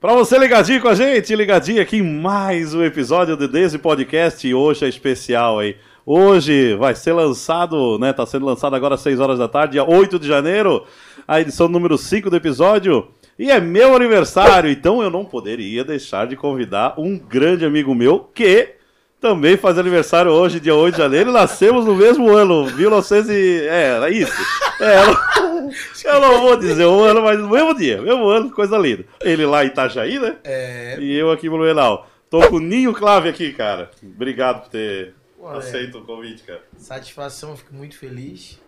Pra você ligadinho com a gente, ligadinho aqui em mais um episódio do Desi Podcast. E hoje é especial aí. Hoje vai ser lançado, né? Tá sendo lançado agora às 6 horas da tarde, dia 8 de janeiro, a edição número 5 do episódio. E é meu aniversário, então eu não poderia deixar de convidar um grande amigo meu que também faz aniversário hoje, dia 8 de janeiro. Nascemos no mesmo ano, 1900 e... É, é isso. É, eu, não, eu não vou dizer o ano, mas no mesmo dia, mesmo ano, coisa linda. Ele lá em Itajaí, né? É. E eu aqui em Blumenau. Tô com o Ninho Clave aqui, cara. Obrigado por ter Pô, aceito o convite, cara. Satisfação, fico muito feliz.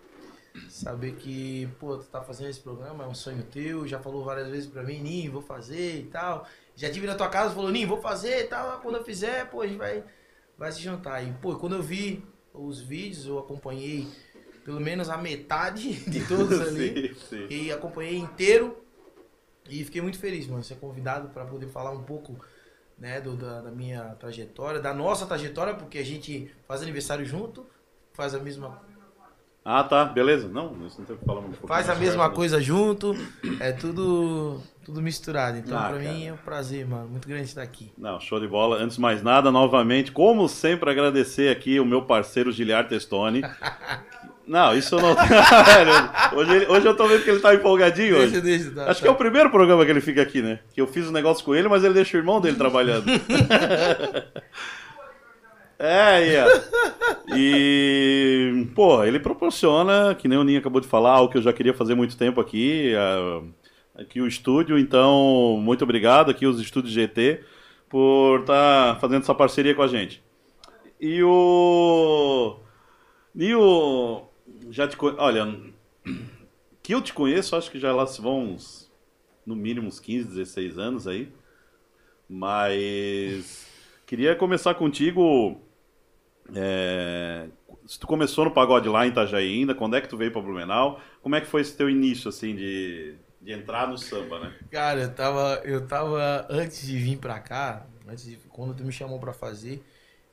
Saber que, pô, tu tá fazendo esse programa, é um sonho teu, já falou várias vezes pra mim, Ninho, vou fazer e tal. Já tive na tua casa, falou, Ninho, vou fazer e tal. Quando eu fizer, pô, a gente vai, vai se juntar. E, pô, quando eu vi os vídeos, eu acompanhei pelo menos a metade de todos ali. sim, sim. E acompanhei inteiro. E fiquei muito feliz, mano, ser convidado para poder falar um pouco né, do, da, da minha trajetória, da nossa trajetória, porque a gente faz aniversário junto, faz a mesma, Ah, tá, beleza. Não, isso não tem o que falar pouco faz a mesma perto, né? coisa junto, é tudo, tudo misturado. Então, Ah, pra cara. mim é um prazer, mano, muito grande estar aqui. Não, show de bola. Antes de mais nada, novamente, como sempre, agradecer aqui o meu parceiro Giliar Testoni. Não, isso não. Velho, hoje, hoje eu tô vendo que ele tá empolgadinho hoje. Deixa, deixa, tá, Acho tá. que é o primeiro programa que ele fica aqui, né? Que eu fiz um negócio com ele, mas ele deixa o irmão dele trabalhando. é, é. e pô, ele proporciona, que nem o Ninho acabou de falar, o que eu já queria fazer muito tempo aqui, aqui o estúdio, então muito obrigado aqui os estúdios GT por estar fazendo essa parceria com a gente. E o o já te conhe- olha, que eu te conheço, acho que já lá se vão uns, no mínimo uns 15, 16 anos aí. Mas queria começar contigo. É, se tu começou no pagode lá em Itajaí ainda, quando é que tu veio para Blumenau? Como é que foi esse teu início assim de, de entrar no samba, né? Cara, eu tava, eu tava, antes de vir pra cá, antes de, quando tu me chamou pra fazer,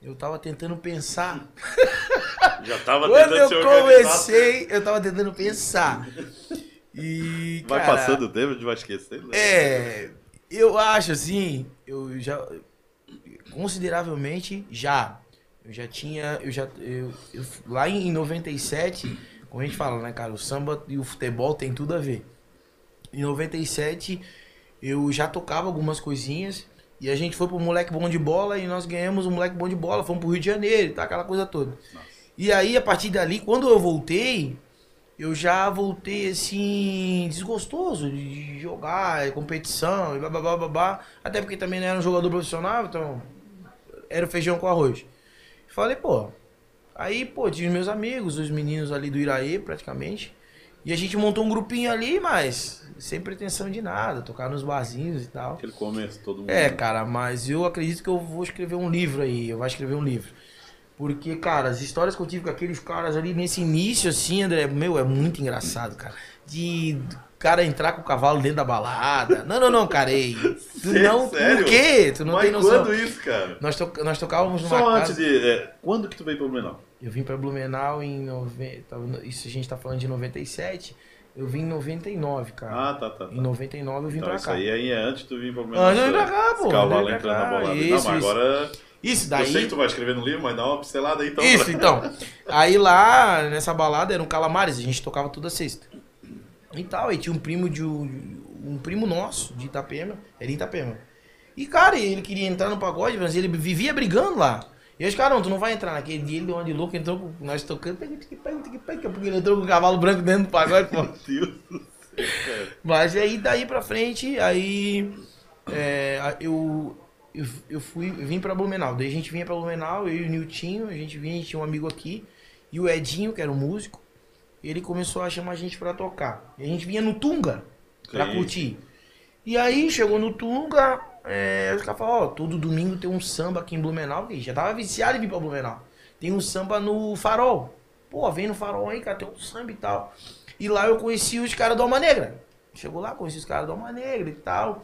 eu tava tentando pensar Já tava Quando tentando eu comecei, eu tava tentando pensar. E. Vai cara, passando o tempo, a gente vai esquecendo. né? É. Eu acho assim, eu já. Consideravelmente já. Eu já tinha. Eu já. Eu, eu- lá em 97, como a gente fala, né, cara? O samba e o futebol tem tudo a ver. Em 97, eu já tocava algumas coisinhas. E a gente foi pro moleque bom de bola e nós ganhamos o moleque bom de bola, fomos pro Rio de Janeiro tá, aquela coisa toda. E aí, a partir dali, quando eu voltei, eu já voltei assim, desgostoso de jogar, é competição e babá. Até porque também não era um jogador profissional, então era feijão com arroz. Falei, pô. Aí, pô, tinha os meus amigos, os meninos ali do Iraê, praticamente. E a gente montou um grupinho ali, mas sem pretensão de nada, tocar nos barzinhos e tal. Aquele começo, todo mundo. É, cara, mas eu acredito que eu vou escrever um livro aí. Eu vou escrever um livro. Porque, cara, as histórias que eu tive com aqueles caras ali nesse início, assim, André, meu, é muito engraçado, cara. De cara entrar com o cavalo dentro da balada. Não, não, não, cara. Ei, tu Sé- não. sério? Por quê? Tu não Mas tem noção. quando isso, cara? Nós, to... nós tocávamos numa Só casa. antes de. é, quando que tu veio para Blumenau? Eu vim pra Blumenau em. Nove... Isso a gente tá falando de 97. Eu vim em 99, cara. Ah, tá, tá. tá. Em 99 eu vim Então, pra isso cá. aí aí é antes de tu vir pra Blumenau. Antes de eu vir pra cá, pô, cavalo entrando pra na cá. bolada. Isso, não, mas isso. agora. Isso Eu sei daí. que tu vai escrever no livro, mas dá uma pincelada aí então. Isso, então. Aí lá, nessa balada, era um calamares, a gente tocava toda sexta. E tal, aí tinha um primo de um, primo nosso, de Itapema, era em Itapema. E, cara, ele queria entrar no pagode, mas ele vivia brigando lá. E os caras, não, tu não vai entrar. Naquele dia ele deu uma de louco, entrou com nós tocando, porque ele entrou com o cavalo branco dentro do pagode, pô. Meu Deus do céu, cara. Mas aí daí pra frente, aí é, eu, eu, eu fui, eu vim pra Blumenau. Daí a gente vinha pra Blumenau, eu e o Niltinho, a gente vinha, a gente tinha um amigo aqui, e o Edinho, que era um músico, ele começou a chamar a gente pra tocar. E a gente vinha no Tunga pra Sim. curtir. E aí chegou no Tunga, é, os caras falaram, ó, todo domingo tem um samba aqui em Blumenau, que já tava viciado em vir pra Blumenau. Tem um samba no Farol. Pô, vem no Farol aí, cara, tem um samba e tal. E lá eu conheci os caras do Alma Negra. Chegou lá, conheci os caras do Alma Negra e tal.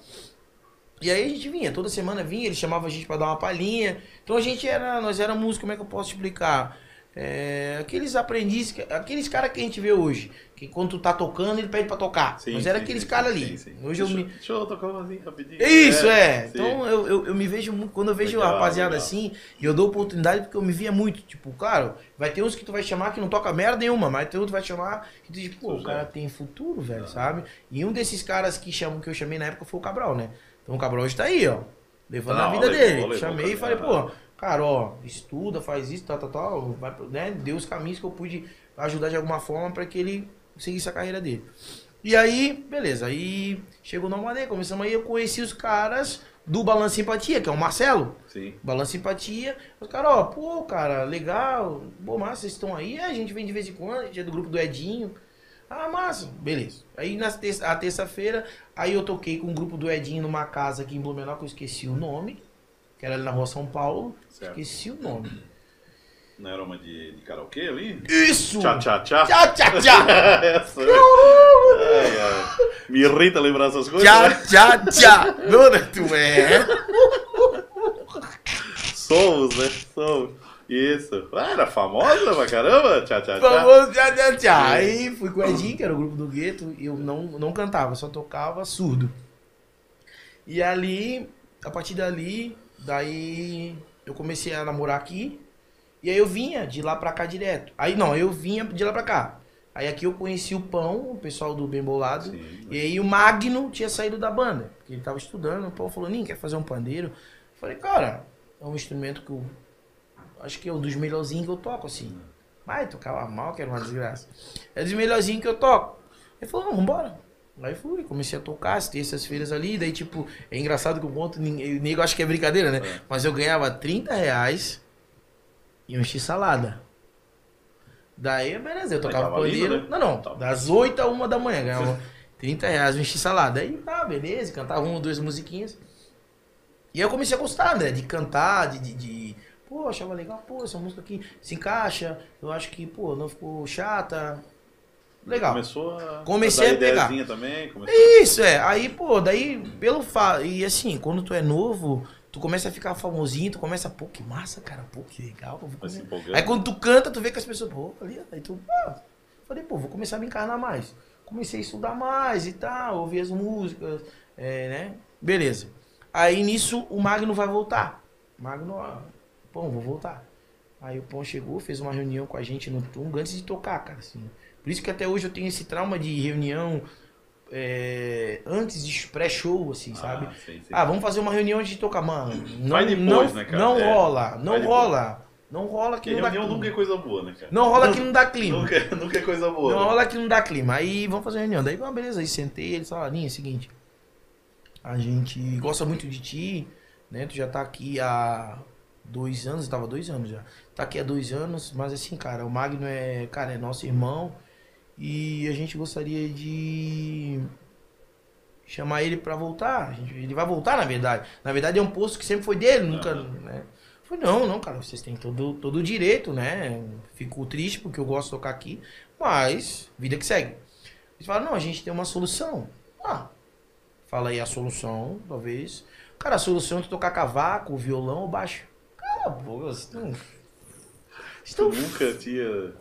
E aí a gente vinha, toda semana vinha, ele chamava a gente pra dar uma palhinha. Então a gente era, nós éramos, como é que eu posso explicar? É, aqueles aprendizes, que- aqueles caras que a gente vê hoje, que quando tu tá tocando, ele pede pra tocar. Sim, Mas era sim, aqueles caras ali. sim. Hoje eu deixa, me. Deixa eu tocar uma assim rapidinho. Isso, é. sim. Então eu, eu, eu me vejo muito. Quando eu vejo Legal, rapaziada legal. assim, e eu dou oportunidade porque eu me via muito. Tipo, claro, vai ter uns que tu vai chamar que não toca merda nenhuma, mas tem outro que vai chamar que tu diz, pô, o cara tem futuro, velho, sabe? E um desses caras que chamam que eu chamei na época foi o Cabral, né? Então o Cabral hoje tá aí, ó. Levando Não, a vida levou, dele. levou Chamei e caminho, falei, pô, cara, ó, estuda, faz isso, tal, tal, tal. Vai, né? Deu os caminhos que eu pude ajudar de alguma forma pra que ele seguisse a carreira dele. E aí, beleza, aí chegou no Almadeira, começamos aí, eu conheci os caras do Balanço Simpatia, que é o Marcelo. Sim. Balanço Simpatia. Os caras, ó, pô, cara, legal. Pô, massa, vocês estão aí? A gente vem de vez em quando, a gente é do grupo do Edinho. Ah, massa, beleza. Aí na terça- a terça-feira, aí eu toquei com o grupo do Edinho numa casa aqui em Blumenau, que eu esqueci o nome. Que era ali na rua São Paulo. Certo. Esqueci o nome. Não era uma de, de karaokê ali? Isso! Tchá, tchá, tchá. Tchá, tchá, tchá! Essa. Ai, ai. Me irrita lembrar essas coisas. Tchá, né? tchá, tchá! Dona, tu é? Somos, né? Somos. Isso. Ah, era famosa pra caramba? Tchá, tchá, tchá. Famoso tchá, tchá, tchá. É. Aí fui com o Edinho, que era o grupo do gueto, e eu não, não cantava, só tocava surdo. E ali, a partir dali, daí eu comecei a namorar aqui. E aí eu vinha de lá pra cá direto. Aí não, eu vinha de lá pra cá. Aí aqui eu conheci o Pão, o pessoal do Bem Bolado. Sim. E aí o Magno tinha saído da banda. Porque ele tava estudando. O Pão falou, Ninho, quer fazer um pandeiro? Eu falei, cara, é um instrumento que eu acho que é um dos melhorzinhos que eu toco, assim. Mas tocava mal, que era uma desgraça. É dos melhorzinhos que eu toco. Ele falou, não, vambora. Aí fui, comecei a tocar as terças-feiras ali, daí tipo, é engraçado que o ponto, ninguém- o nego acha que é brincadeira, né? É. Mas eu ganhava 30 reais e um x-salada. Daí, beleza, eu tocava lindo, pandeiro. né? Não, não, Tava. das 8 a 1 da manhã, ganhava 30 reais um x-salada. Aí, tá, beleza, cantava uma ou duas musiquinhas. E aí eu comecei a gostar, né? De cantar, de, de, de- Pô, achava legal, pô, essa música aqui se encaixa. Eu acho que, pô, não ficou chata. Legal. Começou a. Comecei dar a pegar. também. Isso, é. Aí, pô, daí, pelo fato. E assim, quando tu é novo, tu começa a ficar famosinho, tu começa, pô, que massa, cara, pô, que legal. Pô. Aí quando tu canta, tu vê que as pessoas, pô, ali, aí tu. Ah, falei, pô, vou começar a me encarnar mais. Comecei a estudar mais e tal, ouvir as músicas, é, né? Beleza. Aí nisso o Magno vai voltar. Magno, pô, vou voltar. Aí o Pão chegou, fez uma reunião com a gente no Tunga antes de tocar, cara, assim. Por isso que até hoje eu tenho esse trauma de reunião é, antes de pré-show, assim, sabe? Ah, sim. Ah, vamos fazer uma reunião antes de tocar, mano. Não, Vai depois, não, né, cara? não É, rola, não rola. Não rola que não dá reunião clima. nunca é coisa boa, né, cara? Não rola que não dá clima. Nunca, nunca é coisa boa. Não né? rola que não dá clima. Aí vamos fazer reunião. Daí, ah, beleza, aí sentei, eles falaram, Ninha, é o seguinte. A gente gosta muito de ti, né? Tu já tá aqui há dois anos, tava dois anos já. Tá aqui há dois anos, mas assim, cara, o Magno é, cara, é nosso irmão. E a gente gostaria de chamar ele pra voltar. Ele vai voltar, na verdade. Na verdade, é um posto que sempre foi dele, nunca, né? Eu Falei, não, não, cara, vocês têm todo, todo o direito, né? Fico triste porque eu gosto de tocar aqui, mas vida que segue. Eles falaram, não, a gente tem uma solução. Ah, fala aí a solução, talvez. Cara, a solução é tocar cavaco, violão ou baixo. Cala a boca, vocês estão... Estão Nunca tinha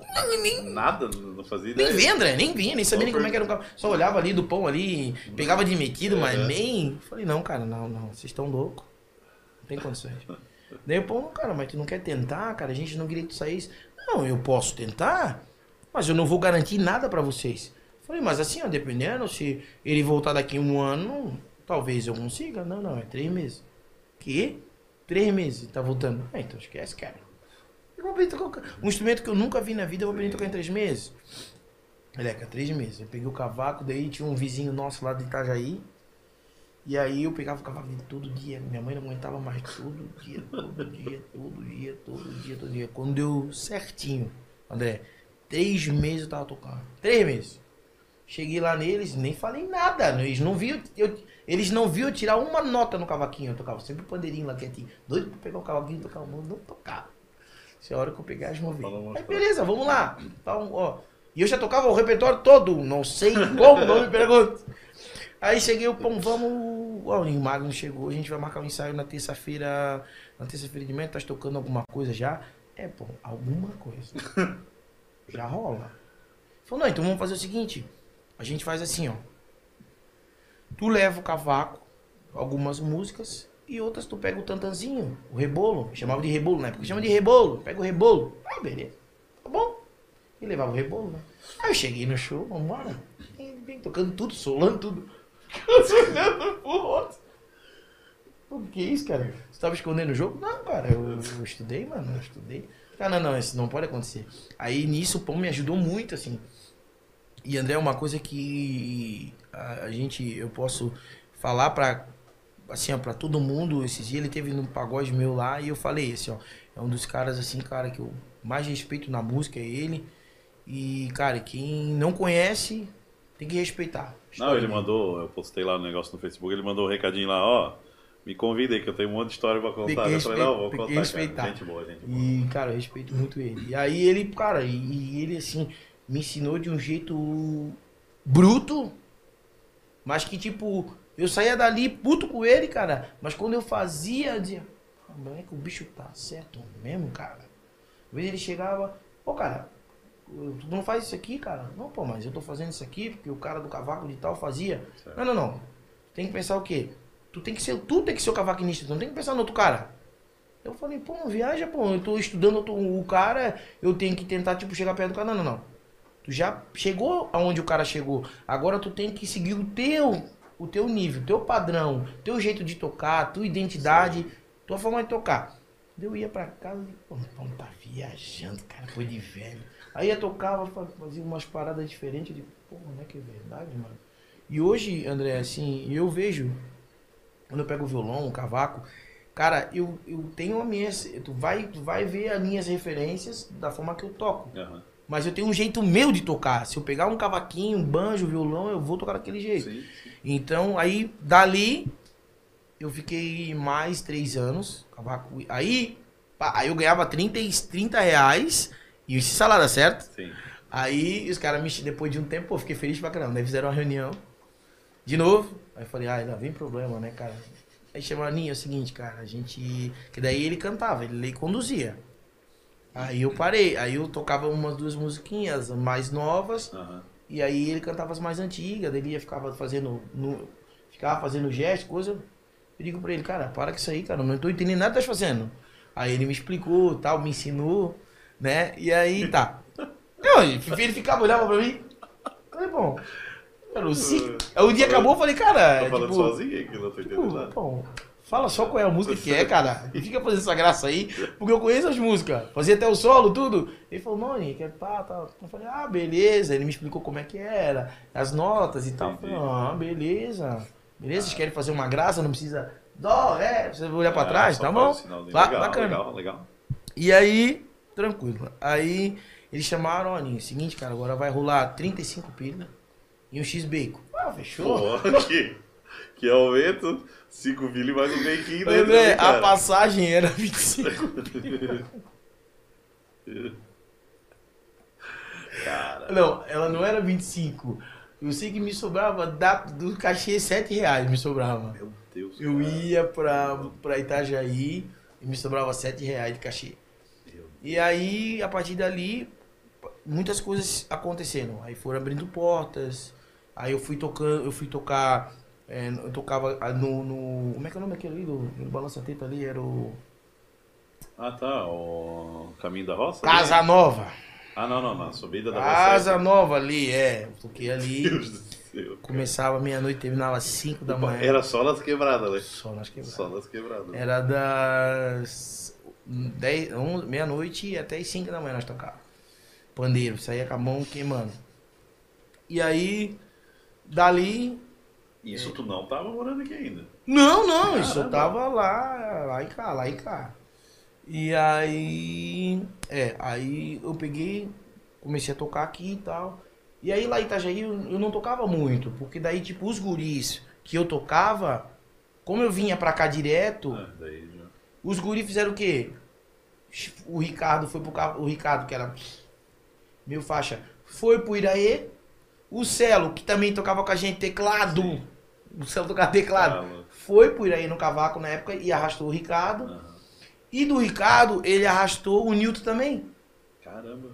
nada, não fazia nem ideia. vendo, né? Nem vinha, nem sabia nem como é que era o carro. Só olhava ali do pão ali, pegava de metido, mas É. nem. Falei, não, cara, não, não, vocês estão loucos. Não tem condições. Daí o pão, não, cara, mas tu não quer tentar, cara, a gente não queria que tu saísse. Não, eu posso tentar, mas eu não vou garantir nada pra vocês. Falei, mas assim, ó, dependendo, se ele voltar daqui um ano, talvez eu consiga. Não, não, é três meses. Que? Três meses, tá voltando. Ah, então esquece, cara. Um instrumento que eu nunca vi na vida, eu vou aprender a tocar em três meses. Eleca, três meses. Eu peguei o cavaco, daí tinha um vizinho nosso lá de Itajaí. E aí eu pegava o cavaco dele todo dia. Minha mãe não aguentava mais todo dia, todo dia, todo dia, todo dia, todo dia. Quando deu certinho, André, três meses eu tava tocando. Três meses. Cheguei lá neles, nem falei nada. Eles não viam, eu, eles não viam tirar uma nota no cavaquinho. Eu tocava sempre o pandeirinho lá quietinho. Doido pra pegar o cavaquinho e tocar o mundo, não tocava. Essa é a hora que eu pegar as uma Aí beleza, vamos lá. Então, ó. E eu já tocava o repertório todo, não sei como, não me pergunte. Aí cheguei o pão, vamos. Ó, o Magno chegou, a gente vai marcar um ensaio na terça-feira. Na terça-feira de manhã, tá tocando alguma coisa já. É, pô, alguma coisa. Já rola. Falou, não, então vamos fazer o seguinte. A gente faz assim, ó. Tu leva o cavaco, algumas músicas, e outras tu pega o tantanzinho, o rebolo. Chamava de rebolo na época. Chama de rebolo. Pega o rebolo. Ah, beleza. Tá bom. E levava o rebolo, né? Aí eu cheguei no show, vambora. Vem tocando tudo, solando tudo. Olhando pro outro. Por que isso, cara? Você tava escondendo o jogo? Não, cara, eu, eu estudei, mano, eu estudei. Ah, não, não, isso não pode acontecer. Aí nisso o Pão me ajudou muito, assim. E André, uma coisa que a, a gente, eu posso falar pra, assim, ó, pra todo mundo, esses dias ele teve num pagode meu lá e eu falei, assim, ó, é um dos caras, assim, cara, que eu mais respeito na música, é ele. E, cara, quem não conhece, tem que respeitar. Não, ele mandou, eu postei lá no negócio no Facebook, ele mandou um recadinho lá, ó. Me convida aí que eu tenho um monte de história pra contar. Eu falei, não, vou contar, respeitar. cara. Gente boa, gente boa. E, cara, eu respeito muito ele. E aí ele, cara, e, e ele assim, me ensinou de um jeito bruto, mas que tipo, eu saía dali puto com ele, cara. Mas quando eu fazia, eu dizia, "Ah, mas é que o bicho tá certo mesmo, cara. Às vezes ele chegava, pô, cara, tu não faz isso aqui, cara? Não, pô, mas eu tô fazendo isso aqui porque o cara do cavaco de tal fazia. Certo. Não, não, não. Tem que pensar o quê? Tu tem que ser, tu tem que ser o cavaquinista, tu não tem que pensar no outro cara. Eu falei, pô, não viaja, pô, eu tô estudando outro- o cara, eu tenho que tentar, tipo, chegar perto do cara. Não, não, não. Tu já chegou aonde o cara chegou. Agora tu tem que seguir o teu, o teu nível, o teu padrão, teu jeito de tocar, tua identidade, tua forma de tocar. Eu ia pra casa e, pô, pô, tá viajando, cara, foi de velho. Aí eu tocava, fa- fazia umas paradas diferentes, eu digo, pô, não é que é verdade, mano. E hoje, André, assim, eu vejo, quando eu pego o violão, o cavaco, cara, eu, eu tenho a minha. Tu vai, tu vai ver as minhas referências da forma que eu toco. Aham. Mas eu tenho um jeito meu de tocar. Se eu pegar um cavaquinho, um banjo, violão, eu vou tocar daquele jeito. Sim, sim. Então, aí, dali, eu fiquei mais três anos. Aí, aí eu ganhava 30, e- 30 reais e esse salário, certo? Sim. Aí os caras me depois de um tempo, pô, fiquei feliz pra caramba. Daí fizeram uma reunião. De novo. Aí eu falei, ah, ainda vem problema, né, cara? Aí chamaram Ninho, é o seguinte, cara, a gente. Que daí ele cantava, ele conduzia. Aí eu parei, aí eu tocava umas duas musiquinhas mais novas, Aham. E aí ele cantava as mais antigas, ele ia ficava fazendo. No, ficava fazendo gesto, coisa. Eu digo pra ele, cara, para com isso aí, cara, não tô entendendo nada que tá fazendo. Aí ele me explicou, tal, me ensinou, né? E aí tá. Não, ele ficava olhava pra mim. Falei, bom. Cara, o o dia acabou, eu falei, cara. Tô é, falando tipo, sozinho aqui, não tô entendendo tipo, nada. bom, fala só qual é a música que é, cara. E fica fazendo essa graça aí, porque eu conheço as músicas. Fazia até o solo, tudo. Ele falou, Noni, que é pá, tal. Eu falei, ah, beleza. Ele me explicou como é que era, as notas e tal. Eu falei, ah, beleza. Beleza, vocês querem fazer uma graça, não precisa. Dó, é, você olhar pra Ah, trás, tá bom? Ba- legal, bacana. legal, legal. E aí, tranquilo. Aí eles chamaram, olha, seguinte, cara, agora vai rolar 35 pila e um X-Bacon. Ah, fechou? Pô, que, que aumento, 5 mil e mais um bequinho dentro, André, né, a passagem era 25 Cara, Não, ela não era 25. Eu sei que me sobrava da, do cachê 7 reais, me sobrava. meu Deus. Eu cara. ia pra, pra Itajaí e me sobrava 7 reais de cachê. E aí, a partir dali, muitas coisas aconteceram. Aí foram abrindo portas. Aí eu fui tocando, eu fui tocar. É, eu tocava ah, no, no- Como é que é o nome daquele ali? Do, do Balança Teta ali? Era o. Ah, tá, o Caminho da Roça? Casa Nova. Ah, não, não, não, subida da Casa Roça. Nova ali, é. Toquei ali. Deus do céu. Começava meia-noite, terminava às 5 da manhã. Era só nas quebradas, né? Só nas quebradas. Só nas quebradas. Era das 10, 11, meia-noite até as 5 da manhã nós tocava. Pandeiro, saía com a mão queimando. E aí, dali. Isso tu não tava morando aqui ainda. Não, não, isso eu Caramba. tava lá, lá e cá, lá e cá. E aí. É, aí eu peguei, comecei a tocar aqui e tal. E aí lá em Itajaí eu, eu não tocava muito, porque daí, tipo, os guris que eu tocava, como eu vinha pra cá direto, Ah, daí os guris fizeram o quê? O Ricardo foi pro carro. O Ricardo, que era meu faixa, foi pro Iraê. O Celo, que também tocava com a gente teclado. Sim. O Celo tocava teclado. Fala. Foi pro Iraê no cavaco na época e arrastou o Ricardo. Aham. E do Ricardo, ele arrastou o Newton também. Caramba.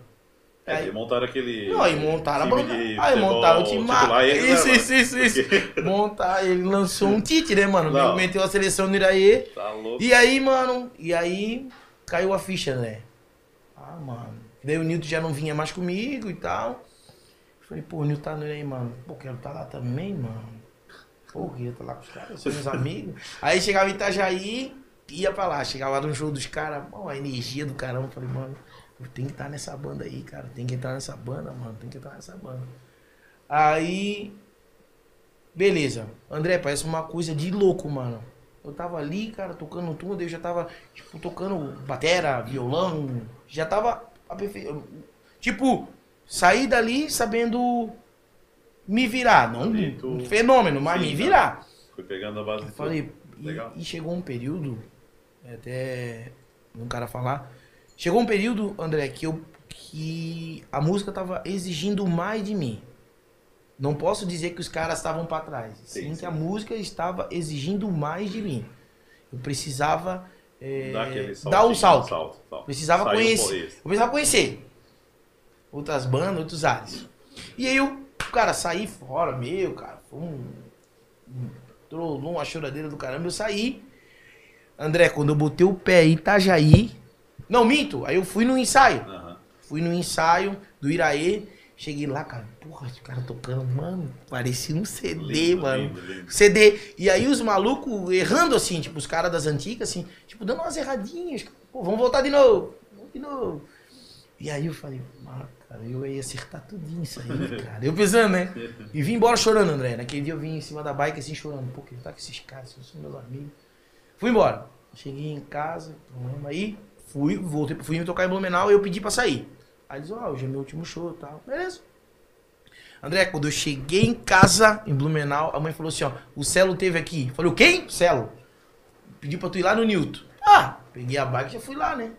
É, Aí- montaram aquele. Não, aí montaram a banda. Aí montaram o time. titular, ele, né, Isso, mano? isso, isso, isso. Porque- Montar, ele lançou um Tite, né, mano? Não. Meteu a seleção no Iraê. Tá louco. E aí, mano, e aí caiu a ficha, né? Ah, mano. Daí o Nilton já não vinha mais comigo e tal. Falei, pô, o Nilton tá aí, mano. Pô, quero estar lá também, mano. Pô, queria estar lá com os caras, são meus amigos. Aí chegava em Itajaí, ia pra lá. Chegava lá no show dos caras, pô, a energia do caramba. Falei, mano, eu tenho que estar nessa banda aí, cara. Tem que entrar nessa banda, mano. Tem que entrar nessa banda. Aí, beleza. André, parece uma coisa de louco, mano. Eu tava ali, cara, tocando tudo, eu já tava, tipo, tocando batera, violão, já tava aperfei... Tipo, saí dali sabendo me virar, não Ali tu- um fenômeno, mas Sim, me tá. virar. Fui pegando a base Eu falei, e, e chegou um período, até um cara falar, chegou um período, André, que eu que a música tava exigindo mais de mim. Não posso dizer que os caras estavam para trás, Sim, sim, sim. que a música estava exigindo mais de mim. Eu precisava é, dar o saltinho, salto. salto, salto. Precisava Saiu conhecer. Eu precisava conhecer outras bandas, outros ares. E aí eu, cara, saí fora, meu, cara, foi um. Trollou uma choradeira do caramba. Eu saí. André, quando eu botei o pé em Itajaí. Não, minto. Aí eu fui no ensaio. Aham. Fui no ensaio do Iraê. Cheguei lá, cara. Porra, os caras tocando, mano. Parecia um CD, Lindo, mano. lindo, lindo. CD. E aí os malucos errando assim, tipo, os caras das antigas, assim, tipo, dando umas erradinhas. Pô, vamos voltar de novo. Vamos de novo. E aí eu falei, ah, cara, eu ia acertar tudinho isso aí, cara. Eu pensando, né? E vim embora chorando, André. Naquele dia eu vim em cima da bike assim, chorando. Pô, que tá com esses caras, esses são meus amigos. Fui embora. Cheguei em casa, problema aí. Fui, voltei, fui me tocar em Blumenau e eu pedi pra sair. Aí eles, ó, hoje é meu último show e tal. Beleza. André, quando eu cheguei em casa, em Blumenau, a mãe falou assim, ó, o Celo teve aqui. Falei, o quem? Celo. Pedi pra tu ir lá no Newton. Ah, peguei a bike e já fui lá, né?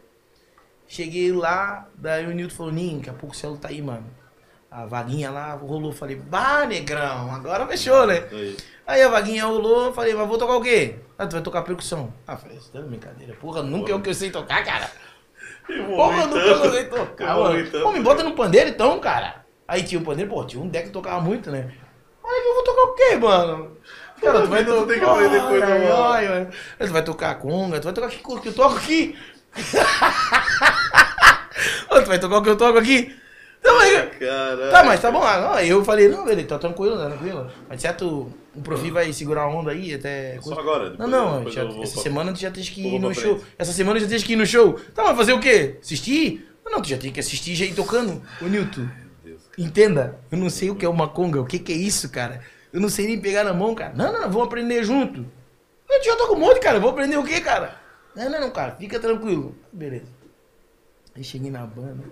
Cheguei lá, daí o Newton falou, Ninho, daqui a pouco o Celo tá aí, mano. A vaguinha lá rolou, falei, bah, negrão, agora fechou, né? Aí. Aí a vaguinha rolou, falei, mas vou tocar o quê? Ah, tu vai tocar percussão. Ah, falei, você tá de brincadeira. Porra, nunca é o que eu sei tocar, cara. Porra, nunca eu sei tocar, mano. Pô, me bota no pandeiro então, cara. Aí tinha um pandeiro, pô, tinha um deck que tocava muito, né? Aí eu vou tocar o quê, mano? Cara, tu vai Tu tocar. tem que. Aí Tu vai tocar conga, tu vai tocar que que eu toco aqui. Tu vai tocar o que eu toco aqui? Então, aí, Caralho. Tá, mas tá bom. Ah, Aí eu falei, não, ele tá tranquilo, tá tranquilo. Mas certo, o Profi vai segurar a onda aí até. Só agora. Não, depois- não, depois já- essa pra- semana tu já tens que ir no show. frente. Essa semana já tens que ir no show. Tá, mas fazer o quê? Assistir? Não, não, tu já tem que assistir já ir tocando. Ô, Nilton, entenda, eu não sei o que é uma conga, o que que é isso, cara. Eu não sei nem pegar na mão, cara. Não, não, não, vamos aprender junto. Eu já tô com um monte, cara, vou aprender o quê, cara? Não, não, não, cara, fica tranquilo. Beleza. Aí cheguei na banda,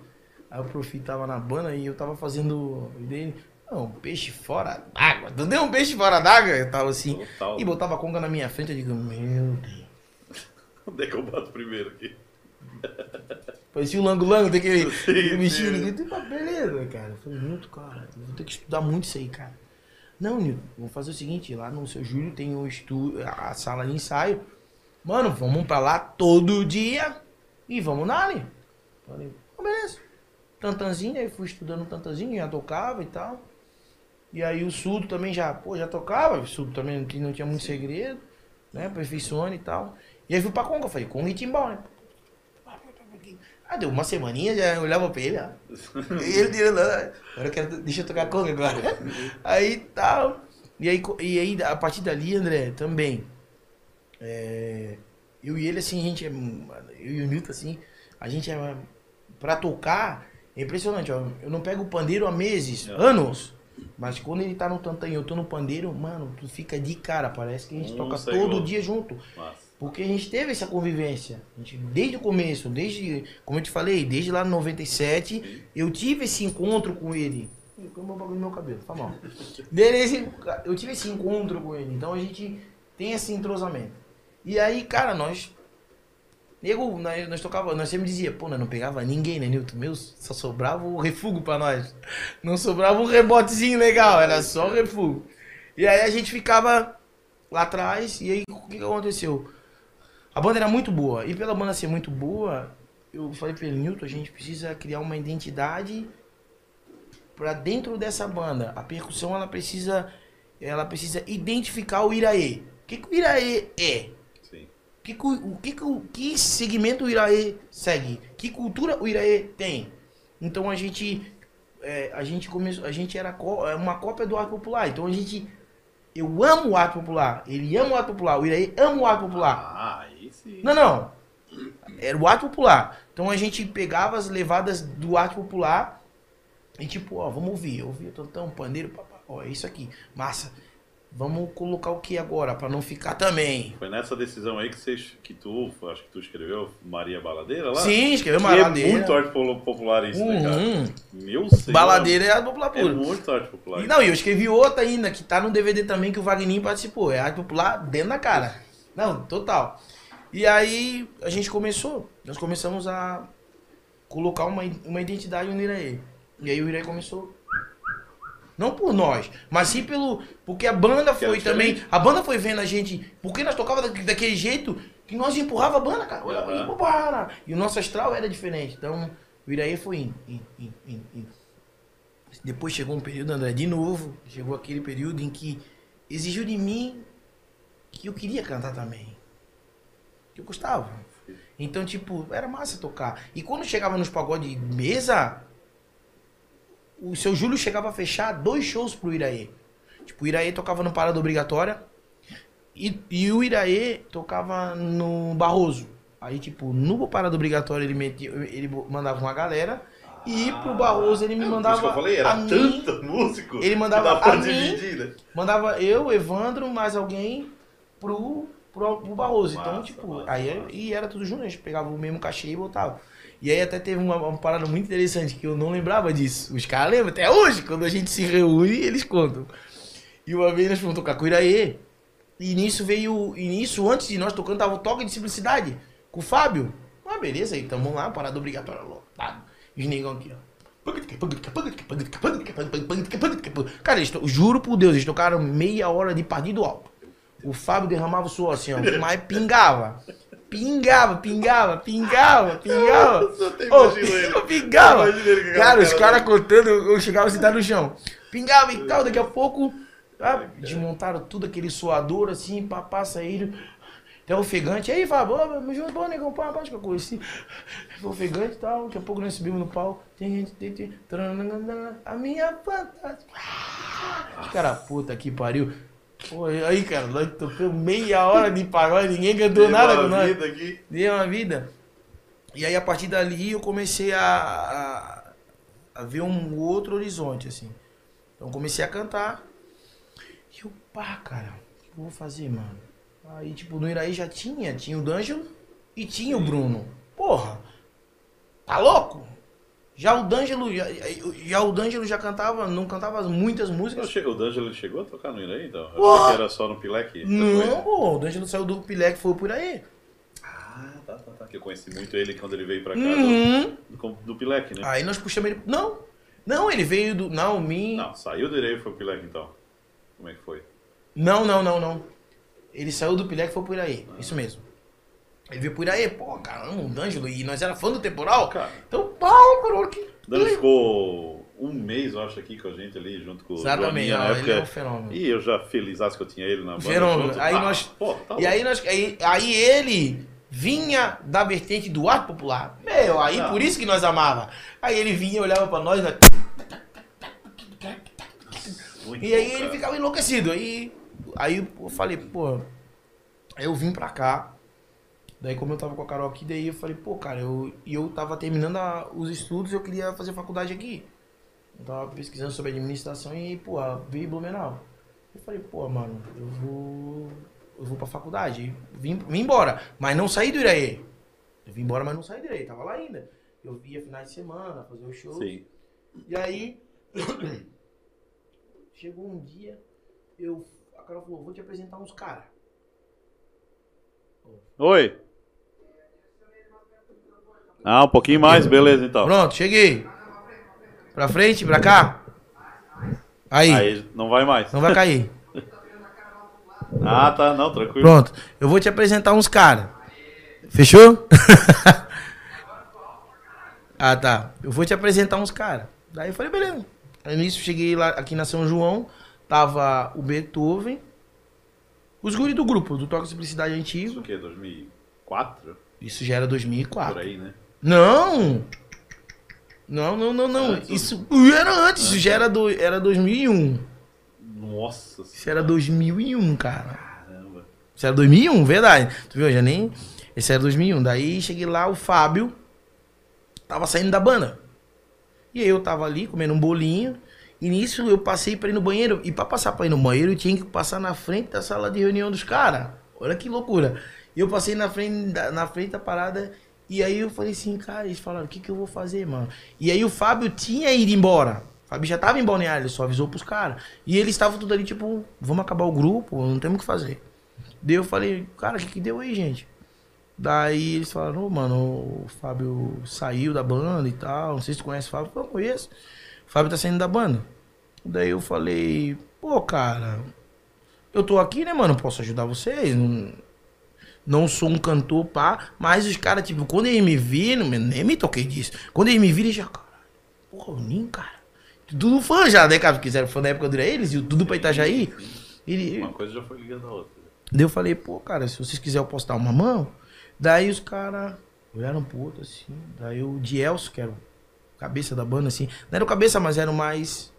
aí o Profi tava na banda e eu tava fazendo dele. Não, um peixe fora d'água. Tu deu um peixe fora d'água? Eu tava assim. Total. E botava a conga na minha frente, eu digo, meu Deus. Onde é que eu bato primeiro aqui? Parecia o Sim, daquele bichinho. sim. Eu falei, "Ah, beleza, cara. Eu falei, Nilton, cara, eu vou ter que estudar muito isso aí, cara. Não, Nilton, vamos fazer o seguinte, lá no seu Júlio tem o estu... a sala de ensaio. Mano, vamos pra lá todo dia e vamos na ali. Falei, "Ah, beleza. Tantanzinho, aí fui estudando tantanzinho, já tocava e tal. E aí o surdo também já, pô, já tocava, o surdo também não tinha, não tinha muito segredo, né? Aperfeiçoando e tal. E aí fui pra Conga, falei, Conga e Timbal, né? Ah, deu uma semaninha, já olhava pra ele, ó. E ele tirando, "Ah, agora eu quero, deixa eu tocar Conga agora. Aí tal. E aí, e aí, a partir dali, André, também. É, eu e ele, assim, a gente é. Eu e o Nilton, assim, a gente é. Pra tocar, é impressionante, ó. Eu não pego o pandeiro há meses, É. anos. Mas quando ele tá no tantã e eu tô no pandeiro, mano, tu fica de cara. Parece que a gente Um toca todo dia junto. Massa. Porque a gente teve essa convivência. A gente, desde o começo, desde, como eu te falei, desde lá no 97, eu tive esse encontro com ele. Põe um bagulho no meu cabelo, tá mal. Eu tive esse encontro com ele. Então a gente tem esse entrosamento. E aí, cara, nós. Nego, nós, nós tocava, nós sempre dizia, pô, nós não pegava ninguém, né, Nilton? Meu, só sobrava o refúgio pra nós. Não sobrava um rebotezinho legal, era só o refúgio. E aí a gente ficava lá atrás, e aí o que, que aconteceu? A banda era muito boa. E pela banda ser muito boa, eu falei pra ele, Newton, a gente precisa criar uma identidade pra dentro dessa banda. A percussão, ela precisa, ela precisa identificar o Iraê. O que, que o Iraê é? Que, o- que, que, segmento o Iraê segue? Que cultura o Iraê tem? Então a gente é, a gente começou, a gente era é uma cópia do arte popular. Então a gente eu amo o arte popular, ele ama o arte popular, o Iraê ama o arte popular. Ah, aí sim. Não, não. Era o arte popular. Então a gente pegava as levadas do arte popular e tipo, ó, vamos ouvir. Eu ouvia tantão, pandeiro, papá. Ó, é isso aqui. Massa. Vamos colocar o que agora? Pra não ficar também. Foi nessa decisão aí que, vocês, que tu, acho que tu escreveu Maria Baladeira lá? Sim, escreveu Que baladeira. É muito arte popular isso, né, cara? Uhum. Meu senhor. Baladeira é arte popular É puro. muito arte popular. E não, e eu escrevi outra ainda, que tá no DVD também, que o Wagninho participou. É arte popular dentro da cara. Não, total. E aí a gente começou, nós começamos a colocar uma, uma identidade no Iraê. E aí o Iraê começou. Não por nós, mas sim pelo. Porque a banda era foi também. diferente. A banda foi vendo a gente. Porque nós tocava da- daquele jeito que nós empurrava a banda, cara. Olha, Aham. olha, para. E o nosso astral era diferente. Então o Iraê foi indo, indo, indo, indo, indo. Depois chegou um período, André, de novo, chegou aquele período em que exigiu de mim que eu queria cantar também. Que eu gostava. Então, tipo, era massa tocar. E quando chegava nos pagodes de mesa, o seu Júlio chegava a fechar dois shows pro Iraê. Tipo, o Iraê tocava no Parada Obrigatória e, e o Iraê tocava no Barroso. Aí, tipo, no Parada Obrigatória ele, metia, ele mandava uma galera e pro Barroso ele me É, mandava isso que eu falei, era mim, tanto músico. ele mandava a mim- dividir, né? Mandava eu, Evandro, mais alguém pro, pro, pro Barroso. então, Massa, tipo, massa, aí massa. e era tudo junto, a gente pegava o mesmo cachê e botava. E aí até teve uma, uma parada muito interessante que eu não lembrava disso. Os caras lembram até hoje, quando a gente se reúne, eles contam. E uma vez nós fomos tocar com o Iraê. E nisso veio. E nisso, antes de nós tocando, tava o toque de simplicidade com o Fábio. Ah, beleza, aí tamo lá, parada obrigatória lotado. Os negão aqui, ó. Cara, eles to- juro por Deus, eles tocaram meia hora de partido alto. O Fábio derramava o suor assim, ó, mas pingava. Pingava, pingava, pingava, pingava. Eu ele. eu pingava. Cara, os cara caras contando, eu chegava a sentar no chão. Pingava e tal, daqui a pouco ah, desmontaram tudo aquele suador assim, papá saíram. Até ofegante. Aí, Fábio, me junto, bom, negão, pá, acho que eu conheci. Ofegante e tal, daqui a pouco nós subimos no pau. Tem gente, tem, tem, a minha fantástica. Os caras, puta que pariu. Pô, aí, cara, nós tocamos meia hora de pagode, ninguém cantou Teve nada uma com nós. vida aqui. Deu uma vida. E aí, a partir dali, eu comecei a, a, a ver um outro horizonte, assim. Então, comecei a cantar. E eu, pá, cara, o que eu vou fazer, mano? Aí, tipo, no Iraí já tinha. Tinha o D'Angelo e tinha o Bruno. Porra, tá louco? Já o D'Angelo, já, já o D'Angelo já cantava, não cantava muitas músicas. O D'Angelo chegou a tocar no Iraí, então? Eu que era só no Pilek. Não, pô, o D'Angelo saiu do Pilé que foi por aí. Ah, tá, tá, tá. Que eu conheci muito ele quando ele veio pra cá Uhum. do, do, do Pilek, né? Aí nós puxamos ele. Não, não, ele veio do. Não, mim. Não, saiu do Iraí e foi pro Pilek, então. Como é que foi? Não, não, não, não. Ele saiu do Pilé que foi por aí. Isso mesmo. Ele veio por aí, pô, caramba, o D'Angelo. E nós era fã do temporal. Cara, Então, pau, caralho, que. o D'Angelo ficou um mês, eu acho, aqui com a gente ali, junto com o Exatamente, Joaninha na ele é um época. fenômeno. E eu já felizaço que eu tinha ele na banda. Fenômeno. junto. Aí Ah, nós- Pô, tá E aí, nós, aí, aí ele vinha da vertente do arte popular. Meu, aí Não. por isso que nós amava. Aí ele vinha, olhava pra nós, né? Muito E aí bom, ele ficava enlouquecido. Aí, aí eu falei, pô, eu vim pra cá. Daí como eu tava com a Carol aqui, daí eu falei, pô, cara, eu, eu tava terminando a- os estudos, eu queria fazer faculdade aqui. Eu tava pesquisando sobre administração e, pô, veio Blumenau. Eu falei, pô, mano, eu vou. Eu vou pra faculdade. Vim, vim embora. Mas não saí do Iraê. Eu vim embora, mas não saí do Iraê. Tava lá ainda. Eu via finais de semana, fazer o show. Sim. E aí, chegou um dia, eu, a Carol falou, vou te apresentar uns caras. Oi. Ah, um pouquinho mais, beleza então. Pronto, cheguei. Pra frente, pra cá. Aí, Aí não vai mais. não vai cair. Ah, tá, não, tranquilo. Pronto, eu vou te apresentar uns caras. Fechou? ah, tá. Eu vou te apresentar uns caras. Daí eu falei, beleza. Aí nisso cheguei lá aqui na São João, tava o Beethoven, os guri do grupo, do Toque Simplicidade Isso Antigo. o quê? 2004? Isso já era 2004. Por aí, né? Não! Não, não, não, não. Antes? Isso era antes, isso já era, do, era 2001. Nossa Isso era 2001, cara. Caramba. Isso era 2001, verdade. Tu viu? Eu Já nem. Esse era 2001. Daí cheguei lá, o Fábio tava saindo da banda. E aí eu tava ali comendo um bolinho. E nisso eu passei pra ir no banheiro. E pra passar pra ir no banheiro, eu tinha que passar na frente da sala de reunião dos caras. Olha que loucura. E eu passei na frente, na frente da parada. E aí eu falei assim, cara, eles falaram, o que, que eu vou fazer, mano? E aí o Fábio tinha ido embora. O Fábio já tava em Balneário, ele só avisou pros caras. E eles estavam tudo ali, tipo, vamos acabar o grupo, não temos o que fazer. Daí eu falei, cara, o que, que deu aí, gente? Daí eles falaram, ô, mano, o Fábio saiu da banda e tal. Não sei se tu conhece o Fábio. Eu conheço. O Fábio tá saindo da banda. Daí eu falei, pô, cara, eu tô aqui, né, mano? Posso ajudar vocês? Não, não sou um cantor, pá. Mas os caras, tipo, quando eles me viram, nem me toquei disso. Quando eles me viram, eles já, caralho, porra, o Ninho, cara. Tudo fã já, né, cara? Porque eram fã da época do eles e o tudo pra Itajaí. Ele, Uma coisa já foi ligando a outra. Daí eu falei, pô, cara, se vocês quiserem eu posso dar uma mão. Daí os caras olharam pro outro assim. Daí o Dielso, que era o cabeça da banda, assim. Não era o cabeça, mas era o mais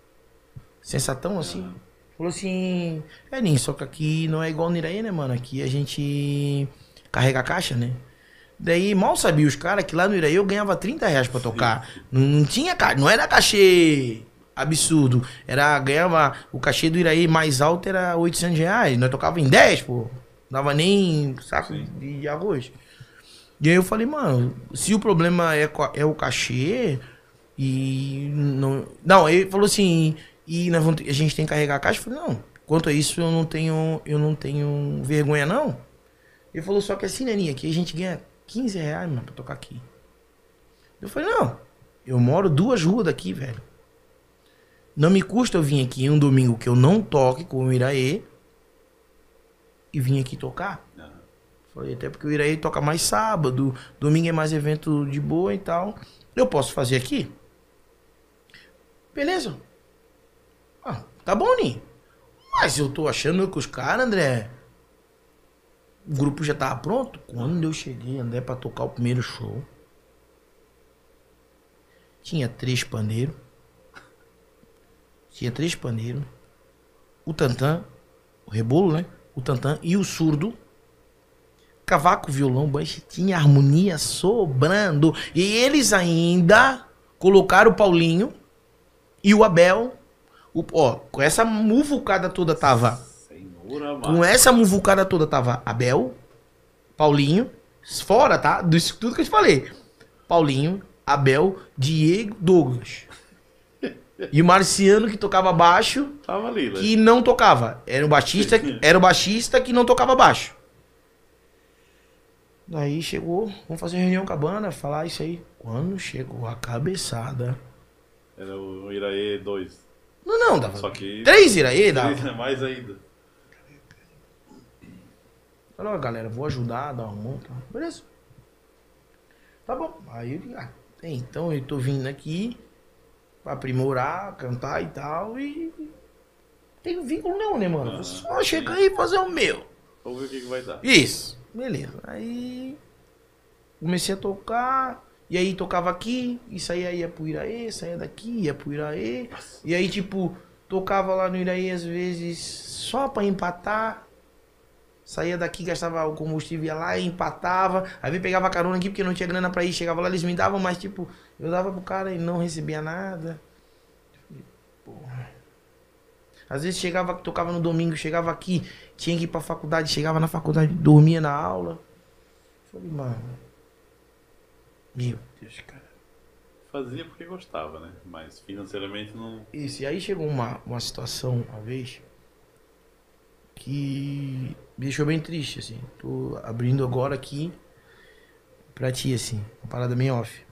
sensatão, assim. Falou assim, é Ninho, só que aqui não é igual no Iraí, né, mano? Aqui a gente carrega a caixa, né? Daí mal sabia os caras que lá no Iraí eu ganhava 30 reais pra tocar. Não, não tinha, não era cachê absurdo. Era, ganhava, o cachê do Iraí mais alto era 800 reais. Nós tocava em 10, pô. Dava nem saco Sim. de arroz. E aí eu falei, mano, se o problema é, é o cachê e não... Não, ele falou assim, e vamos a gente tem que carregar a caixa? Eu falei, não, quanto a isso eu não tenho, eu não tenho vergonha não. Ele falou, só que assim, Neninha, aqui a gente ganha 15 reais, mano, pra tocar aqui. Eu falei, não, eu moro duas ruas daqui, velho. Não me custa eu vir aqui um domingo que eu não toque com o Iraê e vim aqui tocar. Falei, até porque o Iraí toca mais sábado, domingo é mais evento de boa e tal. Eu posso fazer aqui? Beleza. Ah, tá bom, Ninho. Mas eu tô achando que os caras, André. O grupo já tava pronto. Quando eu cheguei, André, pra tocar o primeiro show. Tinha três pandeiros. Tinha três pandeiros. O tantã, o rebolo, né? O tantã e o surdo cavaco, violão, baixo, tinha harmonia sobrando. E eles ainda colocaram o Paulinho e o Abel. O, ó, com essa muvucada toda tava. Com essa muvucada toda tava Abel, Paulinho, fora, tá? Disso tudo que eu te falei. Paulinho, Abel, Diego, Douglas. E o Marciano que tocava baixo Tava ali, né? que não tocava. Era o baixista, era o baixista que não tocava baixo. Daí chegou, vamos fazer reunião com a banda, falar isso aí. Quando chegou a cabeçada. Era o Iraê 2. Não, não, dava. Só que. Três iraí, dava. Três é mais ainda. Falou, galera, vou ajudar, dar uma mão. Tá? Beleza. Tá bom. Aí eu ah, tem, então eu tô vindo aqui pra aprimorar, cantar e tal. E. Tem vínculo nenhum, né, mano? Vou só chegar aí e fazer o meu. Vamos ver o que, que vai dar. Isso. Beleza. Aí comecei a tocar. E aí tocava aqui, e saía ia pro Iraê, saía daqui, ia pro Iraê. E aí, tipo, tocava lá no Iraê às vezes só pra empatar. Saía daqui, gastava o combustível, ia lá e empatava. Aí eu pegava carona aqui porque não tinha grana pra ir. Chegava lá, eles me davam, mas tipo, eu dava pro cara e não recebia nada. Porra. Às vezes chegava, tocava no domingo, chegava aqui, tinha que ir pra faculdade, chegava na faculdade, dormia na aula. Falei, mano. Meu Deus, cara. Fazia porque gostava, né? Mas financeiramente não. Isso, e aí chegou uma, uma situação, uma vez, que me deixou bem triste, assim. Tô abrindo agora aqui pra ti, assim, uma parada bem off.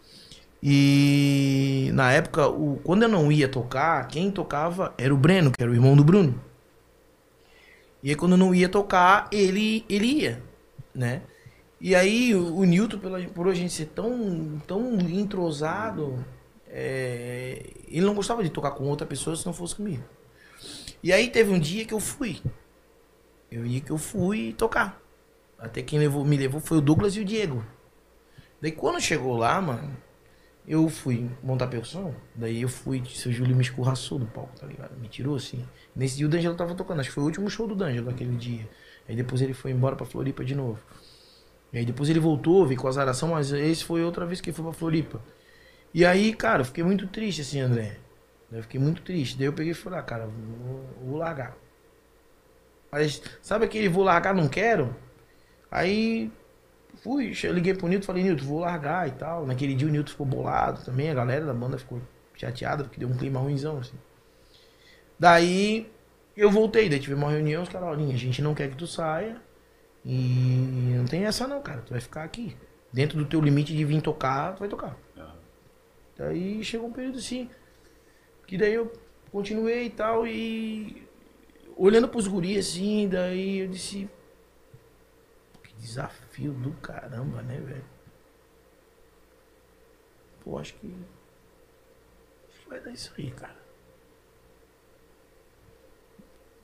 E na época, o, quando eu não ia tocar, quem tocava era o Breno, que era o irmão do Bruno. E aí quando eu não ia tocar, ele, ele ia, né? E aí o, o Newton, pela, por a gente ser tão, tão entrosado, é, ele não gostava de tocar com outra pessoa se não fosse comigo. E aí teve um dia que eu fui. Eu ia que eu fui tocar. Até quem levou, me levou foi o Douglas e o Diego. Daí quando chegou lá, mano, eu fui montar percussão. Daí eu fui, seu Júlio me escorraçou do palco, tá ligado? Me tirou assim. Nesse dia o D'Angelo tava tocando, acho que foi o último show do D'Angelo naquele dia. Aí depois ele foi embora pra Floripa de novo. E aí depois ele voltou, veio com azaração, mas esse foi outra vez que ele foi pra Floripa. E aí, cara, eu fiquei muito triste assim, André. Eu fiquei muito triste. Daí eu peguei e falei, ah, cara, vou, vou largar. Mas sabe aquele vou largar, não quero? Aí fui, eu liguei pro Nilton falei, Nilton, vou largar e tal. Naquele dia o Nilton ficou bolado também, a galera da banda ficou chateada, porque deu um clima ruimzão, assim. Daí eu voltei, daí tive uma reunião, os caras, a gente não quer que tu saia. E não tem essa não, cara. Tu vai ficar aqui. Dentro do teu limite de vir tocar, tu vai tocar. Daí chegou um período assim. Que daí eu continuei e tal, e olhando pros guris assim, daí eu disse. Que desafio do caramba, né, velho? Pô, acho que. Acho que vai dar isso aí, cara.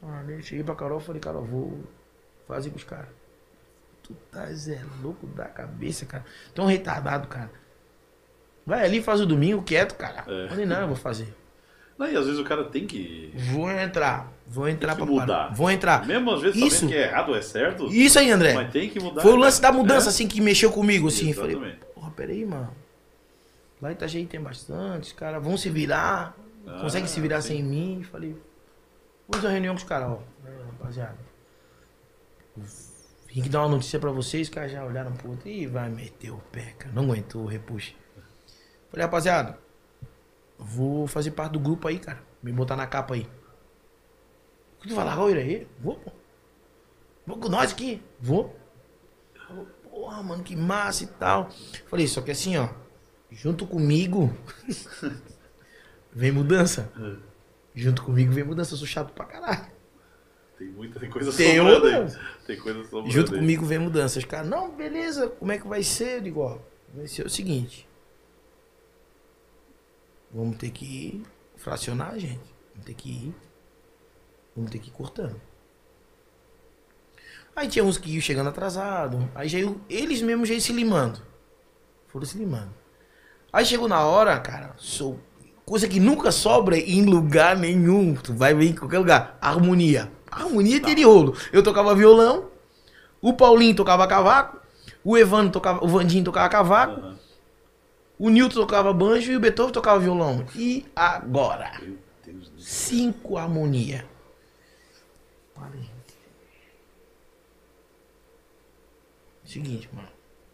Ah, daí eu cheguei pra Carol e falei, Carol, vou fazer com os caras. Tu tá é louco da cabeça, cara. Tão retardado, cara. Vai ali, faz o domingo quieto, cara. É. Falei, não, eu vou fazer. Não, e às vezes o cara tem que. Vou entrar. Vou entrar que pra mudar. Vou entrar. Mesmo às vezes Isso. que é errado é certo, Isso aí, André. mas tem que mudar. Foi o lance da cara. mudança, É. assim, que mexeu comigo, assim. Falei, Exatamente. porra, peraí, mano. Lá em Itajaí tem bastante, os caras vão se virar. Ah, consegue se virar sim. sem mim. Falei, vou fazer uma reunião com os caras, ó. É, rapaziada. Vim aqui dar uma notícia pra vocês, os caras já olharam pro outro. Ih, vai meter o pé, cara. Não aguentou o repuxe. Falei, rapaziada, vou fazer parte do grupo aí, cara. Me botar na capa aí. Tu vai largar o Iraí? Vou, pô. Vou com nós aqui. Vou. Porra, mano, que massa e tal. Falei, só que assim, ó. Junto comigo. vem mudança. É. Junto comigo vem mudança. Eu sou chato pra caralho. Tem muita tem coisa Tem mudança. Tem coisa sobrando Junto aí. comigo vem mudança. Os caras, não, beleza, como é que vai ser? Eu digo, ó, vai ser o seguinte. Vamos ter que fracionar gente. Vamos ter que ir. Vamos ter que ir cortando. Aí tinha uns que iam chegando atrasado. Aí já iam, eles mesmos já iam se limando. Foram se limando. Aí chegou na hora, cara, sou coisa que nunca sobra em lugar nenhum. Tu vai ver em qualquer lugar. Harmonia. Harmonia tem de rolo. Eu tocava violão, o Paulinho tocava cavaco, o Evandro tocava, o Vandinho tocava cavaco, Aham. o Nilton tocava banjo e o Beethoven tocava violão. E agora? Meu Deus do céu. Cinco harmonia. Seguinte, mano.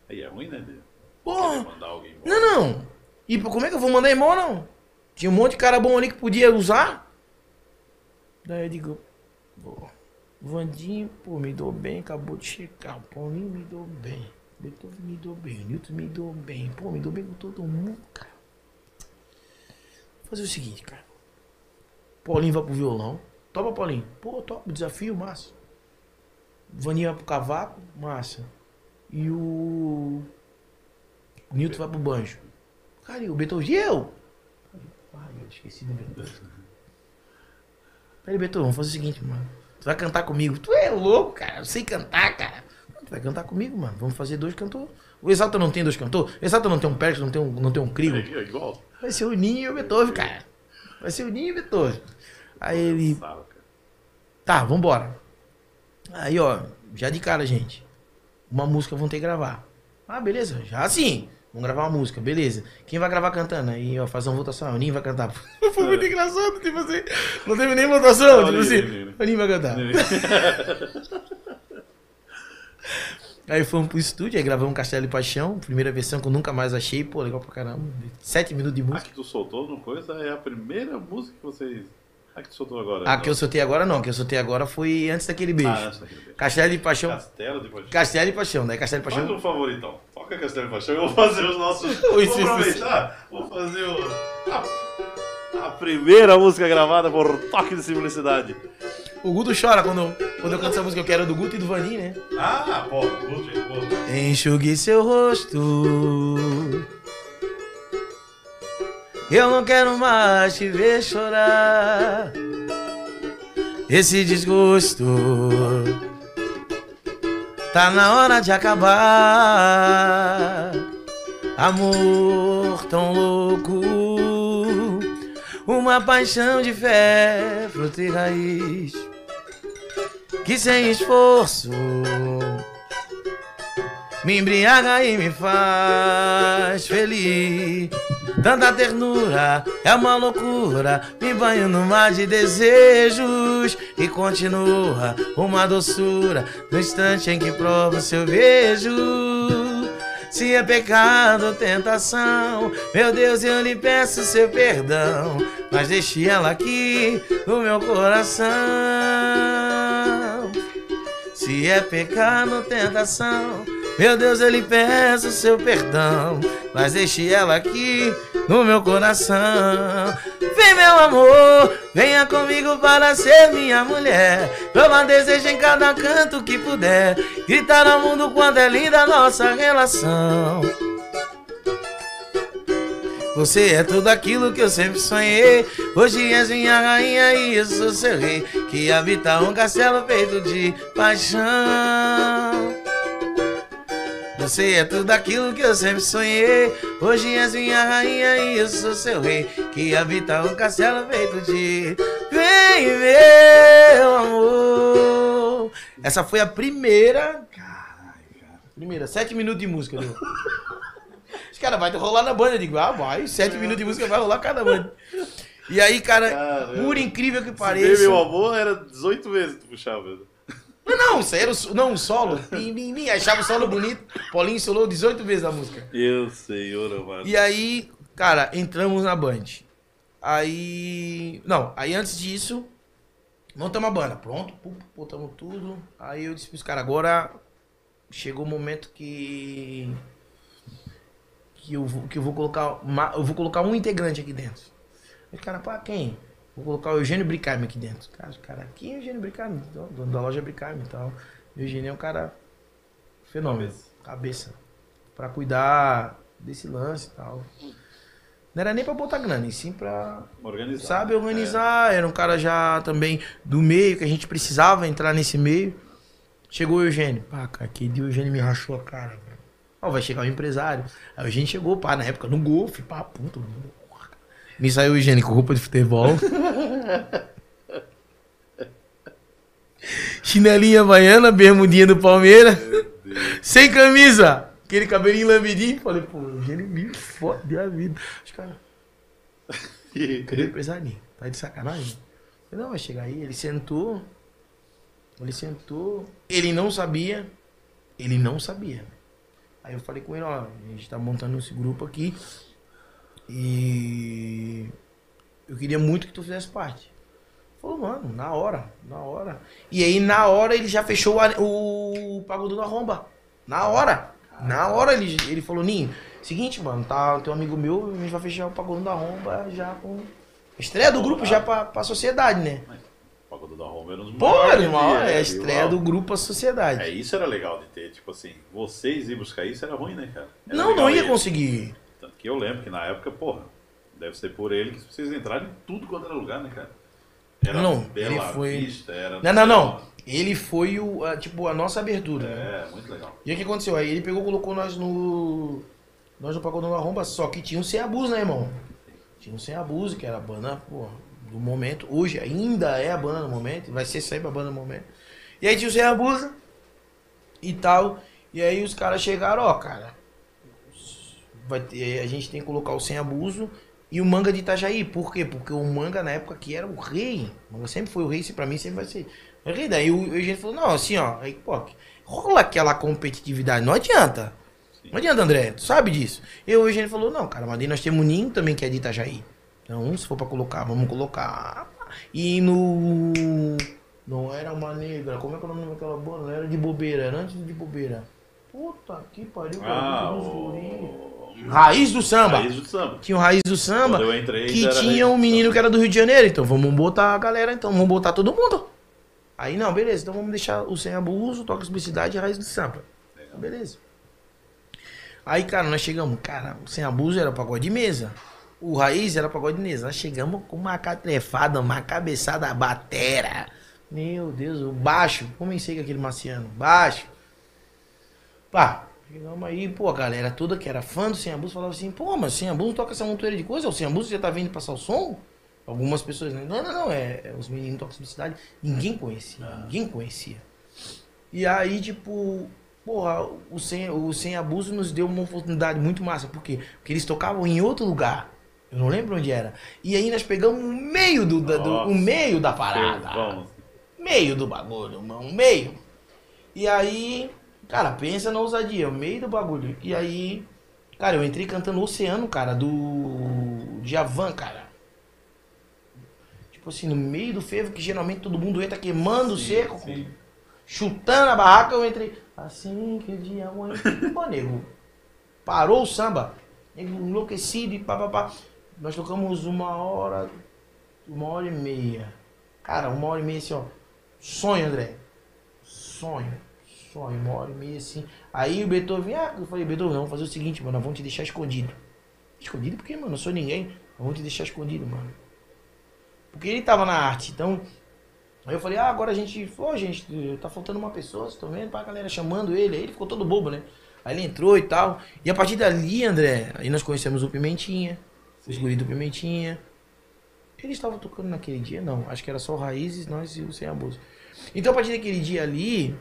Aí é ruim, né? De Porra! Não, não. E como é que eu vou mandar embora, não? Tinha um monte de cara bom ali que podia usar. Daí eu digo, pô, Vandinho, pô, me deu bem, acabou de chegar. O Paulinho me deu bem. Beethoven me deu bem. Newton me deu bem. Pô, me deu bem com todo mundo, cara. Vou fazer o seguinte, cara. Paulinho vai pro violão. Topa, Paulinho. Pô, topa, desafio, massa. Vaninho vai pro cavaco, massa. E o o Newton vai pro banjo. Cara, e o Beethoven? E eu? Ai, eu esqueci do Beethoven. Peraí, Beethoven, vamos fazer o seguinte, mano. Tu vai cantar comigo. Tu é louco, cara. Eu sei cantar, cara. Tu vai cantar comigo, mano. Vamos fazer dois cantores. O Exalta não tem dois cantores? O Exalta não tem um Pérez, não tem um, não tem um Crigo. É é igual. Vai ser o Ninho e o Beethoven, cara. Vai ser o Ninho e o Beethoven. Aí ele, Sabe, cara. Tá, vambora. Aí, ó, já de cara, gente. Uma música vão ter que gravar. Ah, beleza, já sim. Vamos gravar uma música, beleza. Quem vai gravar cantando? Aí, ó, fazer uma votação. O Ninho vai cantar. Foi muito engraçado, tipo assim. Não teve nem votação, Não, tipo assim. O Ninho vai cantar. Aí fomos pro estúdio, aí gravamos Castelo e Paixão. Primeira versão que eu nunca mais achei. Pô, legal pra caramba. Sete minutos de A música. que tu soltou no coisa é a primeira música que vocês. A que tu soltou agora? A que eu soltei agora não, a que eu soltei agora foi antes daquele beijo. Ah, antes daquele beijo. Castelo e Paixão. Castelo de Paixão. Castelo e Paixão, né? Castelo e Faz Paixão. um favoritão. Toca Castelo de Paixão. Eu vou fazer os nossos. Vou aproveitar. Vou fazer o. A, a primeira música gravada por Toque de Simplicidade. O Guto chora quando. Quando eu canto essa música, eu quero do Guto e do Vaninho, né? Ah, pô, Gucci, pô. Enxugue seu rosto. Eu não quero mais te ver chorar. Esse desgosto tá na hora de acabar. Amor tão louco, uma paixão de fé, fruta e raiz, que sem esforço me embriaga e me faz feliz. Tanta ternura é uma loucura, me banho no mar de desejos e continua uma doçura no instante em que provo seu beijo. Se é pecado ou tentação, meu Deus, eu lhe peço seu perdão, mas deixe ela aqui no meu coração. Se é pecado ou tentação, meu Deus, eu lhe peço seu perdão, mas deixe ela aqui no meu coração. Vem, meu amor, venha comigo para ser minha mulher. Prova desejo em cada canto que puder, gritar ao mundo quando é linda a nossa relação. Você é tudo aquilo que eu sempre sonhei. Hoje és minha rainha e eu sou seu rei. Que habita um castelo feito de paixão. Você é tudo aquilo que eu sempre sonhei. Hoje és minha rainha e eu sou seu rei. Que habita um castelo feito de. Vem, meu amor. Essa foi a primeira. Caralho, cara. Primeira, sete minutos de música, viu? Os caras vai rolar na banda. Eu digo, ah, vai, sete minutos de música vai rolar cada banda. E aí, cara, Caramba. por incrível que Se pareça. meu amor, era 18 vezes que tu puxava. Não, não, isso aí era o, não, um solo. Bim, bim, bim. Achava o solo bonito. Paulinho solou 18 vezes a música. Eu, senhor amado. E aí, cara, entramos na Band. Aí. Não, aí antes disso, montamos a banda. Pronto, botamos tudo. Aí eu disse pros caras, agora chegou o momento que. Que eu vou, que eu vou colocar. uma- eu vou colocar um integrante aqui dentro. Aí, cara, pra quem? Vou colocar o Eugênio Bricarme aqui dentro. Cara, cara, quem é o Eugênio Bricarme? Dono da loja Bricarme e tal. O Eugênio é um cara fenômeno. Cabeça. Cabeça. Pra cuidar desse lance e tal. Não era nem pra botar grana, e sim pra, Organizar. sabe, organizar. Era um cara já também do meio, que a gente precisava entrar nesse meio. Chegou o Eugênio. Pá, cara, que dia o Eugênio me rachou a cara, velho. Ó, vai chegar o empresário. Aí o Eugênio chegou, pá, na época, no golfe, pá, puta. Me saiu o Eugênio com roupa de futebol. Chinelinha baiana, bermudinha do Palmeiras. Sem camisa. Aquele cabelinho lambidinho. Falei, pô, o Eugênio me fode a vida. Os caras, cadê o empresário? Tá de sacanagem? Não, vai chegar aí. Ele sentou. Ele sentou. Ele não sabia. Ele não sabia. Aí eu falei com ele, ó, a gente tá montando esse grupo aqui. E eu queria muito que tu fizesse parte. Falou, mano, na hora, na hora. E aí, na hora, ele já fechou o, o pagodão da romba. Na hora. Na hora ele, ele falou, Ninho, seguinte, mano, tá, tem um amigo meu, a gente vai fechar o pagodão da romba já com. Estreia do grupo já pra, pra sociedade, né? O Pagodo da Roma era um dos Pô, irmão, é a estreia do grupo pra sociedade. É, isso era legal de ter, tipo assim, vocês ir buscar isso era ruim, né, cara? Era não, não ia ir. conseguir. Tanto que eu lembro que na época, porra, deve ser por ele que vocês entraram em tudo quanto era lugar, né, cara? Era Não, Bela ele foi- Vista, era... Não, não, não. Ele foi o, a, tipo, a nossa abertura. né? É, muito legal. E o que aconteceu? Aí ele pegou, colocou nós no. Nós no Pagodão da Romba, só que tinha um sem abuso, né, irmão? Tinha um sem abuso, que era a banda, pô, do momento. Hoje ainda é a banda do momento, vai ser sempre a banda do momento. E aí tinha o sem abuso e tal. E aí os caras chegaram, ó, cara. Vai ter, a gente tem que colocar o sem abuso e o manga de Itajaí. Por quê? Porque o manga na época aqui era o rei. O manga sempre foi o rei, se pra mim sempre vai ser. o rei. Daí o, a gente falou, não, assim, ó. Aí, pô, rola aquela competitividade, não adianta. Não adianta, André, tu sabe disso. E o Eugênio falou, não, cara, mas daí nós temos o Ninho também que é de Itajaí. Então, se for pra colocar, vamos colocar. E no. Não era uma negra, como é que é o nome daquela banda? Não era de bobeira, era antes de bobeira. Puta que pariu, cara. Ah, o... Raiz do samba. Raiz do samba. Tinha o Raiz do Samba, Quando eu entrei, que tinha um menino que era do Rio de Janeiro. Então vamos botar a galera, então vamos botar todo mundo. Aí, não, beleza, então vamos deixar o sem abuso, toca simplicidade e raiz do samba. Beleza. Aí, cara, nós chegamos, cara, o sem abuso era pagode de mesa. O raiz era pagode de mesa. Nós chegamos com uma catrefada, uma cabeçada batera. Meu Deus, o baixo. Comecei com aquele marciano. Baixo. Pá, chegamos aí, pô, a galera toda que era fã do Sem Abuso falava assim, pô, mas Sem Abuso toca essa montoeira de coisa, o Sem Abuso já tá vindo passar o som? Algumas pessoas, né? não, não, não, é, é os meninos tocam simplicidade. Ninguém conhecia, ninguém conhecia. E aí, tipo, porra, o sem, o sem Abuso nos deu uma oportunidade muito massa. Por quê? Porque eles tocavam em outro lugar. Eu não lembro onde era. E aí nós pegamos o meio do, da- do- o meio da parada. Vamos. Meio do bagulho, mano. Meio. E aí, cara, pensa na ousadia, o meio do bagulho. E aí, cara, eu entrei cantando Oceano, cara, do Javan, cara. Tipo assim, no meio do fervo, que geralmente todo mundo entra queimando o Sim, seco, sim. chutando a barraca, eu entrei. Assim que dia amanhã. Pô, nego. Parou o samba. Nego enlouquecido e papapá. Nós tocamos uma hora. Uma hora e meia. Cara, uma hora e meia assim, ó. Sonho, André. Sonho. Sonho, uma hora e meia assim. Aí o Beethoven, ah, eu falei, Beethoven, vamos fazer o seguinte, mano, nós vamos te deixar escondido. Escondido porque, mano, eu sou ninguém. Nós vamos te deixar escondido, mano. Porque ele tava na arte, então. Aí eu falei, ah, agora a gente. Pô, gente, tá faltando uma pessoa, vocês estão vendo? Pra galera chamando ele. Aí ele ficou todo bobo, né? Aí ele entrou e tal. E a partir dali, André, aí nós conhecemos o Pimentinha, os guris do Pimentinha. Eles estavam tocando naquele dia? Não. Acho que era só o Raízes, nós e o Sem Abuso. Então, a partir daquele dia ali,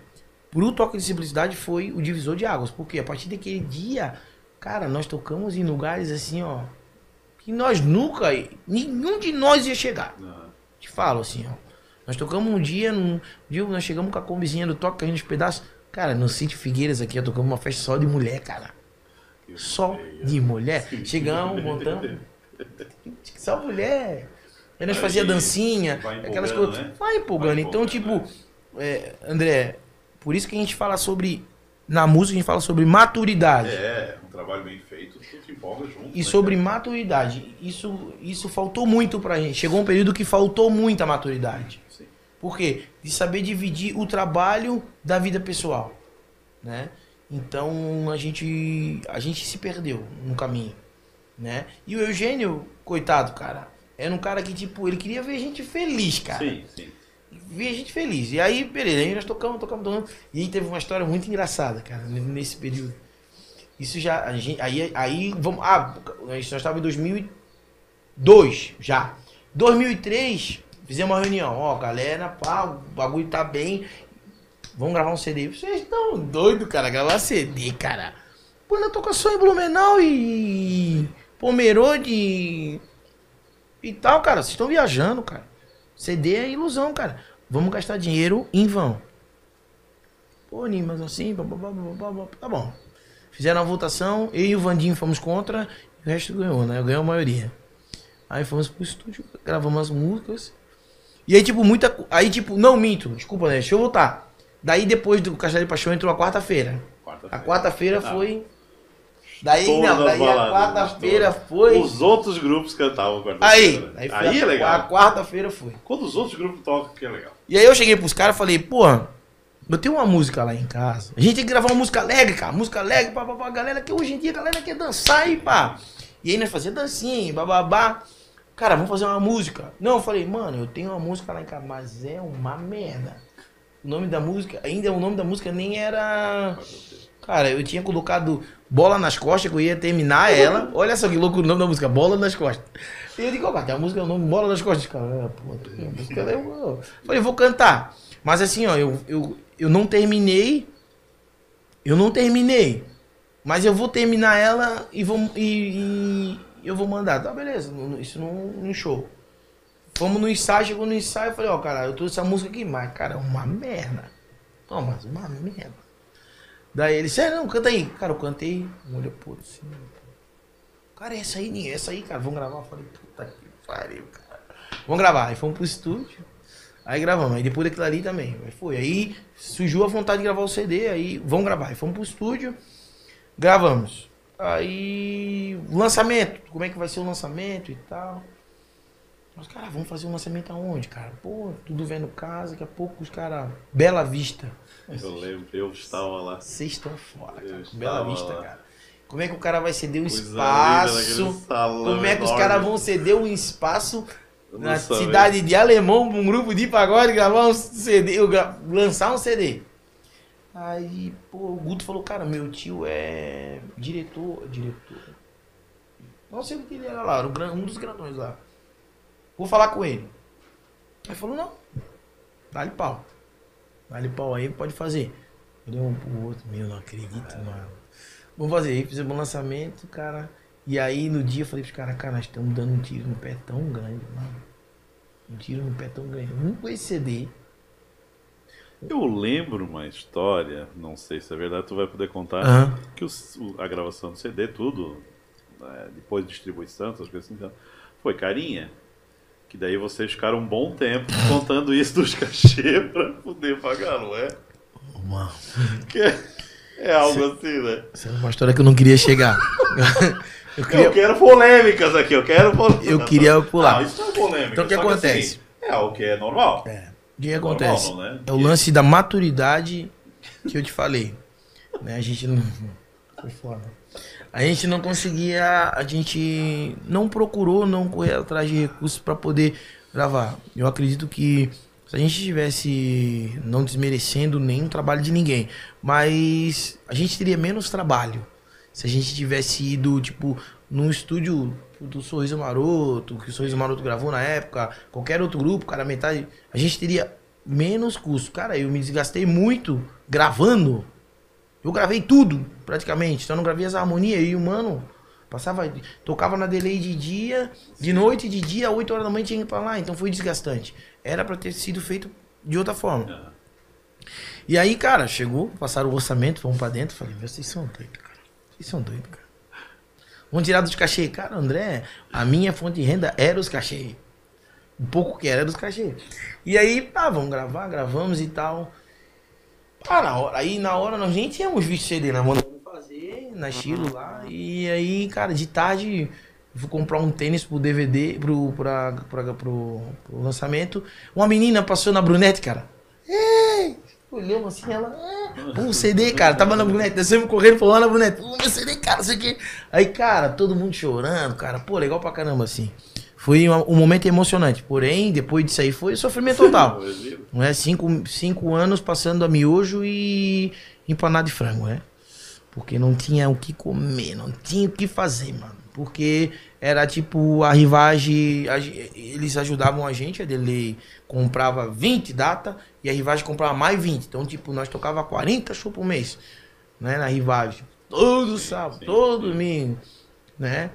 pro toque de simplicidade foi o divisor de águas. Porque a partir daquele dia, cara, nós tocamos em lugares assim, ó. Que nós nunca. Nenhum de nós ia chegar. Ah, Te falo assim, ó. Nós tocamos um dia, num um dia nós chegamos com a combizinha do toque, caindo nos pedaços. Cara, no sítio Figueiras aqui, ó, tocamos uma festa só de mulher, cara. Só de mulher. Chegamos, montamos. Só mulher. Aí nós fazia dancinha, aquelas coisas. né? Vai empolgando. Vai Então, empolgando, tipo, é, André, por isso que a gente fala sobre. Na música a gente fala sobre maturidade. É, um trabalho bem feito, tu te empolga junto. E né, sobre maturidade, isso, isso faltou muito pra gente. Chegou um período que faltou muita maturidade. Sim. Por quê? De saber dividir o trabalho da vida pessoal, né? Então a gente a gente se perdeu no caminho, né? E o Eugênio, coitado, cara, era um cara que tipo, ele queria ver a gente feliz, cara. Sim, sim. Ver a gente feliz. E aí, beleza, aí nós tocamos, tocamos, tocamos. E aí teve uma história muito engraçada, cara, nesse período. Isso já a gente aí aí vamos, ah, nós estávamos em 2002 já. 2003 fizemos uma reunião, ó, galera, pá, o bagulho tá bem. Vamos gravar um CD. Vocês estão doidos, cara, gravar CD, cara. Pô, na tocação em Blumenau e Pomerode e tal, cara. Vocês estão viajando, cara. CD é ilusão, cara. Vamos gastar dinheiro em vão. Pô, Nimas, assim, blá, blá, blá, tá bom. Fizeram a votação, eu e o Vandinho fomos contra, e o resto ganhou, né? Ganhou a maioria. Aí fomos pro estúdio, gravamos as músicas. E aí, tipo, muita. Aí, tipo, não minto, desculpa, né? Deixa eu voltar. Daí, depois do Castelo de Paixão, entrou a quarta-feira. A Quarta-feira. Ah. foi. Daí, Todas não, daí a baladas, quarta-feira foi. Os outros grupos cantavam Aí, quarta-feira. aí, foi Aí é a, legal. a quarta-feira foi. Quando os outros grupos tocam, que é legal. E aí eu cheguei pros caras e falei, porra, eu tenho uma música lá em casa. A gente tem que gravar uma música alegre, cara. Música alegre, pá, pá, pá. Galera que hoje em dia a galera quer dançar aí, pá. E aí nós fazia dancinha, bababá. Cara, vamos fazer uma música. Não, eu falei, mano, eu tenho uma música lá em casa, mas é uma merda. O nome da música, ainda o nome da música nem era. Cara, eu tinha colocado bola nas costas, que eu ia terminar ela. Olha só que louco o nome da música, bola nas costas. E eu digo, ó, a música, o nome bola nas costas. Cara, é, pô, a música, eu vou. Falei, vou cantar. Mas assim, ó, eu, eu, eu não terminei. Eu não terminei. Mas eu vou terminar ela e vou, e, e eu vou mandar. Tá, beleza, isso no, no show. Fomos no ensaio, chegou no ensaio, eu falei, ó, cara, eu trouxe essa música aqui, mas, cara, é uma merda. Não, mas uma merda. Daí ele, sério, não, canta aí. Cara, eu cantei, olha, pô, assim. Cara, essa aí, essa aí, cara, vamos gravar. Eu falei, puta que pariu, cara. Vamos gravar. Aí fomos pro estúdio. Aí gravamos. Aí depois daquilo ali também. Aí foi. Aí surgiu a vontade de gravar o CD. Aí vamos gravar. Aí fomos pro estúdio. Gravamos. Aí. Lançamento. Como é que vai ser o lançamento e tal. Os caras vão fazer um lançamento aonde, cara? Pô, tudo vendo casa, daqui a pouco os caras. Bela Vista. Eu lembro, eu estava lá. Vocês estão fora, cara. Bela Vista, lá. cara. Como é que o cara vai ceder um Coisa espaço? Como é que os caras vão ceder um espaço na cidade de Alemão pra um grupo de pagode gravar um CD, lançar um CD? Aí, pô, o Guto falou, cara, meu tio é diretor, diretor. Não sei o que ele era lá, era um dos grandões lá. Vou falar com ele. Aí falou, não, dá-lhe pau. Dá-lhe pau aí, pode fazer. Olhei um pro outro, meu, não acredito, mano. Vamos fazer, aí fizemos um lançamento, cara. E aí no dia eu falei pros caras, cara, nós estamos dando um tiro no pé tão grande, mano. Um tiro no pé tão grande. Um com esse CD. Eu lembro uma história, não sei se é verdade, tu vai poder contar, Aham. que o- a gravação do CD, tudo, né, depois de distribuição, essas coisas assim, então, foi carinha. Que daí vocês ficaram um bom tempo contando isso dos cachê pra poder pagar, não é? Que é, é algo assim, né? essa é uma história que eu não queria chegar. eu Eu queria. quero polêmicas aqui, eu quero polêmicas. Eu queria pular. Não, isso não é polêmica. Então, o que acontece? assim, é algo que é normal. É. O que acontece? Normal, né? É o lance da maturidade que eu te falei. Né? A gente não. Foi foda. A gente não conseguia. A gente não procurou, não correr atrás de recursos para poder gravar. Eu acredito que se a gente tivesse. Não desmerecendo nenhum trabalho de ninguém, mas a gente teria menos trabalho. Se a gente tivesse ido, tipo, num estúdio do Sorriso Maroto, que o Sorriso Maroto gravou na época, qualquer outro grupo, cara, metade, a gente teria menos custo. Cara, eu me desgastei muito gravando. Eu gravei tudo, praticamente. Só não gravei as harmonias. E o mano passava, tocava na delay de dia, de noite, de dia, 8 horas da manhã tinha que ir pra lá. Então foi desgastante. Era pra ter sido feito de outra forma. E aí, cara, chegou, passaram o orçamento, vamos pra dentro. Falei, meu, vocês são doidos, cara. Vocês são doidos, cara. Vamos tirar dos cachê. Cara, André, a minha fonte de renda era os cachê. Um pouco que era dos cachê. E aí, tá, vamos gravar, gravamos e tal. Ah, na hora, aí na hora nós nem tínhamos visto CD na mão. Vamos fazer na estilo lá. E aí, cara, de tarde fui comprar um tênis pro DVD, pro, pra, pra, pro, pro lançamento. Uma menina passou na brunete, cara. Ei! Olhou assim, ela. "Ah, Um CD, cara, tava na brunete, descemos correndo, foi lá na brunete. Um CD, cara, não sei o quê. Aí, cara, todo mundo chorando, cara. Pô, legal pra caramba, assim. Foi um, um momento emocionante. Porém, depois disso aí foi sofrimento total. Não é? Cinco, cinco anos passando a miojo e empanado de frango, né? Porque não tinha o que comer, não tinha o que fazer, mano. Porque era tipo a rivagem, a eles ajudavam a gente, a dele comprava 20 data e a rivagem comprava mais 20. Então, tipo, nós tocava 40 shows por mês, né? Na rivagem. Todo sábado, sim, todo sim. domingo, né?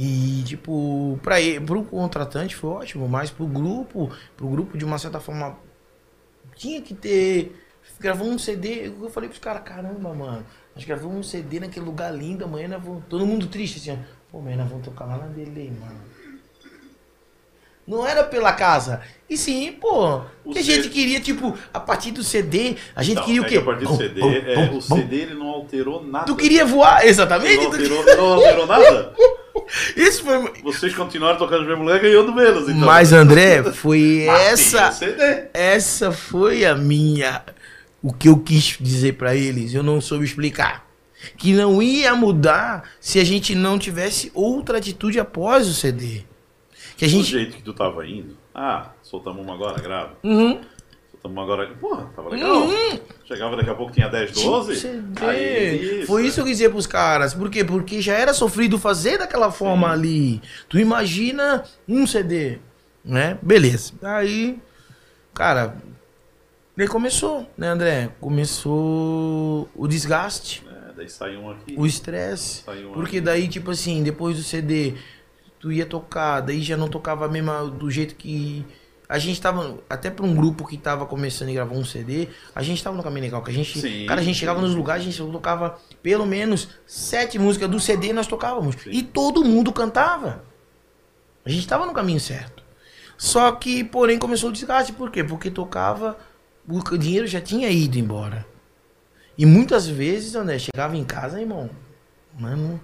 E, tipo, ele, pro contratante foi ótimo, mas pro grupo, pro grupo, de uma certa forma, tinha que ter. Gravou um CD. Eu falei pros caras, caramba, mano. Nós gravamos um CD naquele lugar lindo, amanhã nós vamos. Todo mundo triste, assim, ó. Pô, amanhã nós vamos tocar lá na delay, mano. Não era pela casa. E sim, pô. O Que a gente queria, tipo, a partir do CD, a gente Não, queria é o quê? a partir do CD, bom, é, bom, o. CD ele não alterou nada. Tu queria voar, exatamente? Não alterou, não alterou nada. Isso foi. Vocês continuaram tocando os mesmos lugares ganhando menos, então. Mas, André, foi essa. CD. Essa foi a minha. O que eu quis dizer pra eles. Eu não soube explicar. Que não ia mudar se a gente não tivesse outra atitude após o CD. Que a Do gente. jeito que tu tava indo. Ah, soltamos uma agora, grava. Uhum. Uma agora. Porra, tava legal. Chegava daqui a pouco, tinha 10, Tinha 12. CD. Aí, Foi isso que eu quis dizer pros caras. Por quê? Porque já era sofrido fazer daquela forma ali. Tu imagina um CD, né? Beleza. Aí, cara, aí começou, né, André? Começou o desgaste, É, daí saiu um aqui. o estresse. Um Porque aqui. daí, tipo assim, depois do CD, tu ia tocar, daí já não tocava mesmo do jeito que. A gente tava, até pra um grupo que tava começando a gravar um CD, a gente tava no caminho legal, que a gente, Sim, cara, a gente sim. chegava nos lugares, a gente tocava pelo menos sete músicas do CD nós tocávamos. Sim. E todo mundo cantava. A gente tava no caminho certo. Só que, porém, começou o desgaste. Por quê? Porque tocava, o dinheiro já tinha ido embora. E muitas vezes, André, chegava em casa, irmão, mano,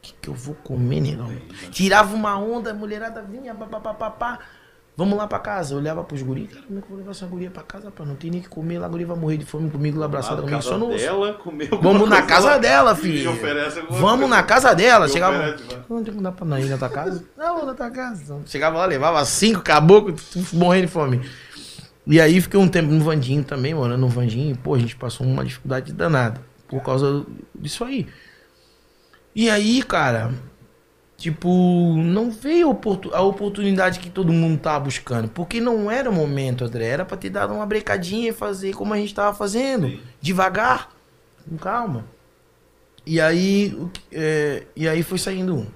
que, que eu vou comer, negão? Tirava uma onda, a mulherada vinha, papapá. Vamos lá pra casa. Eu olhava pros guris, cara, como é que eu vou levar essa guria pra casa, pá? Não tem nem que comer lá, a guria vai morrer de fome comigo lá abraçada comigo. Só no. dela, comeu Vamos na casa lá, dela, e filho. Vamos na casa dela. E Chegava. oferece. Não tem como dar pra não ir na tua casa? Não, na tua casa. Chegava lá, levava cinco caboclos, morrendo de fome. E aí fiquei um tempo no Vandinho também, morando no Vandinho. Pô, a gente passou uma dificuldade danada por causa disso aí. E aí, cara, tipo, não veio a oportu- a oportunidade que todo mundo tava buscando. Porque não era o momento, André. Era pra ter dado uma brecadinha e fazer como a gente tava fazendo. Sim. Devagar, com calma. E aí, é, e aí foi saindo um.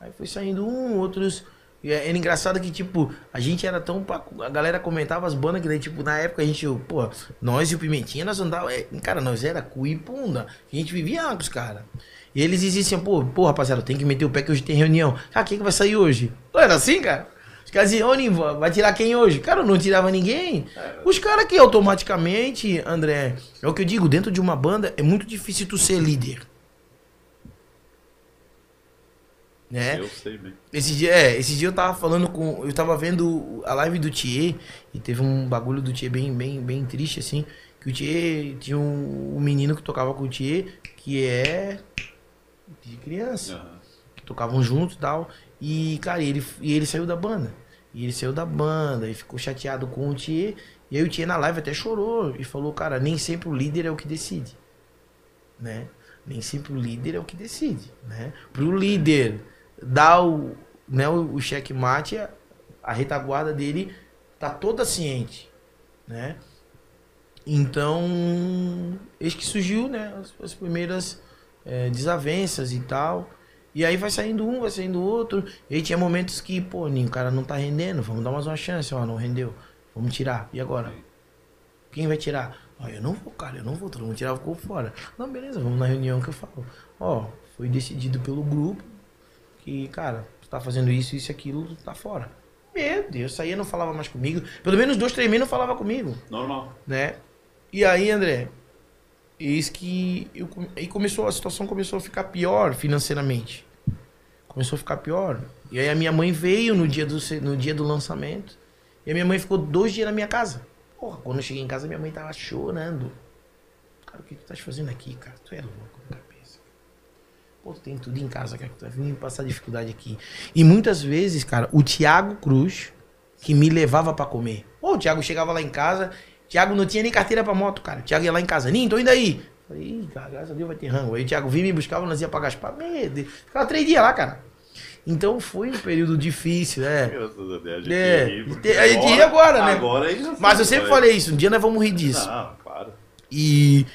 Aí foi saindo um, outros. e é- Era engraçado que, tipo, a gente era tão. A galera comentava as bandas que daí, tipo, na época a gente, pô, nós e o Pimentinha, nós andava. é, Cara, nós era cu e punda. A gente vivia com os caras. E eles assim, pô, pô, rapaziada, tem que meter o pé que hoje tem reunião. Ah, quem que vai sair hoje? Não era assim, cara? Os caras diziam, ô Nivo, vai tirar quem hoje? Cara, eu não tirava ninguém. Os caras que automaticamente, André, é o que eu digo, dentro de uma banda é muito difícil tu ser líder. Né? Eu sei bem. Esse dia, é, esse dia eu tava falando com. Eu tava vendo a live do Thier e teve um bagulho do Thier bem, bem, bem triste, assim. Que o Thier tinha um, um menino que tocava com o Thier, que é de criança. Que tocavam juntos e tal. E, cara, ele, e ele saiu da banda. E ele saiu da banda e ficou chateado com o Thier. E aí o Thier na live até chorou e falou, cara, nem sempre o líder é o que decide. Né? Nem sempre o líder é o que decide, né? Pro líder dar o, né, o, o checkmate, a, a retaguarda dele tá toda ciente, né? Então, eis que surgiu, né, as, as primeiras eh, desavenças e tal. E aí vai saindo um, vai saindo outro. E aí tinha momentos que, pô, Ninho, o cara não tá rendendo, vamos dar mais uma chance, ó, não rendeu. Vamos tirar. E agora? Quem vai tirar? Ó, eu não vou, cara, eu não vou, todo mundo tirar ficou fora. Não, beleza, vamos na reunião que eu falo. Ó, foi decidido pelo grupo que, cara, tu tá fazendo isso, isso e aquilo, tá fora. Meu Deus, saía não falava mais comigo. Pelo menos dois, três meses não falava comigo, Normal. né? E aí, André, eis que eu, aí começou, a situação começou a ficar pior financeiramente. Começou a ficar pior. E aí a minha mãe veio no dia do, no dia do lançamento. E a minha mãe ficou dois dias na minha casa. Porra, quando eu cheguei em casa, minha mãe tava chorando. Cara, o que tu tá fazendo aqui, cara? Tu é louco na cabeça. Pô, tu tem tudo em casa, cara. Tu vai vir passar dificuldade aqui. E muitas vezes, cara, o Thiago Cruz, que me levava pra comer. Pô, o Thiago chegava lá em casa, Thiago não tinha nem carteira pra moto, cara. O Thiago ia lá em casa, Ninho, tô indo aí. Falei, graças a Deus vai ter rango. Aí o Thiago vinha me buscava, nós ia pra Gaspar. Meu Deus. Ficava três dias lá, cara. Então foi um período difícil, é. Graças a Deus. A gente É, ri, a gente ri agora, né? Agora é Mas eu sempre vai. falei isso, um dia nós vamos rir disso. Não, claro. E,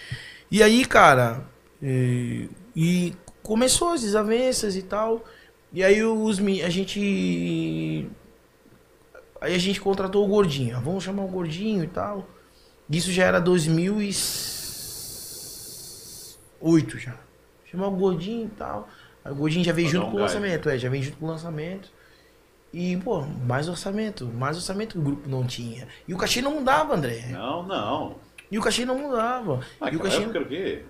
e aí, cara, e, e começou as desavenças e tal. E aí os, a gente. Aí a gente contratou o gordinho. Ah, Vamos chamar o gordinho e tal. Isso já era 2008 já. Chamar o gordinho e tal. Aí o gordinho já veio junto um com o lançamento, é, já veio junto com o lançamento. E, pô, mais orçamento, mais orçamento que o grupo não tinha. E o cachê não mudava, André. Não, não. E o cachê não mudava. e o cachê. época era o quê?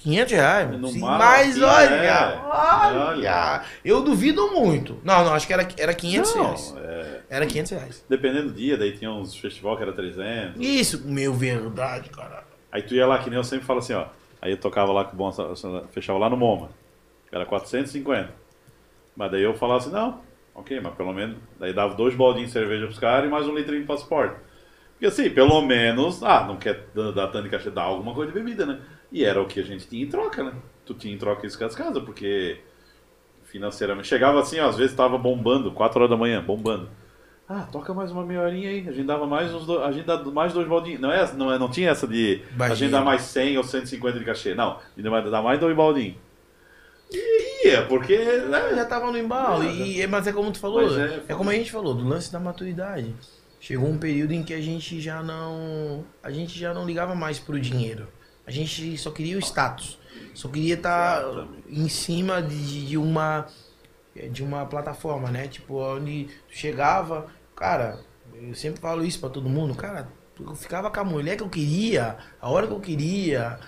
500 reais. No Sim, mas olha, é. olha. Eu duvido muito. Não, não, acho que era, era 500 reais. Não, é, Era 500 reais. dependendo do dia, daí tinha uns festival que era 300. Isso, meu, verdade, cara. Aí tu ia lá, que nem eu sempre falo assim, ó. Aí eu tocava lá com o bom, fechava lá no MoMA. Era 450. Mas daí eu falava assim, não, ok, mas pelo menos. Daí dava dois baldinhos de cerveja pros caras e mais um litrinho de passaporte. Porque assim, pelo menos, ah, não quer dar dar tanto de cachê, dá alguma coisa de bebida, né? E era o que a gente tinha em troca, né? Tu tinha em troca isso com as casas, porque financeiramente. Chegava assim, ó, às vezes tava bombando, 4 horas da manhã, bombando. Ah, toca mais uma meia horinha aí. A gente dava mais uns do... a gente dá mais dois baldinhos. Não, é, não, é, não tinha essa de a Baixinho. gente dá mais 100 ou 150 de cachê. Não, a gente vai dar mais dois baldinhos. E ia, porque. Não, Né? já tava no embalo. E, mas é como tu falou, Mas é, é- como a gente falou, do lance da maturidade. Chegou um período em que a gente já não. A gente já não ligava mais pro dinheiro. A gente só queria o status. Só queria estar Exatamente. em cima de, de uma. De uma plataforma, né? Tipo, onde tu chegava. Cara, eu sempre falo isso pra todo mundo, cara. Eu ficava com a mulher que eu queria, a hora que eu queria.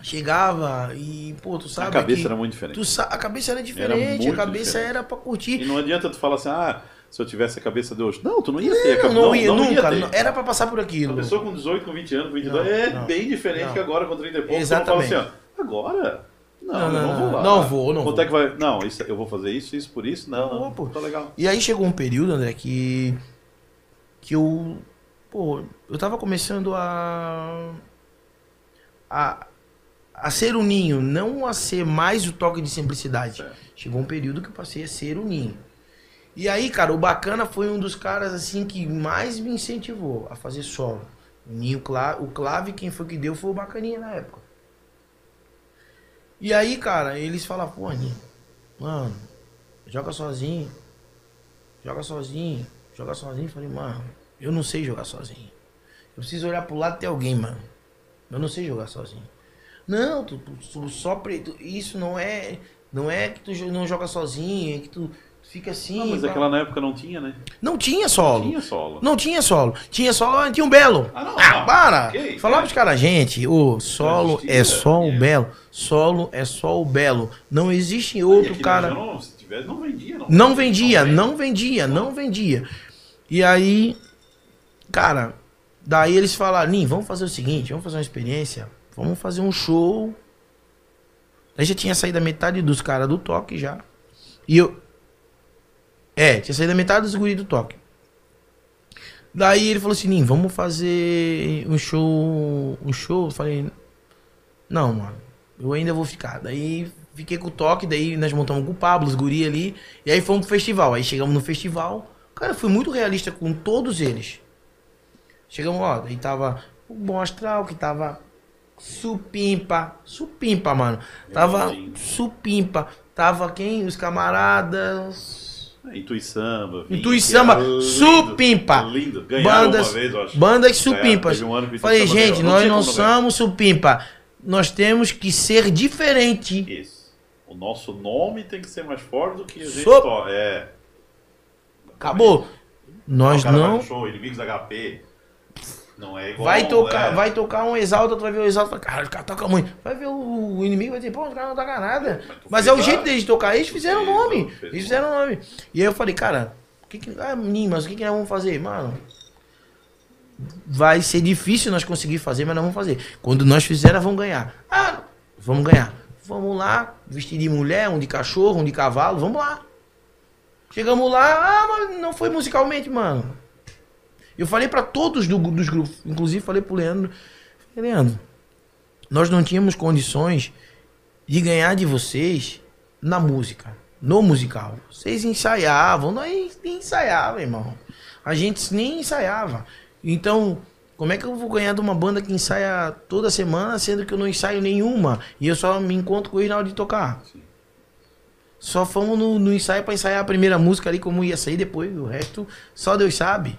chegava e, pô, tu sabe. a cabeça era muito diferente. tu a cabeça era diferente, muito a cabeça diferente. era pra curtir. E não adianta tu falar assim, ah, se eu tivesse a cabeça de hoje. Não, tu não ia ter Não, cabeça. não, ia nunca. ter. não- era pra passar por aquilo. A pessoa com 18, com 20 anos, com 22, Não, é não, bem diferente não. que agora com 30 e pouco. Exatamente. Não assim, ó, agora? Não, Não, não, não, vou não, lá. não vou, não Quanto vou. é que vai... Não, isso, eu vou fazer isso, isso por isso? Não, Não, não, pô. tá legal. E aí chegou um período, André, que. que eu. Pô, eu tava começando a. a. a ser o ninho, não a ser mais o toque de simplicidade. Certo. Chegou um período que eu passei a ser o ninho. E aí, cara, o Bacana foi um dos caras assim que mais me incentivou a fazer solo. O Ninho o Clave, quem foi que deu foi o Bacaninha na época. E aí, cara, eles falam, pô, mano, joga sozinho. Joga sozinho. Joga sozinho. Falei, mano, eu não sei jogar sozinho. Eu preciso olhar pro lado e ter alguém, mano. Eu não sei jogar sozinho. Não, tu, tu- tu só pre... tu- isso não é não é que tu não joga sozinho, é que tu fica assim. Não, mas pá. aquela na época não tinha, né? Não tinha solo. Tinha solo. Não tinha solo. Tinha solo, ah, tinha um belo. Ah, não, Ah, não. para! Ok, Falar é. pros caras, gente, o solo é só o é. belo. Solo é só o belo. Não existe outro cara. não, se tivesse, não vendia. Não, Não vendia, não vendia, não vendia. E aí, cara, daí eles falaram, Nin, vamos fazer o seguinte, vamos fazer uma experiência, vamos fazer um show. Aí já tinha saído a metade dos caras do toque já. E eu. É, tinha saído a metade dos guris do toque. Daí ele falou assim, Nin, vamos fazer um show. Um show. Eu falei. Não, mano. Eu ainda vou ficar. Daí fiquei com o toque, daí nós montamos com o Pablo, os guri ali. E aí fomos pro festival. Aí chegamos no festival. Cara, fui muito realista com todos eles. Chegamos, ó, daí tava o Bom Astral, que tava supimpa. Supimpa, mano. Tava supimpa. Tava quem? Os camaradas. É, era lindo, supimpa. Lindo. Ganharam Bandas, uma vez, eu acho. bandas supimpas. um Falei, gente, ganhou. nós não somos supimpa. Nós temos que ser diferente. Isso. O nosso nome tem que ser mais forte do que a gente Sop- to- É. Acabou. Nós o cara vai não. show, inimigos HP. Não é igual. Vai tocar, é. vai tocar um exalta, tu vai ver o exalta, cara, o cara toca muito. Vai ver o, o inimigo vai dizer, pô, o cara não toca nada. Mas Mas é o jeito deles de tocar, eles fizeram o nome. Eles fizeram o nome. E aí eu falei, cara, o que que. Ah, menino, mas o que, que nós vamos fazer? Mano. Vai ser difícil nós conseguir fazer, mas nós vamos fazer. Quando nós fizermos, vamos ganhar. Ah, vamos ganhar. Vamos lá, vestir de mulher, um de cachorro, um de cavalo, vamos lá. Chegamos lá, ah, mas não foi musicalmente, mano. Eu falei pra todos do- dos grupos, inclusive falei pro Leandro, falei, Leandro, nós não tínhamos condições de ganhar de vocês na música, no musical. Vocês ensaiavam, nós nem ensaiava, irmão. A gente nem ensaiava. Então, como é que eu vou ganhar de uma banda que ensaia toda semana, sendo que eu não ensaio nenhuma e eu só me encontro com eles na hora de tocar? Só fomos no, no ensaio pra ensaiar a primeira música ali, como ia sair depois, o resto só Deus sabe.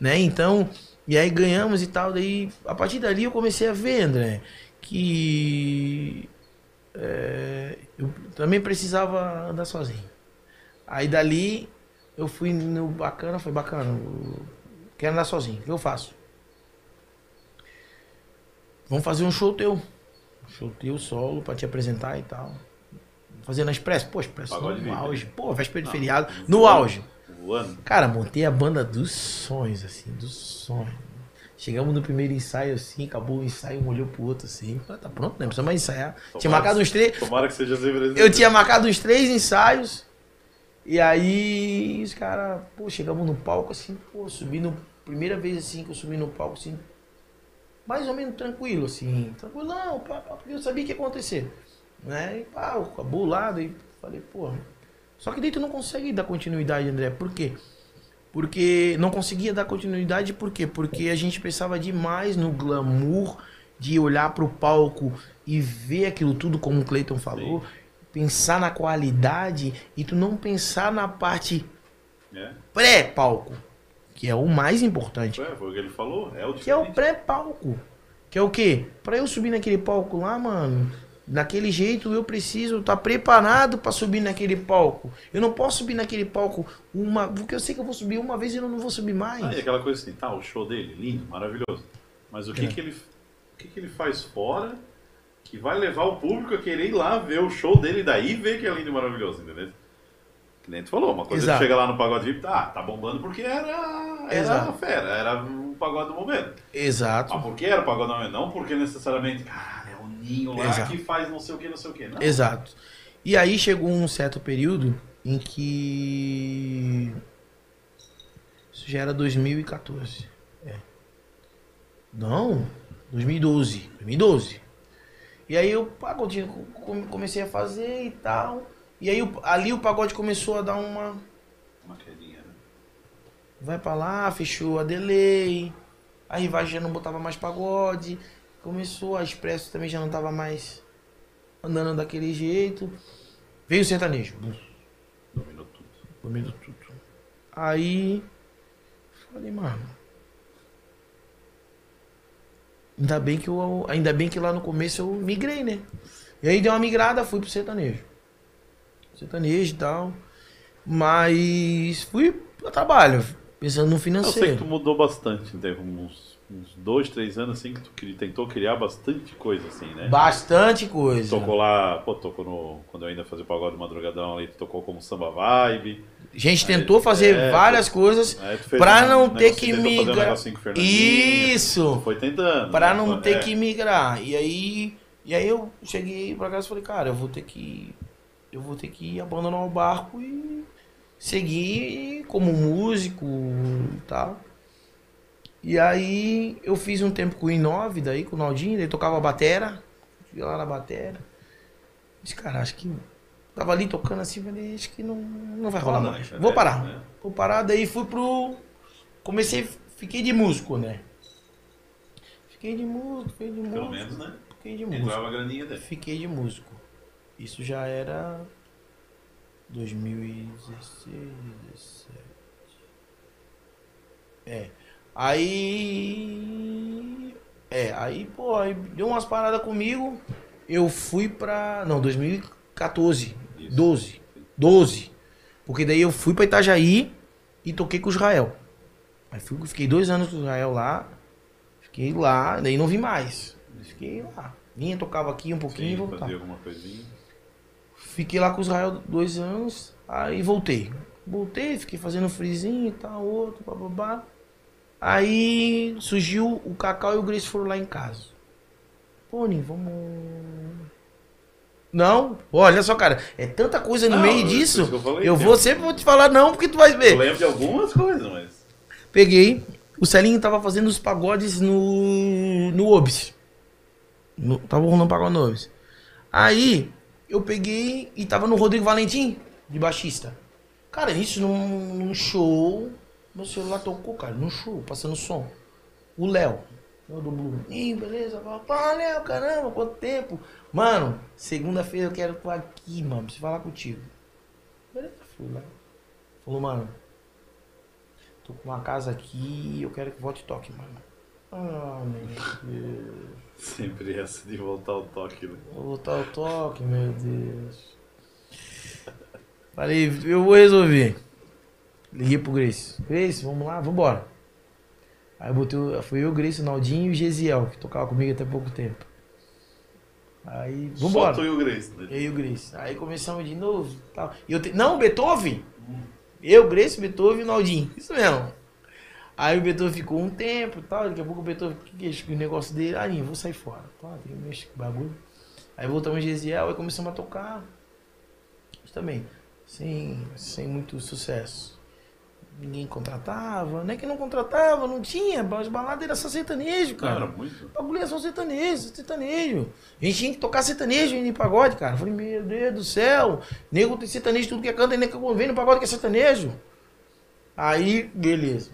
Né? Então, e aí ganhamos e tal. Daí, a partir dali eu comecei a ver, André, que é, eu também precisava andar sozinho. Aí dali eu fui no bacana, foi bacana. quero andar sozinho, o que eu faço? Vamos fazer um show teu. Um show teu solo pra te apresentar e tal. Fazer na Expresso. Pô, Expresso Pagode no auge. Pô, véspera de feriado. No auge. Voando. Cara, montei a banda dos sonhos, assim, dos sonhos. Chegamos no primeiro ensaio, assim, acabou o ensaio, um olhou pro outro, assim. Falei, tá pronto, né? Precisa mais ensaiar. tinha Tomara marcado que- uns três. Tomara que seja sempre Eu tinha marcado uns três ensaios. E aí, os caras, pô, chegamos no palco, assim, pô, subi no. Primeira vez, assim, que eu subi no palco, assim. Mais ou menos tranquilo, assim. Tranquilão, pá, pá, porque eu sabia o que ia acontecer. Né? E pá, acabou lá, daí falei, pô. Só que daí tu não consegue dar continuidade, André. Por quê? Porque não conseguia dar continuidade, por quê? Porque a gente pensava demais no glamour de olhar pro palco e ver aquilo tudo, como o Cleiton falou, pensar na qualidade e tu não pensar na parte É, pré-palco, que é o mais importante, é, foi o que ele falou. É o que é o diferente. pré-palco. Que é o quê? Pra eu subir naquele palco lá, mano, daquele jeito eu preciso estar preparado pra subir naquele palco. Eu não posso subir naquele palco uma, porque eu sei que eu vou subir uma vez e eu não vou subir mais. Ah, e aquela coisa assim, tá, o show dele, lindo, maravilhoso. Mas o que, É. que ele o que, que ele faz fora que vai levar o público a querer ir lá ver o show dele e daí ver que é lindo e maravilhoso, entendeu? Que nem tu falou, uma coisa Exato. que chega lá no pagode VIP, tá, tá bombando porque era, era Exato. fera, era o pagode do momento. Exato. Ah, porque era o pagode do momento, não porque necessariamente, é o ninho lá Exato. que faz não sei o que, não sei o que. Não. Exato. E aí chegou um certo período em que. Isso já era 2014. É. Não, 2012. 2012. E aí o pagode come- comecei a fazer e tal. E aí ali o pagode começou a dar uma. Uma quedinha, né? Vai pra lá, fechou a delay. A Rivagem já não botava mais pagode. Começou, a Expresso também já não tava mais andando daquele jeito. Veio o sertanejo. bum, Dominou tudo. Comendo tudo. Aí. Falei, mano. Ainda bem que eu. Ainda bem que lá no começo eu migrei, né? E aí dei uma migrada, fui pro sertanejo. Sertanejo e tal. Mas fui pro trabalho, pensando no Eu sei que financeiro. tu mudou bastante, teve uns, uns dois, três anos assim que tu tentou criar bastante coisa assim, né? Bastante coisa. Tocou lá, pô, tocou no. Quando eu ainda fazia pagode madrugadão ali, tu tocou como samba vibe. A gente tentou fazer É, várias coisas Aí pra um não ter que um migrar. o Fernandinho, Isso! Foi tentando. Pra né? não ter é. que migrar. E aí, e aí eu cheguei pra casa e falei, cara, eu vou ter que. Eu vou ter que abandonar o barco e seguir como músico e tal. E aí eu fiz um tempo com o I9 daí, com o Naldinho, ele tocava batera. Fui lá na batera. Disse, cara, acho que. Tava ali tocando assim, falei, acho que não, não vai rolar mais. Vou É, parar. né? Vou parar, daí fui pro. Comecei, fiquei de músico, né? Fiquei de músico, fiquei de músico. Pelo menos, né? Fiquei de músico. Entrava a graninha dele. Fiquei de músico. Isso já era 2016, 17. É. Aí. É, aí, pô, aí deu umas paradas comigo. Eu fui pra. Não, 2014. Isso. 12. 12. Porque daí eu fui pra Itajaí e toquei com o Israel. Aí fui, fiquei dois anos com o Israel lá. Fiquei lá, daí não vim mais. Fiquei lá. Vinha, tocava aqui um pouquinho e Sim, voltava. fazia alguma coisinha. Fiquei lá com o Israel dois anos, aí voltei. Voltei, fiquei fazendo frizinho e tal, outro, bababá. Aí surgiu o Cacau e o Grace foram lá em casa. Pô, Ninho, vamos. Não? Olha só, cara, é tanta coisa no Não, meio isso disso. eu falei, eu vou sempre vou te falar não, porque tu vai ver. Eu lembro de algumas coisas, mas. Peguei. O Celinho tava fazendo os pagodes no. no Obis. No, tava rolando pagode no Obis. Aí, eu peguei e tava no Rodrigo Valentim, de baixista. Cara, isso num, num show. Meu celular tocou, cara, num show, passando som. O Léo. Léo do Blue. Ih, beleza. Pô, Léo, caramba, quanto tempo. Mano, segunda-feira eu quero tô aqui, mano. Preciso falar contigo. Beleza, fui lá. Falou, mano. Tô com uma casa aqui eu quero que volte toque, mano. Ah, meu Deus. Sempre essa de voltar ao toque, né? Vou voltar o toque, meu Deus. Falei, eu vou resolver. Liguei pro Grace. Grace, vamos lá, vambora. Aí eu botei, foi eu, Grace, o Naldinho e o Gesiel, que tocava comigo até pouco tempo. Aí, vambora. Só tu e o Grace, né? Eu e o Grace. Aí começamos de novo. Tal. E eu te... Não, Beethoven. Eu, Grace, Beethoven e o Naldinho. Isso mesmo. Aí o Beethoven ficou um tempo e tal. Daqui a pouco o Beethoven, o que que é isso? O negócio dele. Ah, Ninho, vou sair fora. Tá, tem que mexer com bagulho. Aí voltamos em Gesiel, aí começamos a tocar. Mas também, sem, sem muito sucesso. Ninguém contratava, não é que não contratava, não tinha. As baladas eram só sertanejo, cara. Cara, muito. O bagulho é só sertanejo, sertanejo. A gente tinha que tocar sertanejo em pagode, cara. Eu falei, meu Deus do céu. Nego tem sertanejo, tudo que é canto, e nego vem no pagode que é sertanejo. Aí, beleza.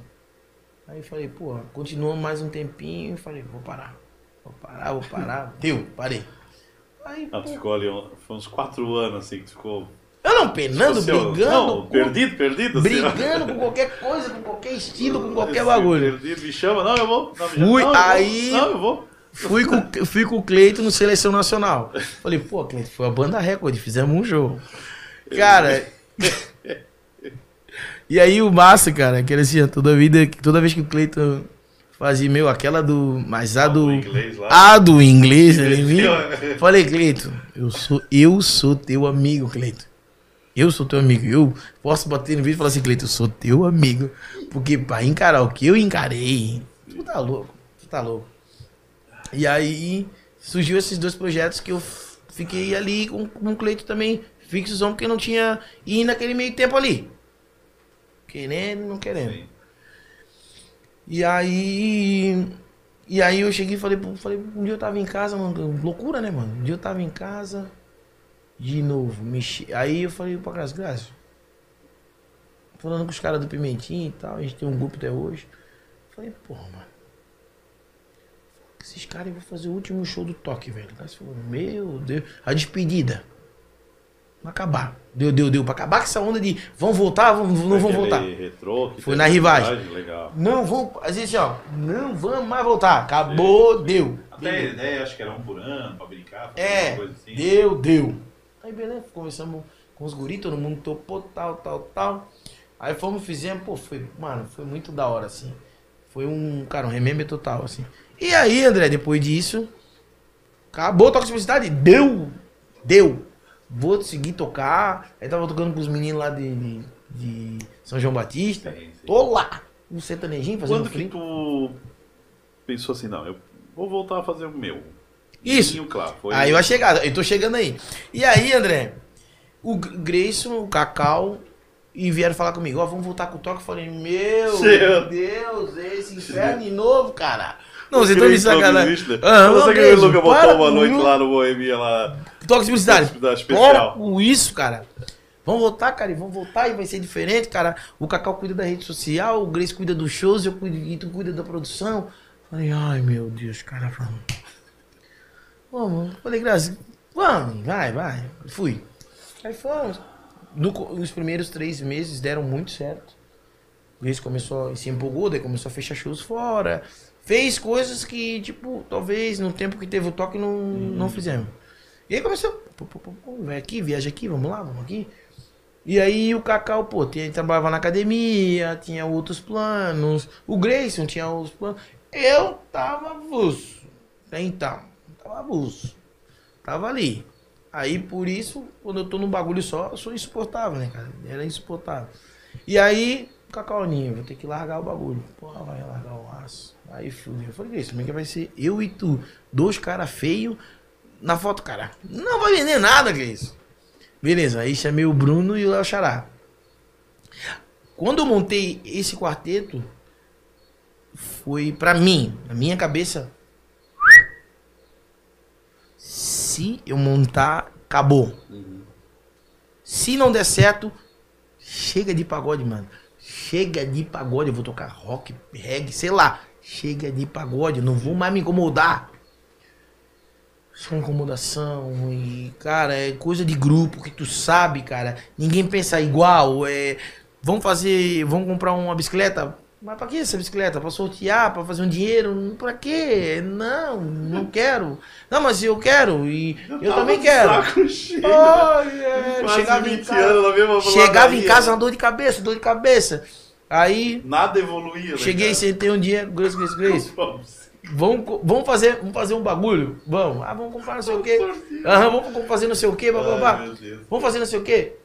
Aí falei, pô, continuou mais um tempinho. e Falei, vou parar. Vou parar, vou parar. Deu, parei. Aí, Ah, pô, ficou ali, foi uns quatro anos assim que ficou. Eu não penando, seu- brigando. Não, com- perdido, perdido. brigando com qualquer coisa, com qualquer estilo, com qualquer Esse bagulho. Perdido, me chama, não, eu vou. Não, Fui, não, eu vou. aí- Não, eu vou. Fui com, fui com o Cleito no Seleção Nacional. Falei, pô, Cleito, foi a banda recorde, fizemos um jogo. Cara. e aí o massa, cara, que era assim, toda vida, toda vez que o Cleito Fazia, meu, aquela do. Mas a do. inglês lá. A do inglês, ele viu? Falei, Cleito, eu sou, eu sou teu amigo, Cleito. Eu sou teu amigo. Eu posso bater no vídeo e falar assim, Cleito, eu sou teu amigo. Porque pra encarar o que eu encarei, tu tá louco, tu tá louco. E aí surgiu esses dois projetos que eu fiquei ali com, com o Cleito também, fixozão, porque não tinha. E naquele meio tempo ali. Querendo, não querendo. Sim. E aí. E aí eu cheguei e falei, falei, um dia eu tava em casa, mano, loucura, né, mano? Um dia eu tava em casa, de novo, mexi. Aí eu falei pra Graça, Graça, falando com os caras do Pimentinho e tal, a gente tem um grupo até hoje. Falei, porra, mano. Esses caras vão fazer o último show do toque, velho. Graça falou, meu Deus. A despedida. Vai acabar. Deu, deu, deu. Pra acabar com essa onda de vão voltar, vão, não vão voltar. Retrô Foi na rivagem. Legal. Não vão. Às vezes, ó, não vamos mais voltar. Acabou, deu. Até a Deu. ideia, acho que era um por ano, pra brincar, fazer É, assim. deu, deu. Aí beleza, conversamos com os guris, todo mundo topou, tal, tal, tal. Aí fomos, fizemos, pô, foi, mano, foi muito da hora, assim. Foi um, cara, um remember total, assim. E aí, André, depois disso, acabou a toque de publicidade, deu, deu. Vou seguir tocar. Aí tava tocando com os meninos lá de, de, de São João Batista. Sim, sim. Tô lá, um sertanejinho fazendo Quando que frio. tu pensou assim, não, eu vou voltar a fazer o meu? Isso. Claro. Aí eu ia chegar, eu tô chegando aí. E aí, André, o Grayson, o Cacau, e vieram falar comigo, ó, vamos voltar com o toque. Eu falei, meu Seu. Deus, esse inferno de novo, cara. Não, vocês estão me Grayson sacanagem. Ah, Você que o Luca botou uma noite lá no Boemia lá. Toque de publicidade. Para com isso, cara. Vamos voltar, cara, e vamos voltar e vai ser diferente, cara. O Cacau cuida da rede social, o Grace cuida dos shows, eu cuido, e tu cuida da produção. Falei, ai meu Deus, cara, vamos. Vamos. Falei, Graça, vamos, vai, vai. Fui. Aí fomos. No os primeiros três meses deram muito certo. O Grace começou, se empolgou, daí começou a fechar shows fora. Fez coisas que, tipo, talvez no tempo que teve o toque não, não fizemos. E aí começou, pô, pô, pô, vai aqui, viaja aqui, vamos lá, vamos aqui. E aí o Cacau, pô, tinha, trabalhava na academia, tinha outros planos. O Grayson tinha outros planos. Eu tava avulso. Então, avulso. Tava ali. Aí por isso, quando eu tô num bagulho só, eu sou insuportável, né, cara? Era insuportável. E aí, Cacauninho, vou ter que largar o bagulho. Pô, vai largar o aço. Aí fudeu. Eu falei, Grayson, como é que vai ser eu e tu? Dois caras feios na foto, cara. Não vai vender nada, que é isso. Beleza, aí chamei o Bruno e o Léo Xará. Quando eu montei esse quarteto, foi pra mim, na minha cabeça. Se eu montar, acabou. Se não der certo, chega de pagode, mano. Chega de pagode, eu vou tocar rock, reggae, sei lá. Chega de pagode, não vou mais me incomodar. Só incomodação e, cara, é coisa de grupo que tu sabe, cara. Ninguém pensa igual. É, vamos fazer, vamos comprar uma bicicleta. Mas pra que essa bicicleta? Pra sortear, pra fazer um dinheiro? Pra quê? Não, não quero. Não, mas eu quero e eu, tava também quero. Saco cheio. É, Quase chegava, em 20 casa, anos chegava em casa, uma dor de cabeça, dor de cabeça. Aí Nada evoluía, né, cheguei, cara? sentei um dia, Grace, Grace, Grace. Vamos. Vamos, vamos, fazer, vamos fazer um bagulho? Vamos. Ah, vamos comprar não sei o quê. Aham, vamos fazer não sei o quê, blá, blá, blá. Ai, meu Deus. Vamos fazer não sei o quê.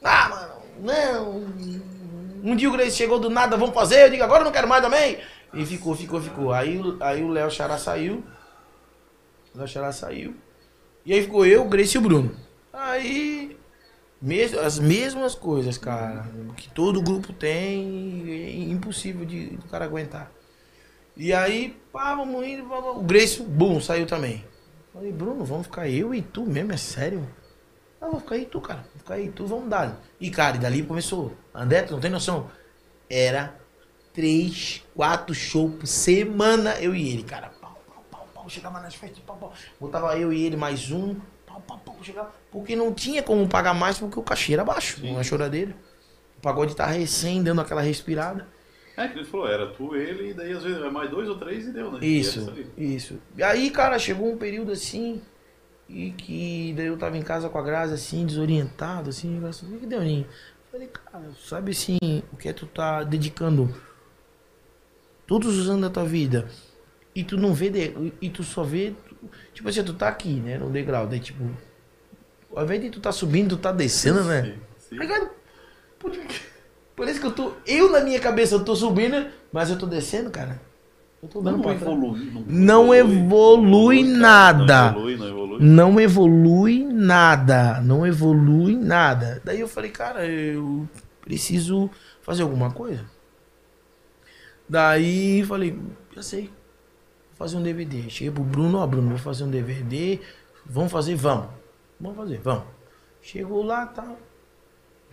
Ah, mano, não. Um dia o Grace chegou do nada, vamos fazer. Eu digo, agora eu não quero mais também. E ficou, ficou, ficou. Aí, aí o Léo Xará saiu. O Léo Xará saiu. E aí ficou eu, o Grace e o Bruno. Aí. Mes, as mesmas coisas, cara. Que todo grupo tem. É impossível de o cara aguentar. E aí, pá, vamos indo. O Grace, bum, saiu também. Falei, Bruno, vamos ficar eu e tu mesmo, é sério? Ah, vou ficar aí tu, cara. Ficar aí tu, vamos dar. E, cara, e dali começou. André, tu não tem noção? Era três, quatro shows por semana, eu e ele, cara. Pau, pau, pau, pau. Chegava nas festas, pau, pau. Botava eu e ele mais um. Pau, pau, pau. Chegava. Porque não tinha como pagar mais porque o cachê era baixo, uma choradeira. O pagode tá recém dando aquela respirada. É, que ele falou, era tu, ele, e daí às vezes é mais dois ou três e deu, né? E Isso, aí. isso. E aí, cara, chegou um período assim, e que daí eu tava em casa com a Grazi, assim, desorientado, assim, o que que deu, Ninho? Falei, cara, sabe assim, o que é tu tá dedicando todos os anos da tua vida, e tu não vê, de, e tu só vê, tipo assim, tu tá aqui, né, no degrau, daí tipo, ao invés de tu tá subindo, tu tá descendo, né? Sim, sim. Aí, cara, por- Parece que eu tô, eu na minha cabeça eu tô subindo, mas eu tô descendo, cara. Não pra trás. evolui. Não evolui cara. nada. Não evolui, não evolui. Não evolui nada. Não evolui nada. Daí eu falei, cara, eu preciso fazer alguma coisa. Daí falei, já sei. Vou fazer um DVD. Cheguei pro Bruno, ó, Bruno, vou fazer um DVD. Vamos fazer, vamos. Vamos fazer, vamos. Chegou lá, tal.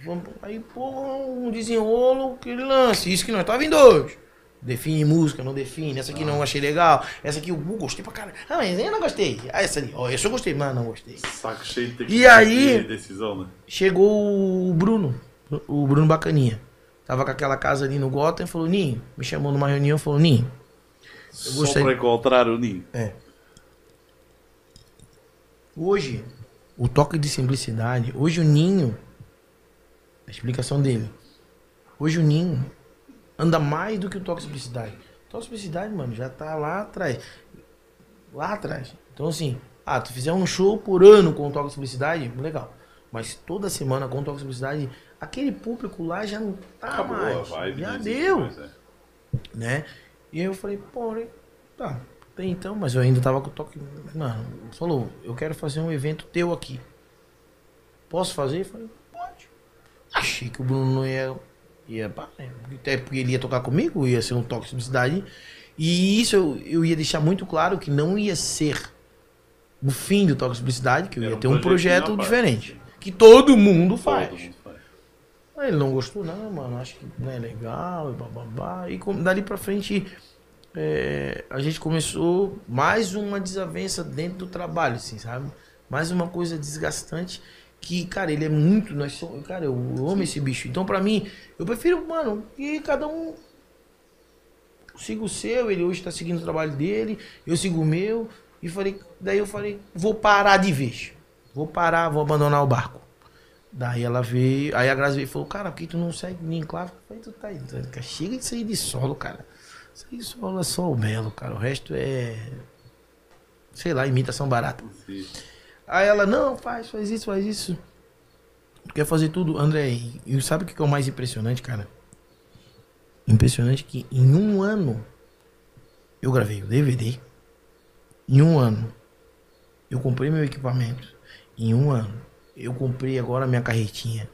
Vamos, aí, pô, um desenrolo, aquele lance. Isso que nós tava em dois. Define música, não define. Essa aqui não achei legal. Essa aqui eu uh, gostei pra caralho. Ah, mas eu não gostei. Ah, essa ali. Ó, essa eu gostei, mas não gostei. Saco cheio de ter E aí- decisão, né? Chegou o Bruno, o Bruno Bacaninha. Tava com aquela casa ali no Gotham e falou, Ninho, me chamou numa reunião e falou, Ninho, Só gostei. pra encontrar o Ninho. É. Hoje, o toque de simplicidade, hoje o Ninho, a explicação dele, hoje o Ninho anda mais do que o toque de simplicidade. O toque de simplicidade, mano, já tá lá atrás. Lá atrás. Então assim, ah, tu fizer um show por ano com o toque de simplicidade, legal. Mas toda semana com o toque de simplicidade, aquele público lá já não tá Acabou a mais. já deu mais, é. né? E aí eu falei, pô, tá, tem então, mas eu ainda tava com o toque. Mano, falou, eu quero fazer um evento teu aqui. Posso fazer? Eu falei, pode. Achei que o Bruno não ia. Ia pá? Até porque ele ia tocar comigo, ia ser um toque de simplicidade. E isso eu, eu ia deixar muito claro que não ia ser o fim do toque de simplicidade, que eu ia ter um projeto parte, diferente. sim. Que todo mundo faz. Todo mundo faz. Aí ele não gostou, não, mano. Acho que não é legal, e bababá. E dali pra frente, é, a gente começou mais uma desavença dentro do trabalho, assim, sabe? Mais uma coisa desgastante. Que, cara, ele é muito. Nós somos, cara, eu amo esse bicho. Então, pra mim, eu prefiro, mano, que cada um siga o seu. Ele hoje tá seguindo o trabalho dele, eu sigo o meu. E falei, daí eu falei, vou parar de vez. Vou parar, vou abandonar o barco. Daí ela veio, aí a Grazi veio e falou, cara, por que tu não segue nem claro? Eu falei, tu tá aí, chega de sair de solo, cara. Sair de solo é só o belo, cara. O resto é. Sei lá, imitação barata. Sim. Aí ela, não, faz, faz isso, faz isso. Tu quer fazer tudo, André? E sabe o que é o mais impressionante, cara? Impressionante que em um ano eu gravei o DVD. Em um ano eu comprei meu equipamento. Em um ano eu comprei agora minha carretinha.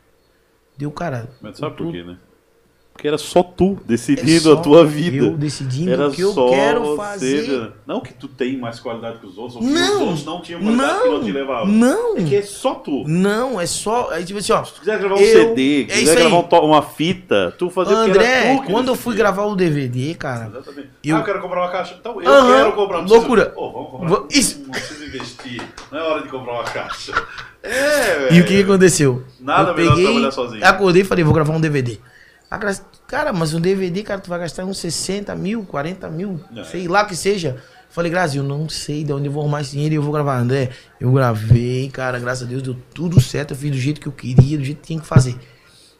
Deu, cara. Mas sabe por quê, né? Porque era só tu é decidindo só a tua vida. Eu decidindo Era o que eu quero fazer. né? Não que tu tem mais qualidade que os outros, ou que os Não, outros não tinham qualidade que não, não te levavam. não. É que é só tu. Não, é só. Aí, tipo assim, ó. Se quiser gravar um Eu- CD, é quiser gravar um uma fita, tu era André, tu quando eu fui gravar o DVD, cara. Exatamente. Eu- Ah, eu quero comprar uma caixa. Então eu Aham, quero comprar. não precisa- loucura. Pô, vamos comprar. Va- isso. Não precisa investir. Não é hora de comprar uma caixa. É, E o que, velho. aconteceu? Nada eu melhor peguei, trabalhar sozinho. Acordei e falei, vou gravar um DVD. Cara, mas um DVD, cara, tu vai gastar uns 60 mil, 40 mil, É. sei lá que seja. Falei, Grazi, eu não sei de onde eu vou arrumar esse dinheiro e eu vou gravar. André, eu gravei, cara, graças a Deus deu tudo certo. Eu fiz do jeito que eu queria, do jeito que tinha que fazer.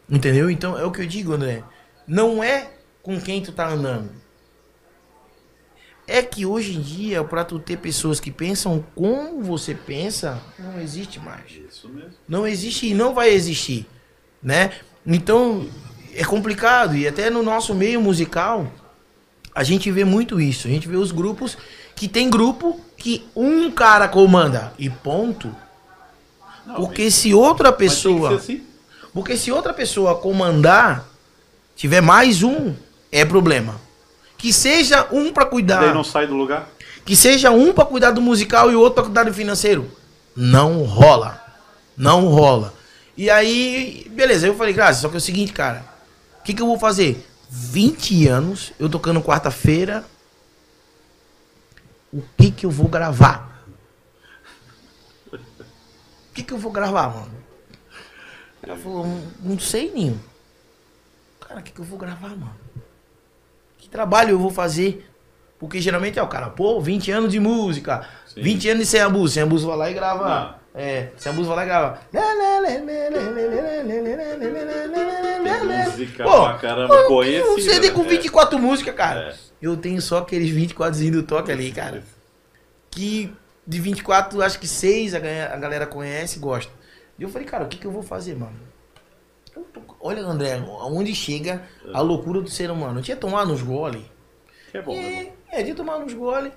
Entendeu? Então é o que eu digo, André. Não é com quem tu tá andando. É que hoje em dia, pra tu ter pessoas que pensam como você pensa, não existe mais. Isso mesmo. Não existe e não vai existir, né? Então é complicado e até no nosso meio musical a gente vê muito isso. A gente vê os grupos que tem grupo que um cara comanda e ponto. Não, Porque se outra mas tem que pessoa, assim. porque se outra pessoa comandar, tiver mais um, é problema. Que seja um pra cuidar. Daí não sai do lugar. Que seja um pra cuidar do musical e o outro pra cuidar do financeiro. Não rola. Não rola. E aí, beleza, eu falei, Graça, só que é o seguinte, cara. O que, que eu vou fazer? 20 anos, eu tocando quarta-feira. O que que eu vou gravar? O que que eu vou gravar, mano? Ela falou, não, não sei, Ninho. Cara, o que que eu vou gravar, mano? Que trabalho eu vou fazer? Porque geralmente é o cara, pô, 20 anos de música, Sim. 20 anos de sem abuso, sem abuso vai lá e grava. Não. É, sem abuso vai lá e grava. galera. Música Pô, pra caramba, Um conhecido. CD com né? 24 músicas, cara. É. Eu tenho só aqueles 24 do toque ali, cara. Que de 24, acho que 6 a, galera conhece e gosta. E eu falei, cara, o que, que eu vou fazer, mano? Olha, André, aonde chega a loucura do ser humano. Eu tinha tomado uns gole. Que é bom, né? É, é, de tomar uns gole.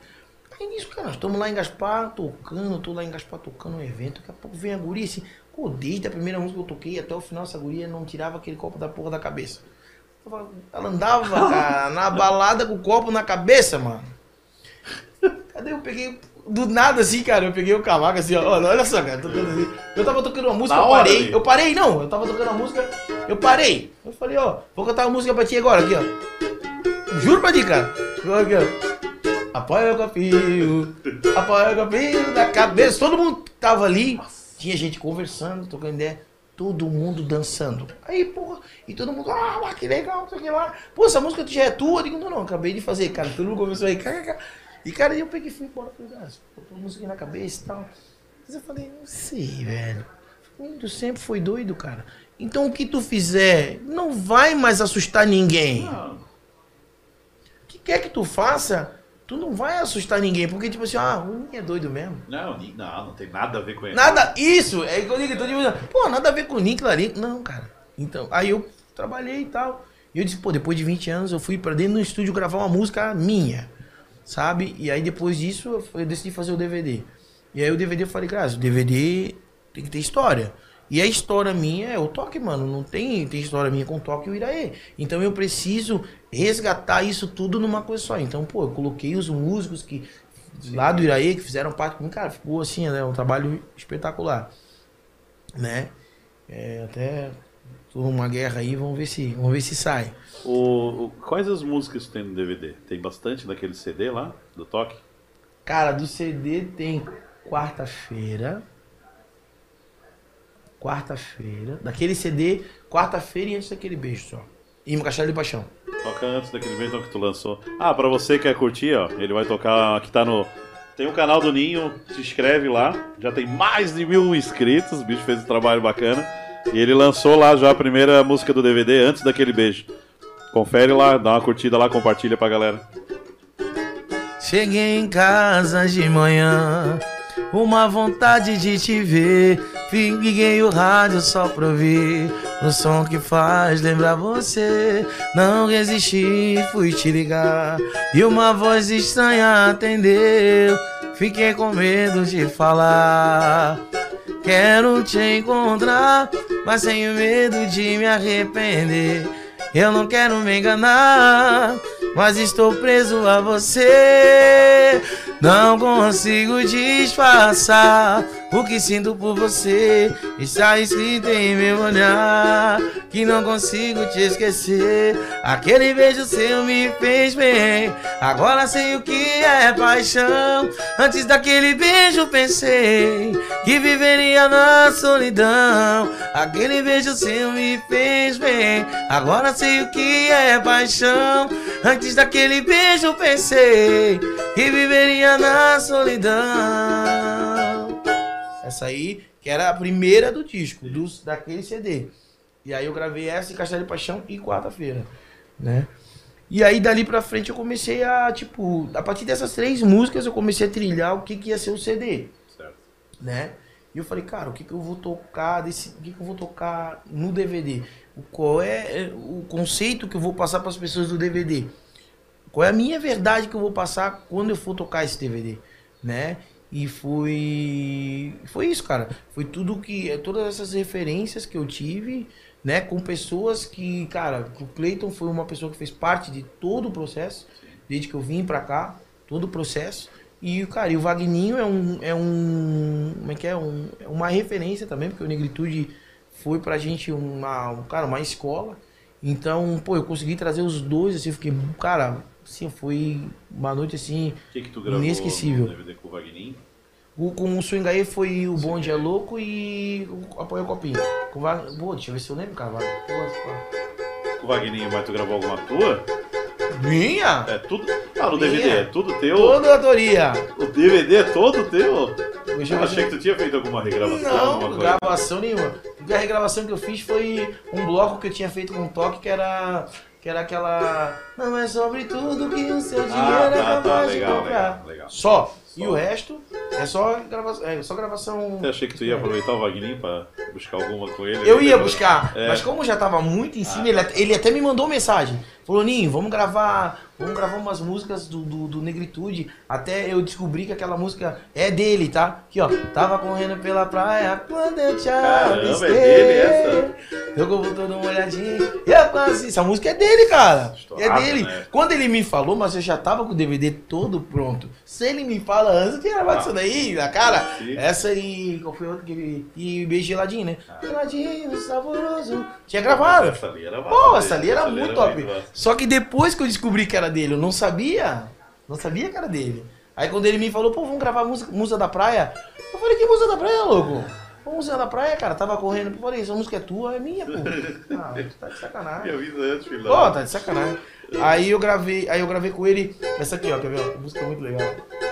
Aí nisso, cara, nós estamos lá em Gaspar tocando, tô lá em Gaspar tocando um evento. Daqui a pouco vem a guria assim. Pô, desde a primeira música que eu toquei até o final, essa guria não tirava aquele copo da porra da cabeça. Ela andava, cara, na balada com o copo na cabeça, mano. Cadê eu peguei. Do nada assim, cara, eu peguei o cavaco assim, ó. Olha, só, cara, assim. Eu tava tocando uma música, eu parei. ali. Eu parei, não, eu tava tocando uma música, eu parei. Eu falei, ó, vou cantar uma música pra ti agora, aqui, ó. Juro pra ti, cara. Aqui, ó. Apoia o copinho, apoia o copinho na cabeça. Todo mundo tava ali, tinha gente conversando, trocando ideia. Todo mundo dançando. Aí, porra, e todo mundo, ah, que legal, sei lá. Pô, essa música já é tua? Eu digo, não, não, acabei de fazer, cara. Todo mundo começou aí, cara, cara. E, cara, eu peguei e fui embora. Falei, ah, botou a música na cabeça e tal. Mas eu falei, não sei, velho. Tu sempre foi doido, cara. Então o que tu fizer não vai mais assustar ninguém. Não, O que quer que tu faça, tu não vai assustar ninguém. Porque, tipo assim, ah, o Ninho é doido mesmo. não, não, não tem nada a ver com ele. Nada, isso, é que eu digo, todo mundo, pô, nada a ver com o Nick Larico. Não, cara. Então, aí eu trabalhei e tal. E eu disse, pô, depois de 20 anos eu fui pra dentro do estúdio gravar uma música minha, sabe? E aí depois disso eu decidi fazer o DVD. E aí o DVD eu falei, cara, o DVD tem que ter história. E a história minha é o toque, mano. Não tem, tem história minha com o toque e o Iraê. Então eu preciso resgatar isso tudo numa coisa só. Então, pô, eu coloquei os músicos que lá do Iraê que fizeram parte comigo. Cara, ficou assim, né? Um trabalho espetacular. Né? É, até tô numa guerra aí, vamos ver se, vamos ver se sai. O, o- quais as músicas tem no DVD? Tem bastante daquele CD lá, do toque? Cara, do CD tem quarta-feira. Quarta-feira. Daquele CD, quarta-feira e antes daquele beijo só. E Castelo de Paixão. Toca antes daquele vídeo que tu lançou. Ah, pra você que quer curtir, ó, ele vai tocar aqui tá no. Tem o canal do Ninho, se inscreve lá. Já tem mais de mil inscritos, o bicho fez um trabalho bacana. E ele lançou lá já a primeira música do DVD antes daquele beijo. Confere lá, dá uma curtida lá, compartilha pra galera. Cheguei em casa de manhã, uma vontade de te ver. Liguei o rádio só pra ouvir o som que faz lembrar você. Não resisti, fui te ligar e uma voz estranha atendeu. Fiquei com medo de falar. Quero te encontrar, mas tenho medo de me arrepender. Eu não quero me enganar, mas estou preso a você. Não consigo disfarçar o que sinto por você. Está escrito em meu olhar que não consigo te esquecer. Aquele beijo seu me fez bem. Agora sei o que é paixão. Antes daquele beijo pensei que viveria na solidão. Aquele beijo seu me fez bem. Agora sei o que é paixão. Antes daquele beijo pensei que viveria na solidão. Essa aí, que era a primeira do disco, dos, daquele CD. E aí eu gravei essa em Castelo de Paixão e quarta-feira, né? E aí dali pra frente eu comecei a, tipo, a partir dessas três músicas eu comecei a trilhar o que, que ia ser o CD, Certo. né? E eu falei, cara, o que, que eu vou tocar desse, o que, que eu vou tocar no DVD? O, qual é é, o conceito que eu vou passar para as pessoas do DVD? Qual é a minha verdade que eu vou passar quando eu for tocar esse DVD, né? E foi foi isso, cara. Foi tudo que todas essas referências que eu tive, né, com pessoas que, cara, o Clayton foi uma pessoa que fez parte de todo o processo, desde que eu vim pra cá, todo o processo. E, cara, e o Vagninho é um é um como é que é um, é uma referência também, porque o Negritude foi pra gente uma, um, cara, uma escola. Então, pô, eu consegui trazer os dois, assim, fiquei, cara, assim, foi uma noite assim, O que, que tu gravou Inesquecível. com o Vagninho? o, com o Swingaí foi o Bonde é Louco e o Apoio o Copinho. Com o Vag- Pô, deixa eu ver se eu lembro, cara. Vag- Pô, Com o Vagninho, mas tu gravou alguma tua? Minha? É tudo. Ah, no Minha? DVD é tudo teu? Toda a autoria. O DVD é todo teu? Deixa Eu achei que tu tinha feito alguma regravação, Não, gravação nenhuma. a regravação que eu fiz foi um bloco que eu tinha feito com um toque que era. Que era aquela. Não é sobre tudo que o seu dinheiro Ah, é tá, tá, capaz de legal, comprar. legal, legal. Só. E Só. o resto é só, grava... é só gravação. Você achei que tu ia aproveitar o Wagner pra buscar alguma com ele? Eu ia Depois- buscar, É. mas como já tava muito em cima, Ah. ele, até- ele até me mandou mensagem. Falou, Ninho, vamos gravar, vamos gravar umas músicas do, do, do Negritude. Até eu descobri que aquela música é dele, tá? Aqui, ó. Tava correndo pela praia quando eu te Caramba, é dele essa? Eu vou uma olhadinha. Eu quase. Essa música é dele, cara. Estourada, é dele. né? Quando ele me falou, mas eu já tava com o DVD todo pronto. Se ele me fala antes, eu tinha gravado Ah. isso daí, na cara. Sim. Essa e. Qual foi outra que ele. E beijo geladinho, né? Ah. Geladinho, saboroso. Tinha gravado. Essa ali era Pô, massa, essa ali era muito top. Só que depois que eu descobri que era dele, eu não sabia. Não sabia que era dele. Aí quando ele me falou, pô, vamos gravar música, Musa da Praia. Eu falei, que Musa da Praia, louco? Pô, Musa da Praia, cara, tava correndo. Eu falei, essa música é tua, é minha, pô. Ah, tu tá de sacanagem. avisa antes, filho. Pô, tá de sacanagem. Aí eu gravei, aí eu gravei com ele essa aqui, ó, quer ver? ó? Música muito legal.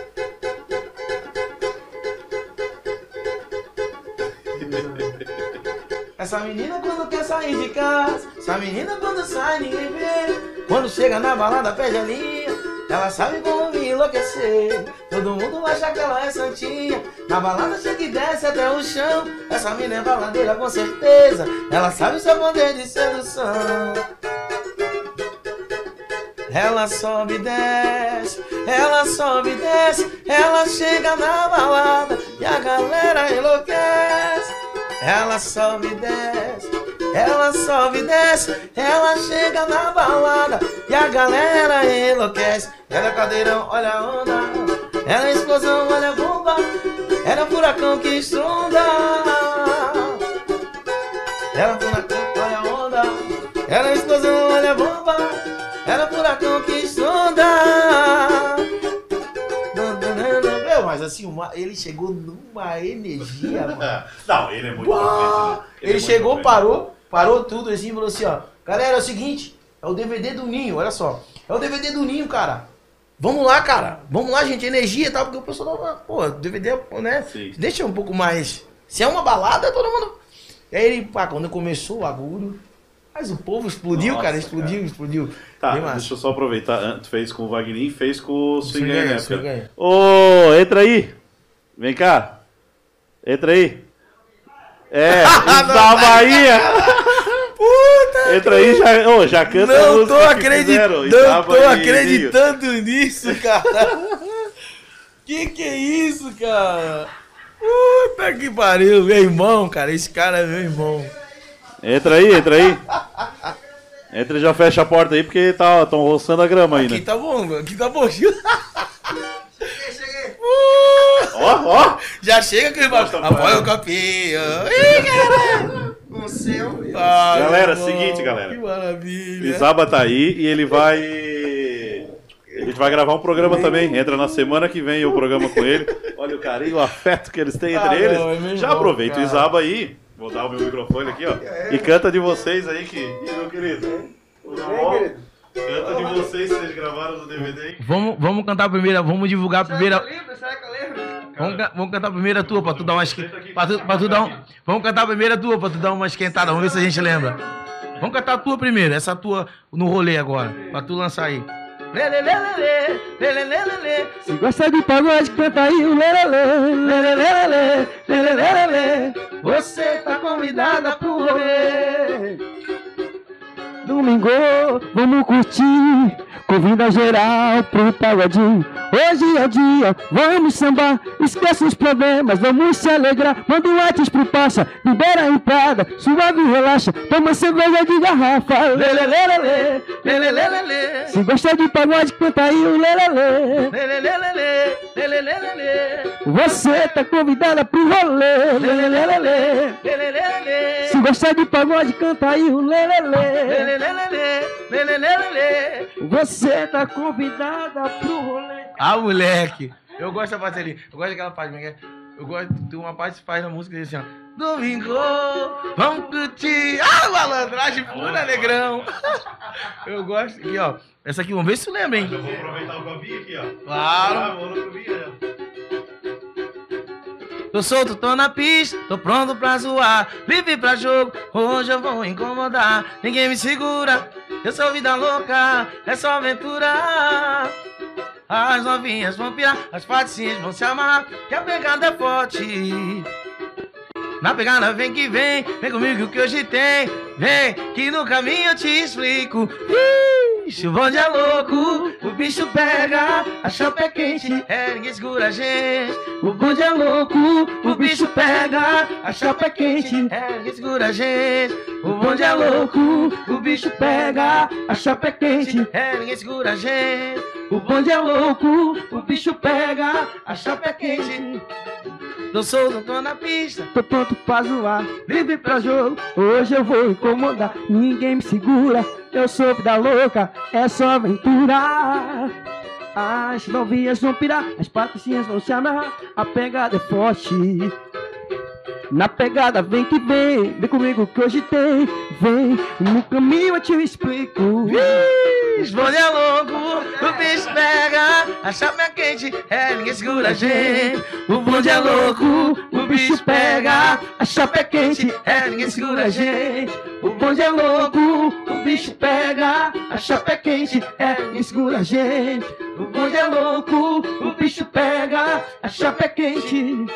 Essa menina quando quer sair de casa, essa menina quando sai ninguém vê. Quando chega na balada pede a linha, ela sabe como me enlouquecer. Todo mundo acha que ela é santinha, na balada chega e desce até o chão. Essa menina é baladeira com certeza, ela sabe o seu poder de sedução. Ela sobe e desce, ela sobe e desce, ela chega na balada e a galera enlouquece. Ela sobe e desce, ela sobe e desce, ela chega na balada e a galera enlouquece. Ela é cadeirão, olha a onda, ela é explosão, olha a bomba, ela é furacão que estronda. Ela é furacão, olha a onda, ela é explosão, olha a bomba, ela é furacão que estronda. Assim, uma- ele chegou numa energia, mano. Não, ele é muito Pô, diferente, né? ele é chegou, parou, parou tudo assim e falou assim, ó. Galera, é o seguinte, é o DVD do Ninho, olha só. É o DVD do Ninho, cara. Vamos lá, cara. Vamos lá, gente, energia e tal, porque o pessoal tava, pô, DVD, né? Sim. Deixa um pouco mais. Se é uma balada, todo mundo. E aí ele, pá, quando começou o bagulho. Mas o povo explodiu, Nossa, cara, explodiu, cara. explodiu. Tá, deixa eu só aproveitar. Tu fez com o Wagner e fez com o Swing né. Ô, entra aí. Vem cá. Entra aí. É, da Bahia. Puta! Entra aí, já, ô, já canta Não tô, que acredit... fizeram, não tô e acreditando nisso, cara. que que é isso, cara? Puta que pariu, meu irmão, cara. Esse cara é meu irmão. Entra aí, entra aí. Entra e já fecha a porta aí, porque tá, tão roçando a grama aí, Aqui né? tá bom, aqui tá bom. cheguei, cheguei. Ó, ó. Já chega que Gosta, Apoia o campeão. Ih, caralho. O seu. Ai, Galera, seguinte, galera. Que maravilha. Isaba tá aí e ele vai. A gente vai gravar um programa também. Entra na semana que vem o programa com ele. Olha o carinho, o afeto que eles têm entre Ah, eles. não, é Já aproveita o. Isaba aí. Vou dar o meu microfone aqui, ó. E canta de vocês aí que. E meu querido? Tudo bom? Canta de vocês que vocês gravaram no DVD aí. Vamos, vamos cantar a primeira, vamos divulgar a primeira. Lembra? Será que eu lembro? Vamos, ca- vamos cantar a primeira tua pra tu dar uma esque... pra tu, pra tu dar um... Vamos cantar a primeira tua pra tu dar uma esquentada. Vamos ver se a gente lembra. Vamos cantar a tua primeiro, essa tua no rolê agora, pra tu lançar aí. Se gosta de pagode, canta aí o lelelê, Você tá convidada pro rolê. Domingo, vamos curtir, convida geral pro pagodinho. Hoje é dia, vamos sambar, esquece os problemas, vamos se alegrar. Manda um WhatsApp pro passa, libera a entrada, suave e relaxa, toma cerveja de garrafa. Lelelelele, lelelelele. Se gosta de pagode, canta aí o lelelê. Lelelelele, lelelelele. Você tá convidada pro rolê. Lelelelele, lelelelele. Se gostar de pagode, canta aí o lelelê. Você tá convidada pro rolê. Ah, moleque. Eu gosto da parte ali. Eu gosto daquela parte, é que é? Eu gosto de uma parte que faz na música assim, ó. Domingo, vamos curtir. Ah, malandragem pura, negrão. Eu gosto. Aqui, ó. Essa aqui, vamos ver se tu lembra, hein? Eu vou aproveitar o copinho aqui, ó. Claro. Ah, vou no. Tô solto, tô na pista, tô pronto pra zoar. Vive pra jogo, hoje eu vou incomodar. Ninguém me segura, eu sou vida louca, é só aventura. As novinhas vão pirar, as patricinhas vão se amarrar, que a pegada é forte. Na pegada vem que vem, vem comigo que hoje tem. Vem, que no caminho eu te explico. Ixi, o bonde é louco, o bicho pega, a chope é quente, é, ninguém segura a gente. O bonde é louco, o bicho pega, a chapa é quente. É, ninguém segura a gente. O bonde é louco, o bicho pega, a chapa é quente. É, ninguém segura a gente. O bonde é louco, o bicho pega, a chapa é quente. Tô solto, tô na pista. Tô pronto pra zoar, livre pra jogo. Hoje eu vou incomodar, ninguém me segura. Eu sou vida louca, é só aventura. As novinhas vão pirar, as patricinhas vão se amarrar. A pegada é forte. Na pegada vem que vem, vem comigo que hoje tem. Vem, no caminho eu te explico. Os bonde é louco, o bicho pega, a chapa é quente, é, ninguém segura a gente. O bonde é louco, o bicho pega, a chapa é quente, é, ninguém segura a gente. O bonde é louco, o bicho pega, a chapa é quente, é, ninguém segura a gente. O bonde é louco, o bicho pega, a chapa é quente.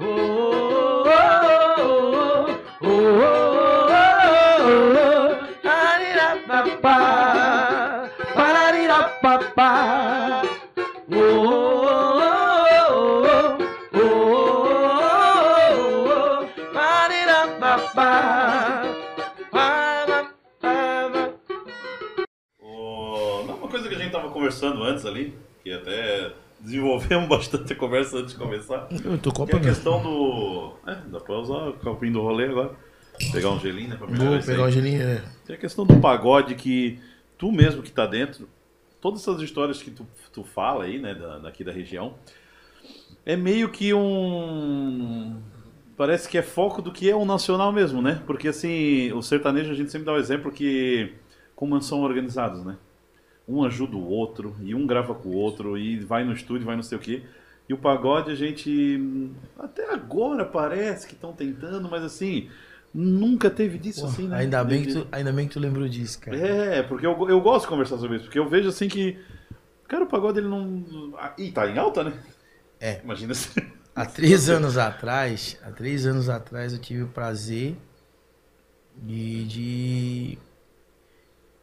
Oh, oh, oh, oh, oh, oh, oh, oh. Oh, oh, oh, oh, oh, oh, oh, uma coisa que a gente tava conversando antes ali, que até desenvolvemos bastante a conversa antes de começar. Eu tô Que é a questão do. É, dá pra usar o copinho do rolê agora. Pegar um gelinho, né? Pra Vou pegar o gelinho. é. Tem a questão do pagode que tu mesmo que tá dentro, todas essas histórias que tu, tu fala aí, né, da, daqui da região, é meio que um. Parece que é foco do que é o nacional mesmo, né? Porque assim, o sertanejo a gente sempre dá o exemplo que como são organizados, né? Um ajuda o outro, e um grava com o outro, e vai no estúdio, vai não sei o quê. E o pagode a gente. Até agora parece que estão tentando, mas assim. Nunca teve disso assim, né? ainda, bem que tu, ainda bem que tu lembrou disso, cara. é, porque eu, eu gosto de conversar sobre isso, porque eu vejo assim que. Cara, o pagode ele não. Ih, tá em alta, né? É. Imagina se. Há três anos atrás, há três anos atrás eu tive o prazer de, de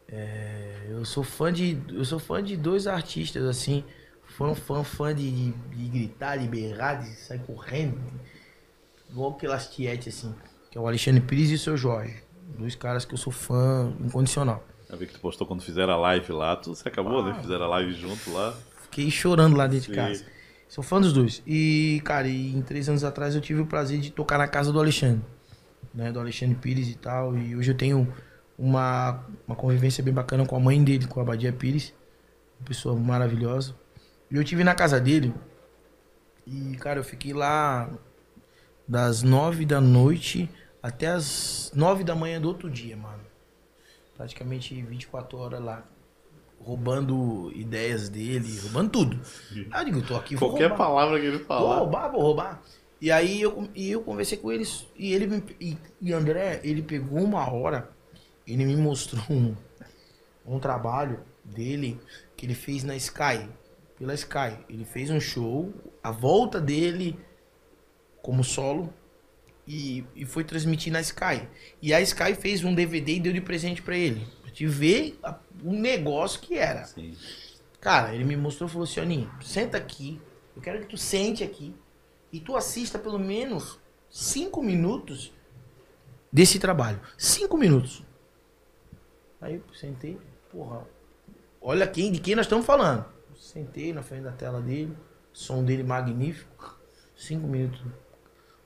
é, eu sou fã de eu sou fã de dois artistas assim, fã fã fã de, de, de gritar, de berrar, de sair correndo, igual aquelas tietes assim, que é o Alexandre Pires e o seu Jorge, dois caras que eu sou fã incondicional. Eu vi que tu postou quando fizeram a live lá, tu se acabou, né? Fizeram a live junto lá. Fiquei chorando lá dentro de Sim. casa. Sou fã dos dois. E, cara, e em três anos atrás eu tive o prazer de tocar na casa do Alexandre. Né, do Alexandre Pires e tal. E hoje eu tenho uma, uma convivência bem bacana com a mãe dele, com a Badia Pires. Uma pessoa maravilhosa. E eu tive na casa dele. E, cara, eu fiquei lá das nove da noite até as nove da manhã do outro dia, mano. Praticamente 24 horas lá. Roubando ideias dele, roubando tudo. Aí eu digo, tô aqui, vou Qualquer roubar. palavra que ele Vou falar. roubar, vou roubar. E aí eu, e eu conversei com eles e ele e, e André, ele pegou uma hora, ele me mostrou um, um trabalho dele que ele fez na Sky, pela Sky. Ele fez um show, a volta dele como solo e, e foi transmitir na Sky. E a Sky fez um DVD e deu de presente pra ele. Pra te ver a- o negócio que era. Sim. Cara, ele me mostrou e falou assim, Aninho, senta aqui, eu quero que tu sente aqui e tu assista pelo menos cinco minutos desse trabalho. Cinco minutos. Aí eu sentei, porra, olha quem, de quem nós estamos falando. Sentei na frente da tela dele, som dele magnífico, cinco minutos.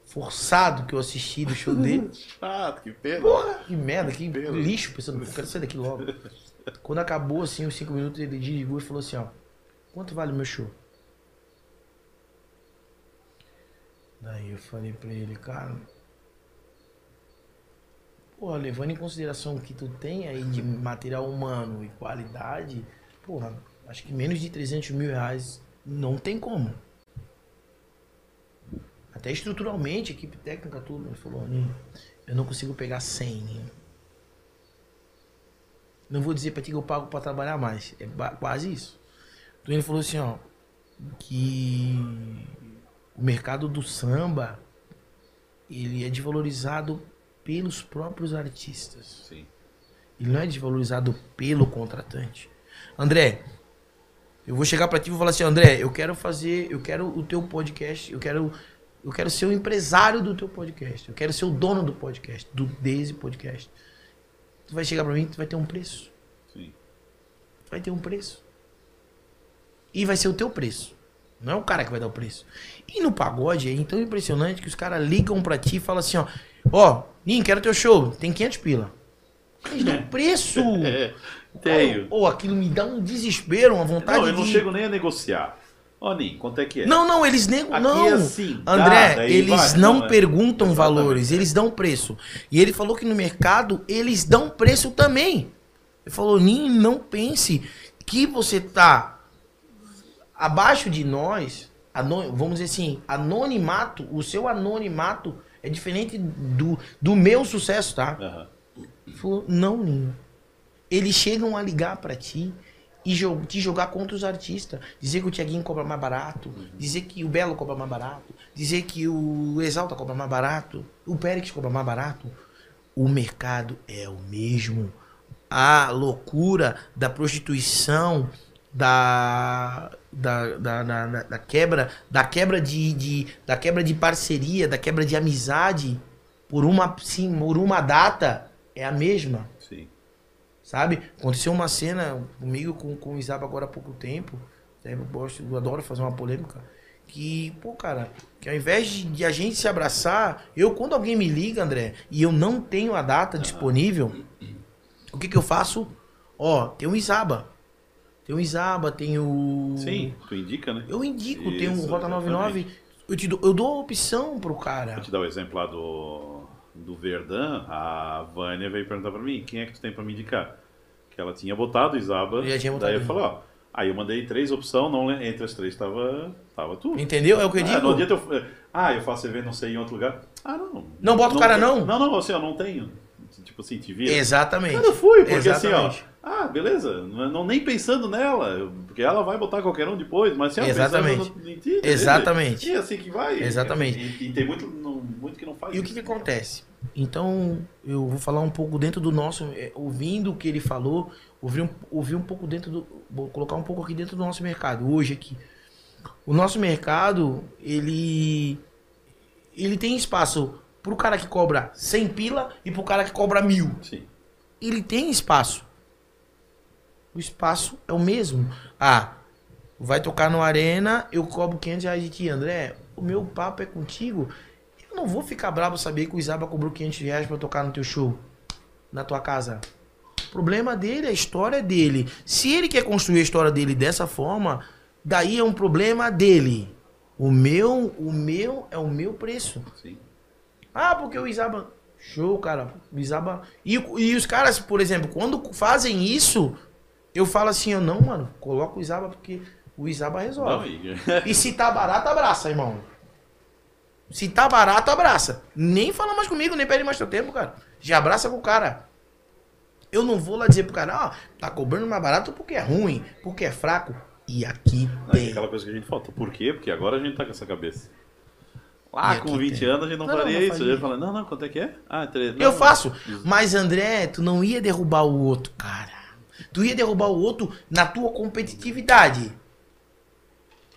Forçado que eu assisti do show dele. Chato, que pena. Porra, que merda, que Pelo. lixo, pensando, eu quero sair daqui logo. Quando acabou, assim, os cinco minutos, ele desligou e falou assim, ó, quanto vale o meu show? Daí eu falei pra ele, cara, porra, levando em consideração o que tu tem aí de material humano e qualidade, porra, acho que menos de 300 mil reais não tem como. Até estruturalmente, equipe técnica, tudo. Ele falou, Ninho, eu não consigo pegar 100, Ninho. Não vou dizer pra ti que eu pago pra trabalhar mais. É quase isso. Então ele falou assim, ó, que o mercado do samba, ele é desvalorizado pelos próprios artistas. Sim. Ele não é desvalorizado pelo contratante. André, eu vou chegar pra ti e vou falar assim, André, eu quero fazer, eu quero o teu podcast, eu quero, eu quero ser o empresário do teu podcast, eu quero ser o dono do podcast, do Daisy Podcast. Tu vai chegar pra mim, tu vai ter um preço, Sim. tu vai ter um preço. E vai ser o teu preço. Não é o cara que vai dar o preço. E no pagode é tão impressionante que os caras ligam pra ti e falam assim, ó, ó, Ninho, quero teu show, tem 500 pila. Eles dão preço. É, tenho. Ou aquilo me dá um desespero, uma vontade Não, eu não de. chego nem a negociar. Ó, Nin, quanto é que é? Não, não, eles negam. Não, é assim, dá, André, daí eles vai, não, não é. perguntam Exatamente, valores, é. eles dão preço. E ele falou que no mercado eles dão preço também. Ele falou, Nin, não pense que você tá abaixo de nós, vamos dizer assim, anonimato, o seu anonimato é diferente do, do meu sucesso, tá? Ele falou, não, Ninho. Eles chegam a ligar pra ti e jo- te jogar contra os artistas. Dizer que o Tiaguinho cobra mais barato. Dizer que o Belo cobra mais barato. Dizer que o Exalta cobra mais barato. O Périx cobra mais barato. O mercado é o mesmo. A loucura da prostituição, da, da, da, da, quebra, da quebra de, de, da quebra de parceria, da quebra de amizade por uma, sim, por uma data é a mesma. Sim. Sabe? Aconteceu uma cena comigo com, com o Isaba agora há pouco tempo. né? Eu, gosto, eu adoro fazer uma polêmica. Que, pô, cara, que ao invés de, de a gente se abraçar, eu, quando alguém me liga, André, e eu não tenho a data disponível, o que que eu faço? Ó, tem um Isaba. Tem um Isaba, tem o. Sim, tu indica, né? Eu indico, tem um Isso, Rota 99. Eu, te dou, eu dou a opção pro cara. Vou te dar o exemplo lá do, do Verdun. A Vânia veio perguntar pra mim, quem é que tu tem pra me indicar? Que ela tinha botado o Isaba. Eu já tinha botado daí eu falei, ó. Aí eu mandei três opções, não, entre as três tava, tava tu. Entendeu? É o que eu Ah, digo. não adianta eu. Ah, eu faço evento, não sei, em outro lugar. Ah, não. Não bota o cara, tem- não? Não, não, assim, eu não tenho. Tipo assim, te vira. Exatamente. Cara, eu fui, porque Exatamente. assim, ó. Ah, beleza. Não, não- nem pensando nela, porque ela vai botar qualquer um depois, mas assim, ó, Exatamente. pensando no- em ti. Exatamente. E assim que vai. Exatamente. E, e tem muito, não- muito que não faz. E o que, que acontece? Então, eu vou falar um pouco dentro do nosso. é, ouvindo o que ele falou, ouvir um, ouvir um pouco dentro do. Vou colocar um pouco aqui dentro do nosso mercado, hoje aqui. O nosso mercado, ele. Ele tem espaço pro cara que cobra 100 pila e pro cara que cobra mil. Sim. Ele tem espaço. O espaço é o mesmo. Ah, vai tocar no Arena, eu cobro 500 reais de ti, André. O meu papo é contigo. Eu não vou ficar bravo saber que o Isaba cobrou 500 reais pra tocar no teu show, na tua casa. O problema dele, a história dele. Se ele quer construir a história dele dessa forma, daí é um problema dele. O meu, o meu é o meu preço. Sim. Ah, porque o Isaba. Show, cara. O Isaba. E, e os caras, por exemplo, quando fazem isso, eu falo assim, ó, não, mano, coloca o Isaba porque o Isaba Não, resolve. e- E se tá barato, abraça, irmão. Se tá barato, abraça. Nem fala mais comigo, nem perde mais teu tempo, cara. Já abraça com o cara. Eu não vou lá dizer pro cara, ó, tá cobrando mais barato porque é ruim, porque é fraco. E aqui Não, é tem. aquela coisa que a gente falta. Por quê? Porque agora a gente tá com essa cabeça. Lá E com aqui 20 tem. anos a gente não, Não, não, faria não isso. faria. A gente fala, não, não, quanto é que é? Ah, três. não, Eu não. faço. Mas, André, tu não ia derrubar o outro, cara. Tu ia derrubar o outro na tua competitividade.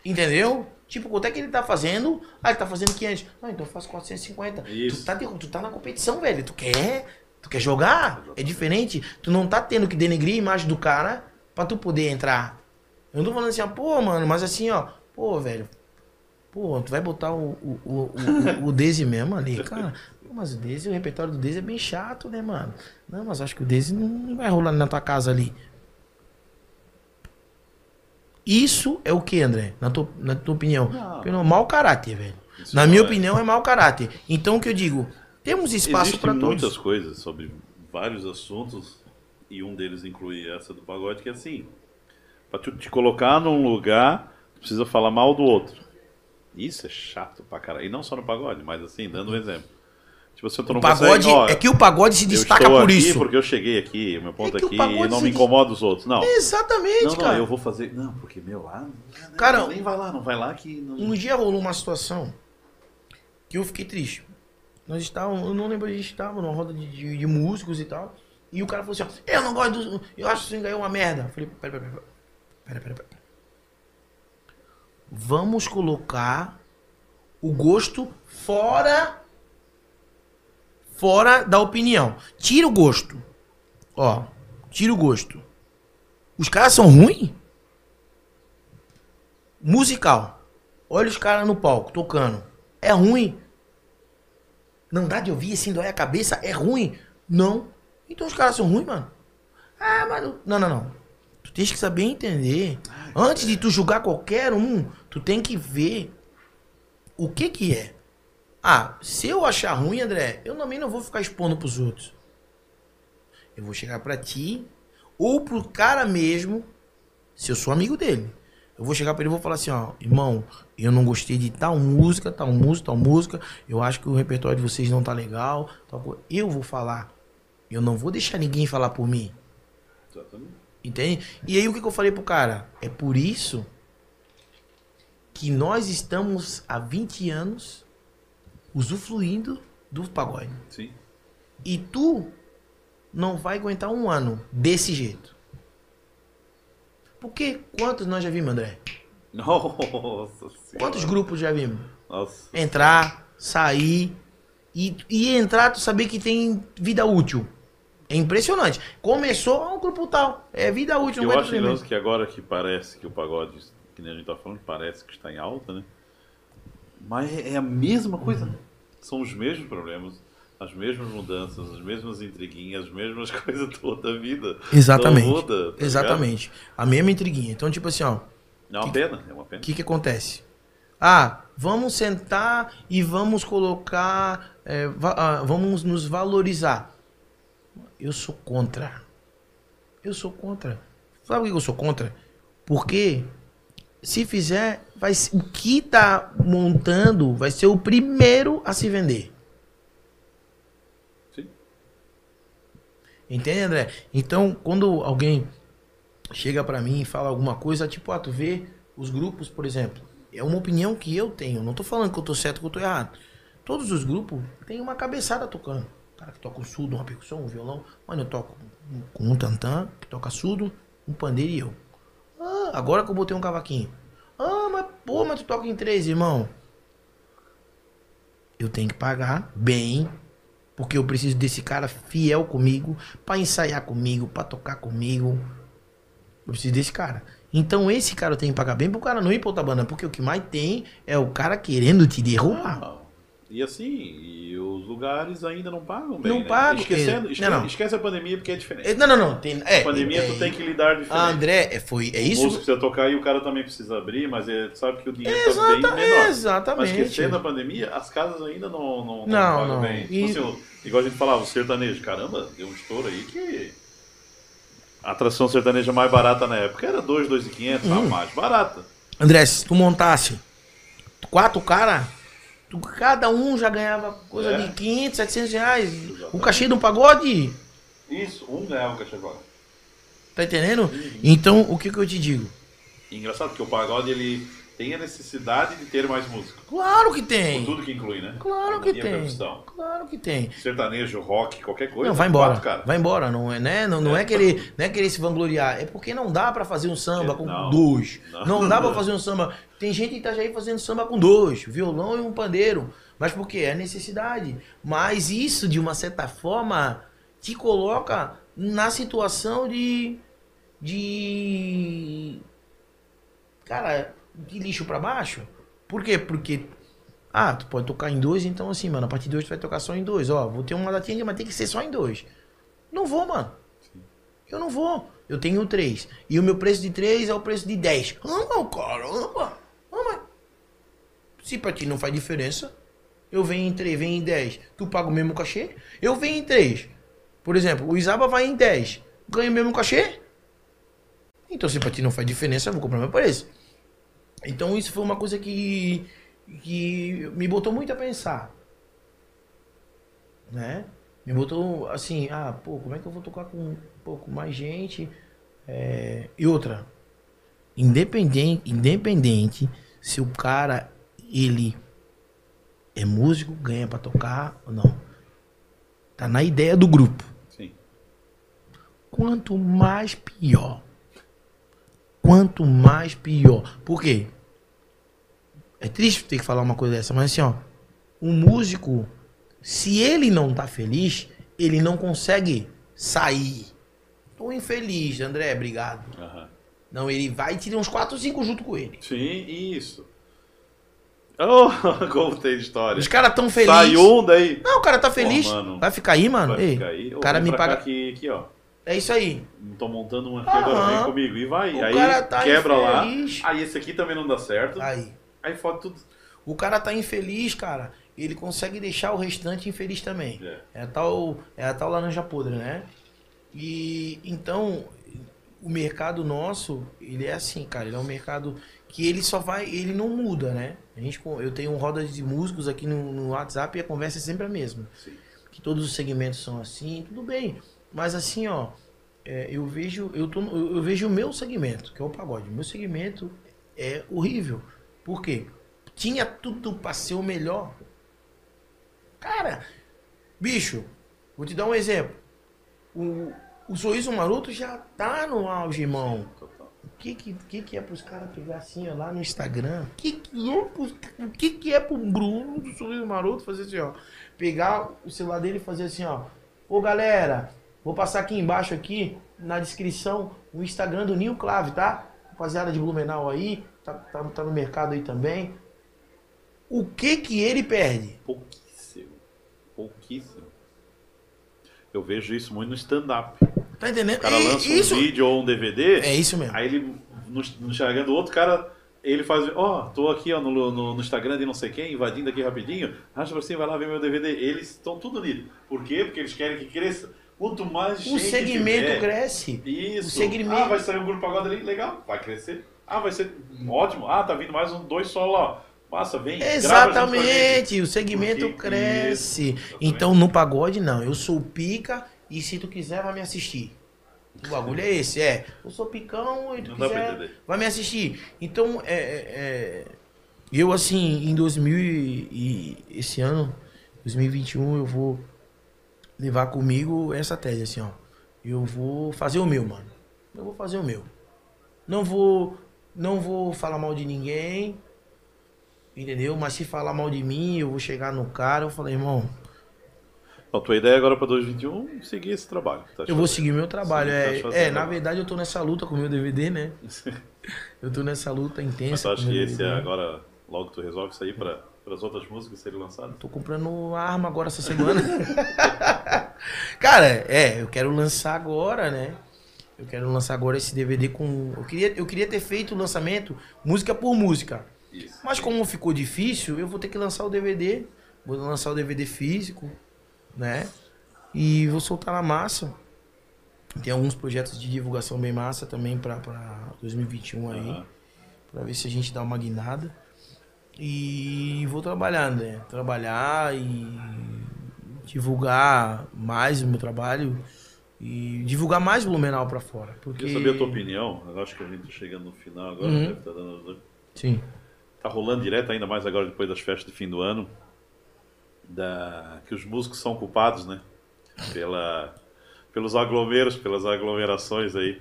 Entendeu? Tipo, quanto é que ele tá fazendo? Ah, ele tá fazendo 500. Ah, então eu faço 450. Isso. Tu tá, derru- tu tá na competição, velho. Tu quer? Tu quer jogar? É diferente. Tu não tá tendo que denegrir a imagem do cara pra tu poder entrar. Eu não tô falando assim, ó, pô, mano, mas assim, ó, pô, velho. Pô, tu vai botar o, o, o, o, o Daisy mesmo ali, cara. Mas o Daisy, o repertório do Daisy é bem chato, né, mano? Não, mas acho que o Daisy não, vai rolar na tua casa ali. Isso é o que, André? Na tua, na tua opinião? Não. Pelo mau caráter, velho. Isso Na minha é. opinião, é mau caráter. Então, o que eu digo? Temos espaço para muitas todos. coisas sobre vários assuntos e um deles inclui essa do pagode que é assim, para tu te colocar num lugar, tu precisa falar mal do outro. Isso é chato pra caralho. E não só no pagode, mas assim, dando um exemplo. Tipo, se eu tô no O pagode, ó, é que o pagode se destaca por isso. porque eu cheguei aqui, o meu ponto É aqui, e não me incomoda os outros. Não. Exatamente, Não, não, cara. eu vou fazer. Não, porque meu lá. não- Cara, nem vai lá, não vai lá que. Não... Um dia rolou uma situação que eu fiquei triste. Nós estávamos, eu não lembro, a gente estava numa roda de, de- de músicos e tal. E o cara falou assim: ó, Eu não gosto do. Eu acho que swing aí é uma merda. Eu falei: Pera, pera, pera. Pera, pera, pera. Vamos colocar o gosto fora. Fora da opinião. Tira o gosto. Ó, tira o gosto. Os caras são ruins? Musical. Olha os caras no palco, tocando. É ruim. Não dá de ouvir assim, dói a cabeça? É ruim? Não. Então os caras são ruins, mano. Ah, mas. não- Não, não. Tu tens que saber entender. Antes de tu julgar qualquer um, tu tem que ver o que que é. Ah, se eu achar ruim, André, eu também não vou ficar expondo pros outros. Eu vou chegar pra ti ou pro cara mesmo, se eu sou amigo dele. Eu vou chegar pra ele e vou falar assim, ó, irmão, eu não gostei de tal música, tal música, tal música. Eu acho que o repertório de vocês não tá legal. Eu vou falar. Eu não vou deixar ninguém falar por mim. Exatamente. Entende? E aí o que, que eu falei pro cara? É por isso que nós estamos há 20 anos usufruindo do pagode. Sim. E tu não vai aguentar um ano desse jeito. Porque quantos nós já vimos, André? Nossa senhora. Quantos grupos já vimos? Nossa. Entrar, sair e, e entrar, tu saber que tem vida útil. É impressionante. Começou ah, um grupo tal. É vida útil, Eu acho que agora que parece que o pagode, que nem a gente tá falando, parece que está em alta, né? Mas é a mesma coisa. São os mesmos problemas, as mesmas mudanças, as mesmas intriguinhas, as mesmas coisas toda a vida. Exatamente. Não muda, tá ligado? Exatamente. A mesma intriguinha. Então, tipo assim, ó. É uma pena, é uma pena. O que que acontece? Ah, vamos sentar e vamos colocar, é, va- ah, vamos nos valorizar. Eu sou contra. Eu sou contra. Sabe por que eu sou contra? Porque se fizer, vai ser- o que tá montando vai ser o primeiro a se vender. Sim. Entende, André? Então, quando alguém chega pra mim e fala alguma coisa, tipo, ah, tu vê os grupos, por exemplo. É uma opinião que eu tenho. Não tô falando que eu tô certo ou que eu tô errado. Todos os grupos têm uma cabeçada tocando. O cara que toca um surdo, uma percussão, um violão. Mano, eu toco com um tantã, que toca surdo, um pandeiro e eu. Agora que eu botei um cavaquinho. Ah, mas pô, mas tu toca em três, irmão. Eu tenho que pagar bem porque eu preciso desse cara fiel comigo, pra ensaiar comigo, pra tocar comigo. Eu preciso desse cara. Então esse cara eu tenho que pagar bem pro cara não ir pra outra banda, porque o que mais tem é o cara querendo te derrubar. E assim, e os lugares ainda não pagam bem. Não né? pagam, Esquecendo, esque- não, não. Esquece a pandemia porque é diferente. É, Não, não, não. Tem, é, a pandemia é, tu tem que lidar diferente. Ah, André, é, foi, é O isso? músico precisa tocar e o cara também precisa abrir, mas sabe que o dinheiro tá Exata- bem menor. exatamente. Mas esquecendo a pandemia, as casas ainda não, não, Não, pagam não. bem. E- Tipo assim, o- igual a gente falava, o sertanejo, caramba, deu um estouro aí que. A atração sertaneja mais barata na época era 2, 2,500, Hum. a mais barata. André, se tu montasse quatro caras, tu- cada um já ganhava coisa É. de 500, 700 reais. O Exatamente. cachê de um pagode, Isso, um ganhava o cachê agora. tá entendendo? Então, o que que eu te digo? Engraçado que o pagode ele tem a necessidade de ter mais música. Claro que Com tem. tudo que inclui, né? Claro que tem. Claro que tem. Sertanejo, rock, qualquer coisa. Não, vai embora. quatro, cara. Vai embora, não é, né? Não, não é. É. querer, não é querer se vangloriar, é porque não dá pra fazer um samba com Não. dois. Não. Não, dá pra fazer um samba. Tem gente em Itajaí fazendo samba com dois, violão e um pandeiro. Mas por quê? É necessidade. Mas isso, de uma certa forma, te coloca na situação de. de. Cara, de lixo pra baixo. Por quê? Porque ah, tu pode tocar em dois, então assim, mano, a partir de hoje tu vai tocar só em dois. Ó, vou ter uma datinha, mas tem que ser só em dois. Não vou, mano. Eu não vou. Eu tenho três. E o meu preço de três é o preço de dez. Ah, caramba. Ah, mas... Se pra ti não faz diferença, eu venho em três, venho em dez. Tu paga o mesmo cachê? Eu venho em três. Por exemplo, o Isaba vai em dez. Ganha o mesmo cachê? Então se pra ti não faz diferença, eu vou comprar meu preço. Então isso foi uma coisa que que me botou muito a pensar. Né? Me botou assim, ah, pô, como é que eu vou tocar com um pouco mais gente? É, e outra, independente, independente se o cara, ele é músico, ganha pra tocar ou não. Tá na ideia do grupo. Sim. Quanto mais pior. Quanto mais pior. Por quê? É triste ter que falar uma coisa dessa, mas assim, ó. Um músico, se ele não tá feliz, ele não consegue sair. Tô infeliz, André, obrigado. Aham. Não, ele vai e tira uns 4 ou 5 junto com ele. Sim, isso. Oh, como tem história. Os caras tão felizes. Sai um daí. Não, o cara tá feliz. mano. vai ficar aí, mano? Vai Ei, ficar aí. o cara me paga. Aqui, aqui, ó. É isso aí. Tô montando um aqui Aham. agora, vem comigo. E vai. O aí cara tá quebra lá. infeliz. Aí esse aqui também não dá certo. Aí. Aí fode tudo. O cara tá infeliz, cara. Ele consegue deixar o restante infeliz também. É. É a tal, é a tal laranja podre, né? E então o mercado nosso, ele é assim, cara, ele é um mercado que ele só vai, ele não muda, né? A gente, eu tenho rodas de músicos aqui no, no WhatsApp e a conversa é sempre a mesma. Sim. Que todos os segmentos são assim, tudo bem. Mas assim, ó, é, eu vejo, eu, tô, eu, eu vejo o meu segmento, que é o pagode. Meu segmento é horrível. Por quê? Tinha tudo pra ser o melhor. Cara, bicho, vou te dar um exemplo. O, o Sorriso Maroto já tá no auge, irmão. O que que, que que é pros caras pegar assim, ó, lá no Instagram? Que que é pros, o que que é pro Bruno do Sorriso Maroto fazer assim, ó? Pegar o celular dele e fazer assim, ó. Ô, galera, vou passar aqui embaixo aqui, na descrição, o Instagram do Ninho Clave, tá? Rapaziada de Blumenau aí, tá, tá, tá no mercado aí também. O que que ele perde? Pouquíssimo. Pouquíssimo. Eu vejo isso muito no stand-up. Tá entendendo? O cara lança isso um vídeo ou um DVD. é isso mesmo. Aí ele, no, no Instagram do outro cara, ele faz, ó, tô aqui ó, no, no, no Instagram de não sei quem, invadindo aqui rapidinho, acha pra cima, vai lá ver meu DVD. Eles estão tudo unidos. Por quê? Porque eles querem que cresça. Quanto mais O gente segmento tiver, cresce. Isso. o segmento- Ah, vai sair um grupo pagode ali, legal, vai crescer. Ah, vai ser ótimo. Ah, tá vindo mais um, dois solo lá. Massa, vem. Exatamente, o segmento Porque- cresce. Isso, então no pagode não, eu sou pica e se tu quiser vai me assistir. O bagulho é esse, é. Eu sou picão e tu Não quiser vai me assistir. Então é, é- é, eu assim em 2000 e, e esse ano 2021 eu vou levar comigo essa tese assim, ó. Eu vou fazer o meu, mano. Eu vou fazer o meu. Não vou não vou falar mal de ninguém. Entendeu? Mas se falar mal de mim, eu vou chegar no cara, eu falei, irmão, Então, tua ideia agora pra 2021 seguir esse trabalho. tá eu vou seguir meu trabalho. Sim, tá É, é, na verdade eu tô nessa luta com o meu DVD, né? Eu tô nessa luta Mas intensa. tu acha que esse é agora, logo tu resolve sair para as outras músicas serem lançadas? Tô comprando arma agora essa semana. Cara, é, eu quero lançar agora, né? Eu quero lançar agora esse DVD com. Eu queria, eu queria ter feito o lançamento música por música. Isso. Mas como ficou difícil, eu vou ter que lançar o DVD. Vou lançar o DVD físico, né? E vou soltar na massa. Tem alguns projetos de divulgação bem massa também pra, pra 2021 aí. Aham. Pra ver se a gente dá uma guinada. E vou trabalhar, né? Trabalhar e divulgar mais o meu trabalho. E divulgar mais Blumenau pra fora. Porque... Queria saber a tua opinião. Eu acho que a gente chegando no final agora. Uhum. Deve tá, dando... Sim. tá rolando direto, ainda mais agora depois das festas de fim do ano. Da... Que os músicos são culpados, né? Pela... Pelos aglomeros, pelas aglomerações aí.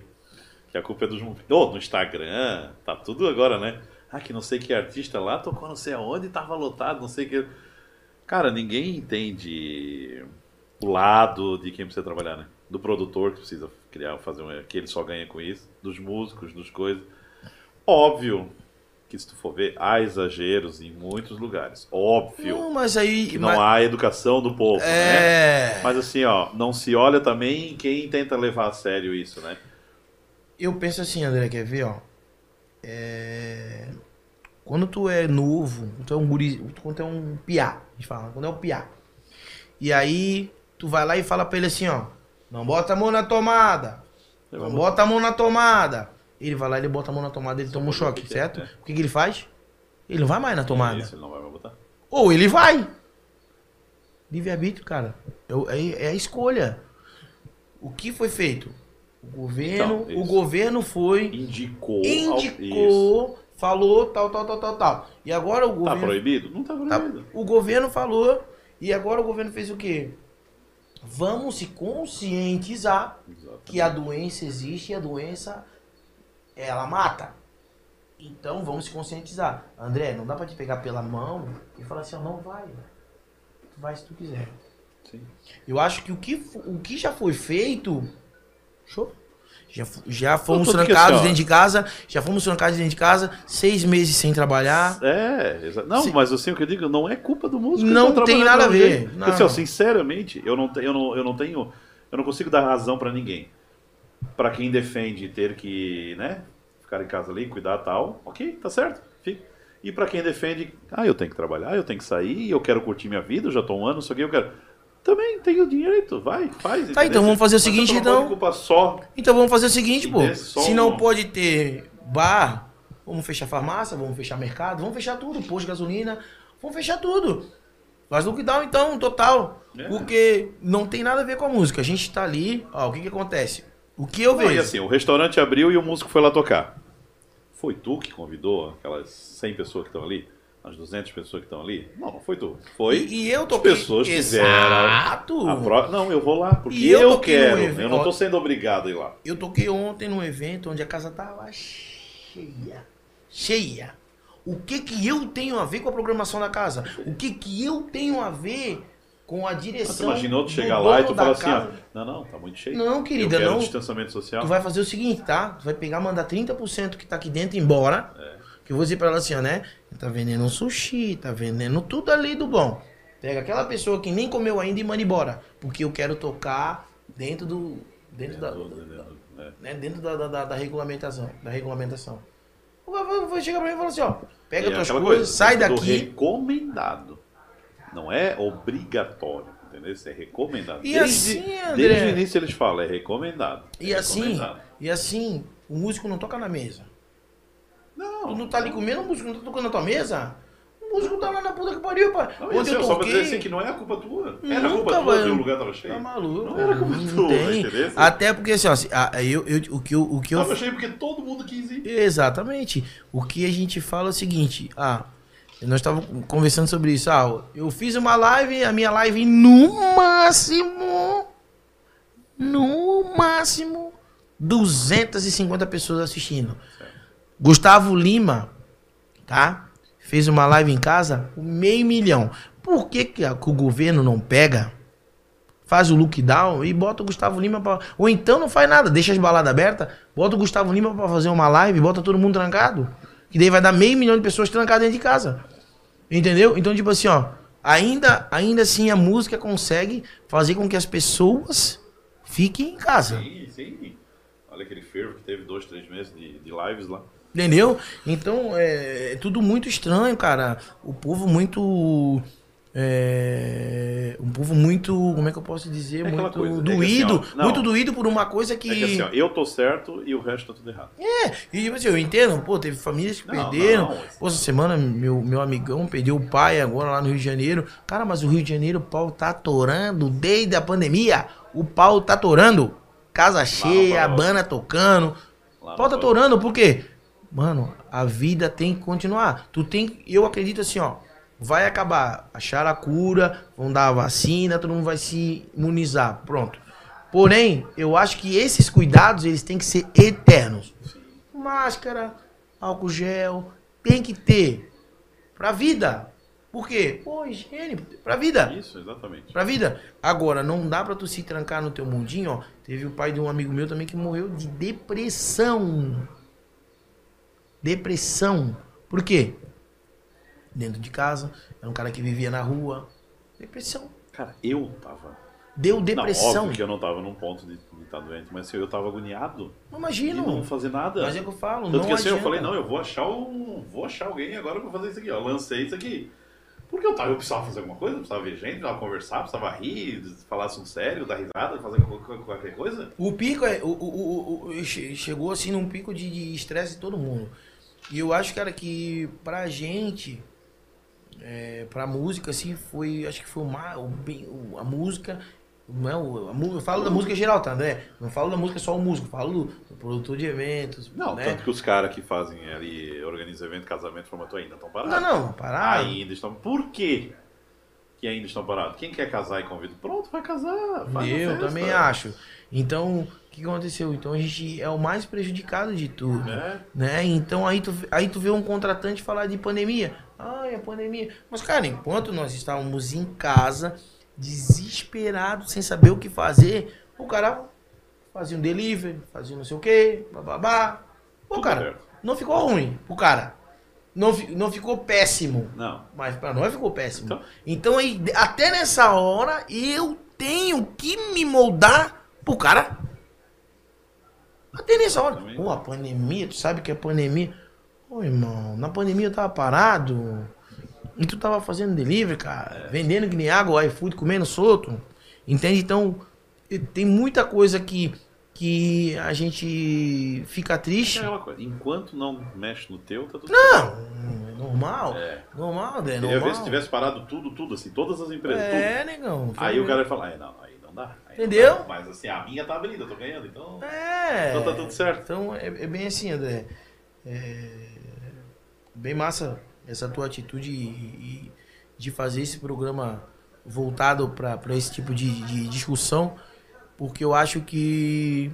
Que a culpa é dos. Oh, no Instagram, tá tudo agora, né? Ah, que não sei que artista lá tocou não sei aonde e tava lotado, não sei que. Cara, ninguém entende o lado de quem precisa trabalhar, né? Do produtor que precisa criar, fazer um. que ele só ganha com isso, dos músicos, dos coisas. Óbvio que se tu for ver, há exageros em muitos lugares. Óbvio Não, mas aí. que não mas- há educação do povo, né? É. Mas assim, ó, não se olha também quem tenta levar a sério isso, né? Eu penso assim, André, quer ver, ó? É... Quando tu é novo, tu é um guri, quando tu é um piá, a gente fala, quando é um piá. E aí, tu vai lá e fala pra ele assim, ó, não bota a mão na tomada, não bota a mão na tomada. Ele vai lá, ele bota a mão na tomada, ele toma um o choque, certo? é. O que, que ele faz? Ele não vai mais na tomada. Isso, ele não vai botar. Ou ele vai. Livre-arbítrio, cara. É, é- é a escolha. O que foi feito? O governo, Então, o governo foi, Indicou. indicou, falou tal, tal, tal, tal, tal. E agora o Tá governo. proibido? Não tá tá- proibido. o governo falou. E agora o governo fez o quê? Vamos se conscientizar Exato. que a doença existe e a doença ela mata. Então vamos se conscientizar. André, não dá pra te pegar pela mão e falar assim, ó, não vai. Tu vai se tu quiser. Sim. Eu acho que o que, o que já foi feito. Show. Já, já fomos que trancados assim, dentro de casa. Já fomos trancados dentro de casa. Seis meses sem trabalhar. É, exa- não, Sim. mas assim o que eu digo, não é culpa do músico. Não tá tem nada a ver. Não, Assim, ó, sinceramente, eu não, te- eu, não, eu não tenho. Eu não consigo dar razão pra ninguém. Pra quem defende ter que, né, ficar em casa ali, cuidar tal, ok, tá certo, fica. E pra quem defende, ah, eu tenho que trabalhar, eu tenho que sair, eu quero curtir minha vida, eu já tô um ano, isso aqui, eu quero. Também tenho direito, vai, faz. Tá, então vamos fazer o seguinte, então. pode culpar só. Então vamos fazer o seguinte, pô. Se não pode ter bar, vamos fechar farmácia, vamos fechar mercado, vamos fechar tudo, posto de gasolina, vamos fechar tudo. Faz lockdown então, total. É. Porque não tem nada a ver com a música. A gente tá ali, ó, o que que acontece? O que eu Não, vejo? assim, o restaurante abriu e o músico foi lá tocar. Foi tu que convidou aquelas 100 pessoas que estão ali? As 200 pessoas que estão ali? Não, não foi tu. Foi E, e eu as toquei... pessoas fizeram Exato. a pro... Não, eu vou lá, porque E eu eu, quero. evento- Eu não tô sendo obrigado a ir lá. Eu toquei ontem num evento onde a casa tava cheia. Cheia. O que que eu tenho a ver com a programação da casa? O que que eu tenho a ver com a Mas direção tu imaginou tu chegar lá e tu da falar assim, ó, não, não, tá muito cheio. Não, querida, eu quero não. distanciamento social. Tu vai fazer o seguinte, tá? Tu vai pegar, mandar 30% que tá aqui dentro embora. É. Que eu vou dizer pra ela assim, ó, né? Tá vendendo um sushi, tá vendendo tudo ali do bom. Pega aquela pessoa que nem comeu ainda e manda embora. Porque eu quero tocar dentro do. Dentro da. Tô dizendo, é. né, dentro da, da, da- da regulamentação. Da regulamentação. Vai, chegar pra mim e falar assim, ó. Pega E é tuas coisas, coisa, sai daqui. recomendado. Não é obrigatório, entendeu? Isso é recomendado. E desde, assim, André? desde o início eles falam, é recomendado. E É assim, recomendado. e assim, o músico não toca na mesa. Não, Tu não tá ali comendo, o músico não tá tocando na tua mesa? O músico tá lá na puta que pariu, pai. Não, Onde assim, eu só pra dizer toquei. assim que não é a culpa tua. Era Nunca culpa tua que o lugar tava cheio. Tá maluco? Não era culpa Não tua, tem. Até porque assim, ó, se- a- eu, eu, o que eu, o que eu Tava cheio porque todo mundo quis ir. Exatamente. O que a gente fala é o seguinte, ah, nós estávamos conversando sobre isso. Ah, eu fiz uma live, a minha live no máximo, no máximo, 250 pessoas assistindo. Gustavo Lima, tá? Fez uma live em casa, meio milhão. Por que, que, que o governo não pega, faz o lookdown e bota o Gustavo Lima pra... Ou então não faz nada, deixa as baladas abertas, bota o Gustavo Lima pra fazer uma live, bota todo mundo trancado. Que daí vai dar meio milhão de pessoas trancadas dentro de casa. Entendeu? Então, tipo assim, ó, ainda, ainda assim a música consegue fazer com que as pessoas fiquem em casa. Sim, sim. Olha aquele fervo que teve dois, três meses de, de lives lá. Entendeu? Então é, é tudo muito estranho, cara. O povo muito. É, um povo muito. Como é que eu posso dizer? É muito coisa, é que doído. assim, ó, não. muito doído por uma coisa que. É que assim, ó, eu tô certo e o resto tá tudo errado. É, e tipo assim, eu entendo, pô, teve famílias que Não, perderam. não, Pô, essa semana meu, meu amigão perdeu o pai agora lá no Rio de Janeiro. Cara, mas o Rio de Janeiro, o pau tá atorando desde a pandemia. O pau tá atorando. Casa cheia, Paulo. banda tocando. Lá O pau tá atorando, por quê? Mano, a vida tem que continuar. Tu tem, eu acredito assim, ó. Vai acabar, achar a cura, vão dar a vacina, todo mundo vai se imunizar, pronto. Porém, eu acho que esses cuidados, eles têm que ser eternos. Máscara, álcool gel, tem que ter pra vida. Por quê? Pô, higiene, pra vida. Isso, exatamente. Pra vida. Agora, não dá pra tu se trancar no teu mundinho, ó. Teve o pai de um amigo meu também que morreu de depressão. Depressão. Por quê? Dentro de casa, era um cara que vivia na rua. Depressão. Cara, eu tava. Deu Não, depressão. óbvio que eu não tava num ponto de estar doente, mas assim, eu tava agoniado Não imagino. não fazer nada. Mas é o que eu falo, Tanto não que assim, eu falei, não, eu vou achar um. Vou achar alguém agora pra fazer isso aqui, ó. Lancei isso aqui. Porque eu, tava, eu precisava fazer alguma coisa, precisava ver gente, precisava conversar, precisava rir, falar assunto sério, dar risada, fazer qualquer, coisa. O pico é. O, o, o, o- che- chegou assim num pico de de estresse de todo mundo. E eu acho, cara, que pra gente, é, pra música, assim, foi. Acho que foi uma, o, a música. Não a eu falo da música geral, tá, André? Não falo da música só o músico, falo do, produtor de eventos. Não, né? tanto que os caras que fazem ali, organizam evento, casamento, formatura ainda estão parados. Não, não, parar. Ainda estão. Por quê? Que ainda estão parados? Quem quer casar e convida? Pronto, vai casar. Eu também acho. Então, o que aconteceu? Então a gente é o mais prejudicado de tudo. É. Né? Então aí tu, aí tu vê um contratante falar de pandemia. Ai, a pandemia. Mas, cara, enquanto nós estávamos em casa, desesperados, sem saber o que fazer, o cara fazia um delivery, fazia não sei o quê, bababá. Pô, Tudo cara, certo. não ficou ruim pro cara. Não, não ficou péssimo. Não. Mas pra nós ficou péssimo. Então? Então, aí, até nessa hora, eu tenho que me moldar pro cara. Até nessa hora. Pô, a pandemia, tu sabe que a pandemia. Ô, irmão, na pandemia eu tava parado. E tu tava fazendo delivery, cara. Vendendo que nem água, iFood, comendo solto. Entende? Então, tem muita coisa que, que a gente fica É triste. aquela coisa. Enquanto não mexe no teu, tá tudo Não, é normal. É. Normal, André, Queria normal. ver se tivesse parado tudo, tudo, assim, todas as empresas, tudo. É, negão. Aí o cara vai falar, é, não, aí não dá. Entendeu? Mas assim, a minha tá abrindo, eu tô ganhando, então. É. Então tá tudo certo. Então é, é bem assim, André. É bem massa essa tua atitude e, e de fazer esse programa voltado para esse tipo de, de discussão, porque eu acho que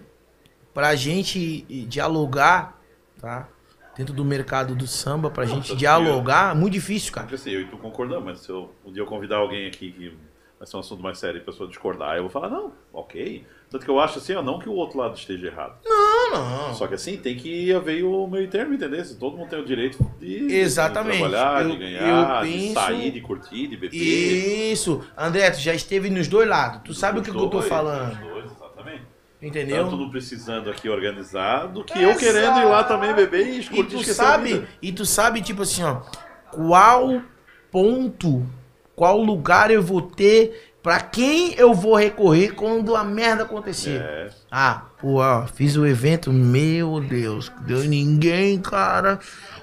pra gente dialogar, tá? Dentro do mercado do samba, pra Não, gente dialogar, é muito difícil, cara. Assim, eu e tu concordamos, mas se eu, um dia eu convidar alguém aqui que vai ser um assunto mais sério e a pessoa discordar, eu vou falar, não, ok. Tanto que eu acho assim, ó, não que o outro lado esteja errado. Não, não. Só que assim, tem que haver o meio termo, entendeu? Se todo mundo tem o direito de, Exatamente. de trabalhar, Eu- de ganhar, eu de penso- sair, de curtir, de beber. Isso. André, tu já esteve nos dois lados. Tu sabe o que, que eu tô falando. dois, exatamente. Entendeu? Tanto não precisando aqui organizado, que eu querendo ir lá também beber e E curtir tu sabe, e tu sabe, tipo assim, ó, qual ponto, qual lugar eu vou ter, pra quem eu vou recorrer quando a merda acontecer. É, Ah, pô, ó, fiz o evento, meu Deus, deu ninguém, cara.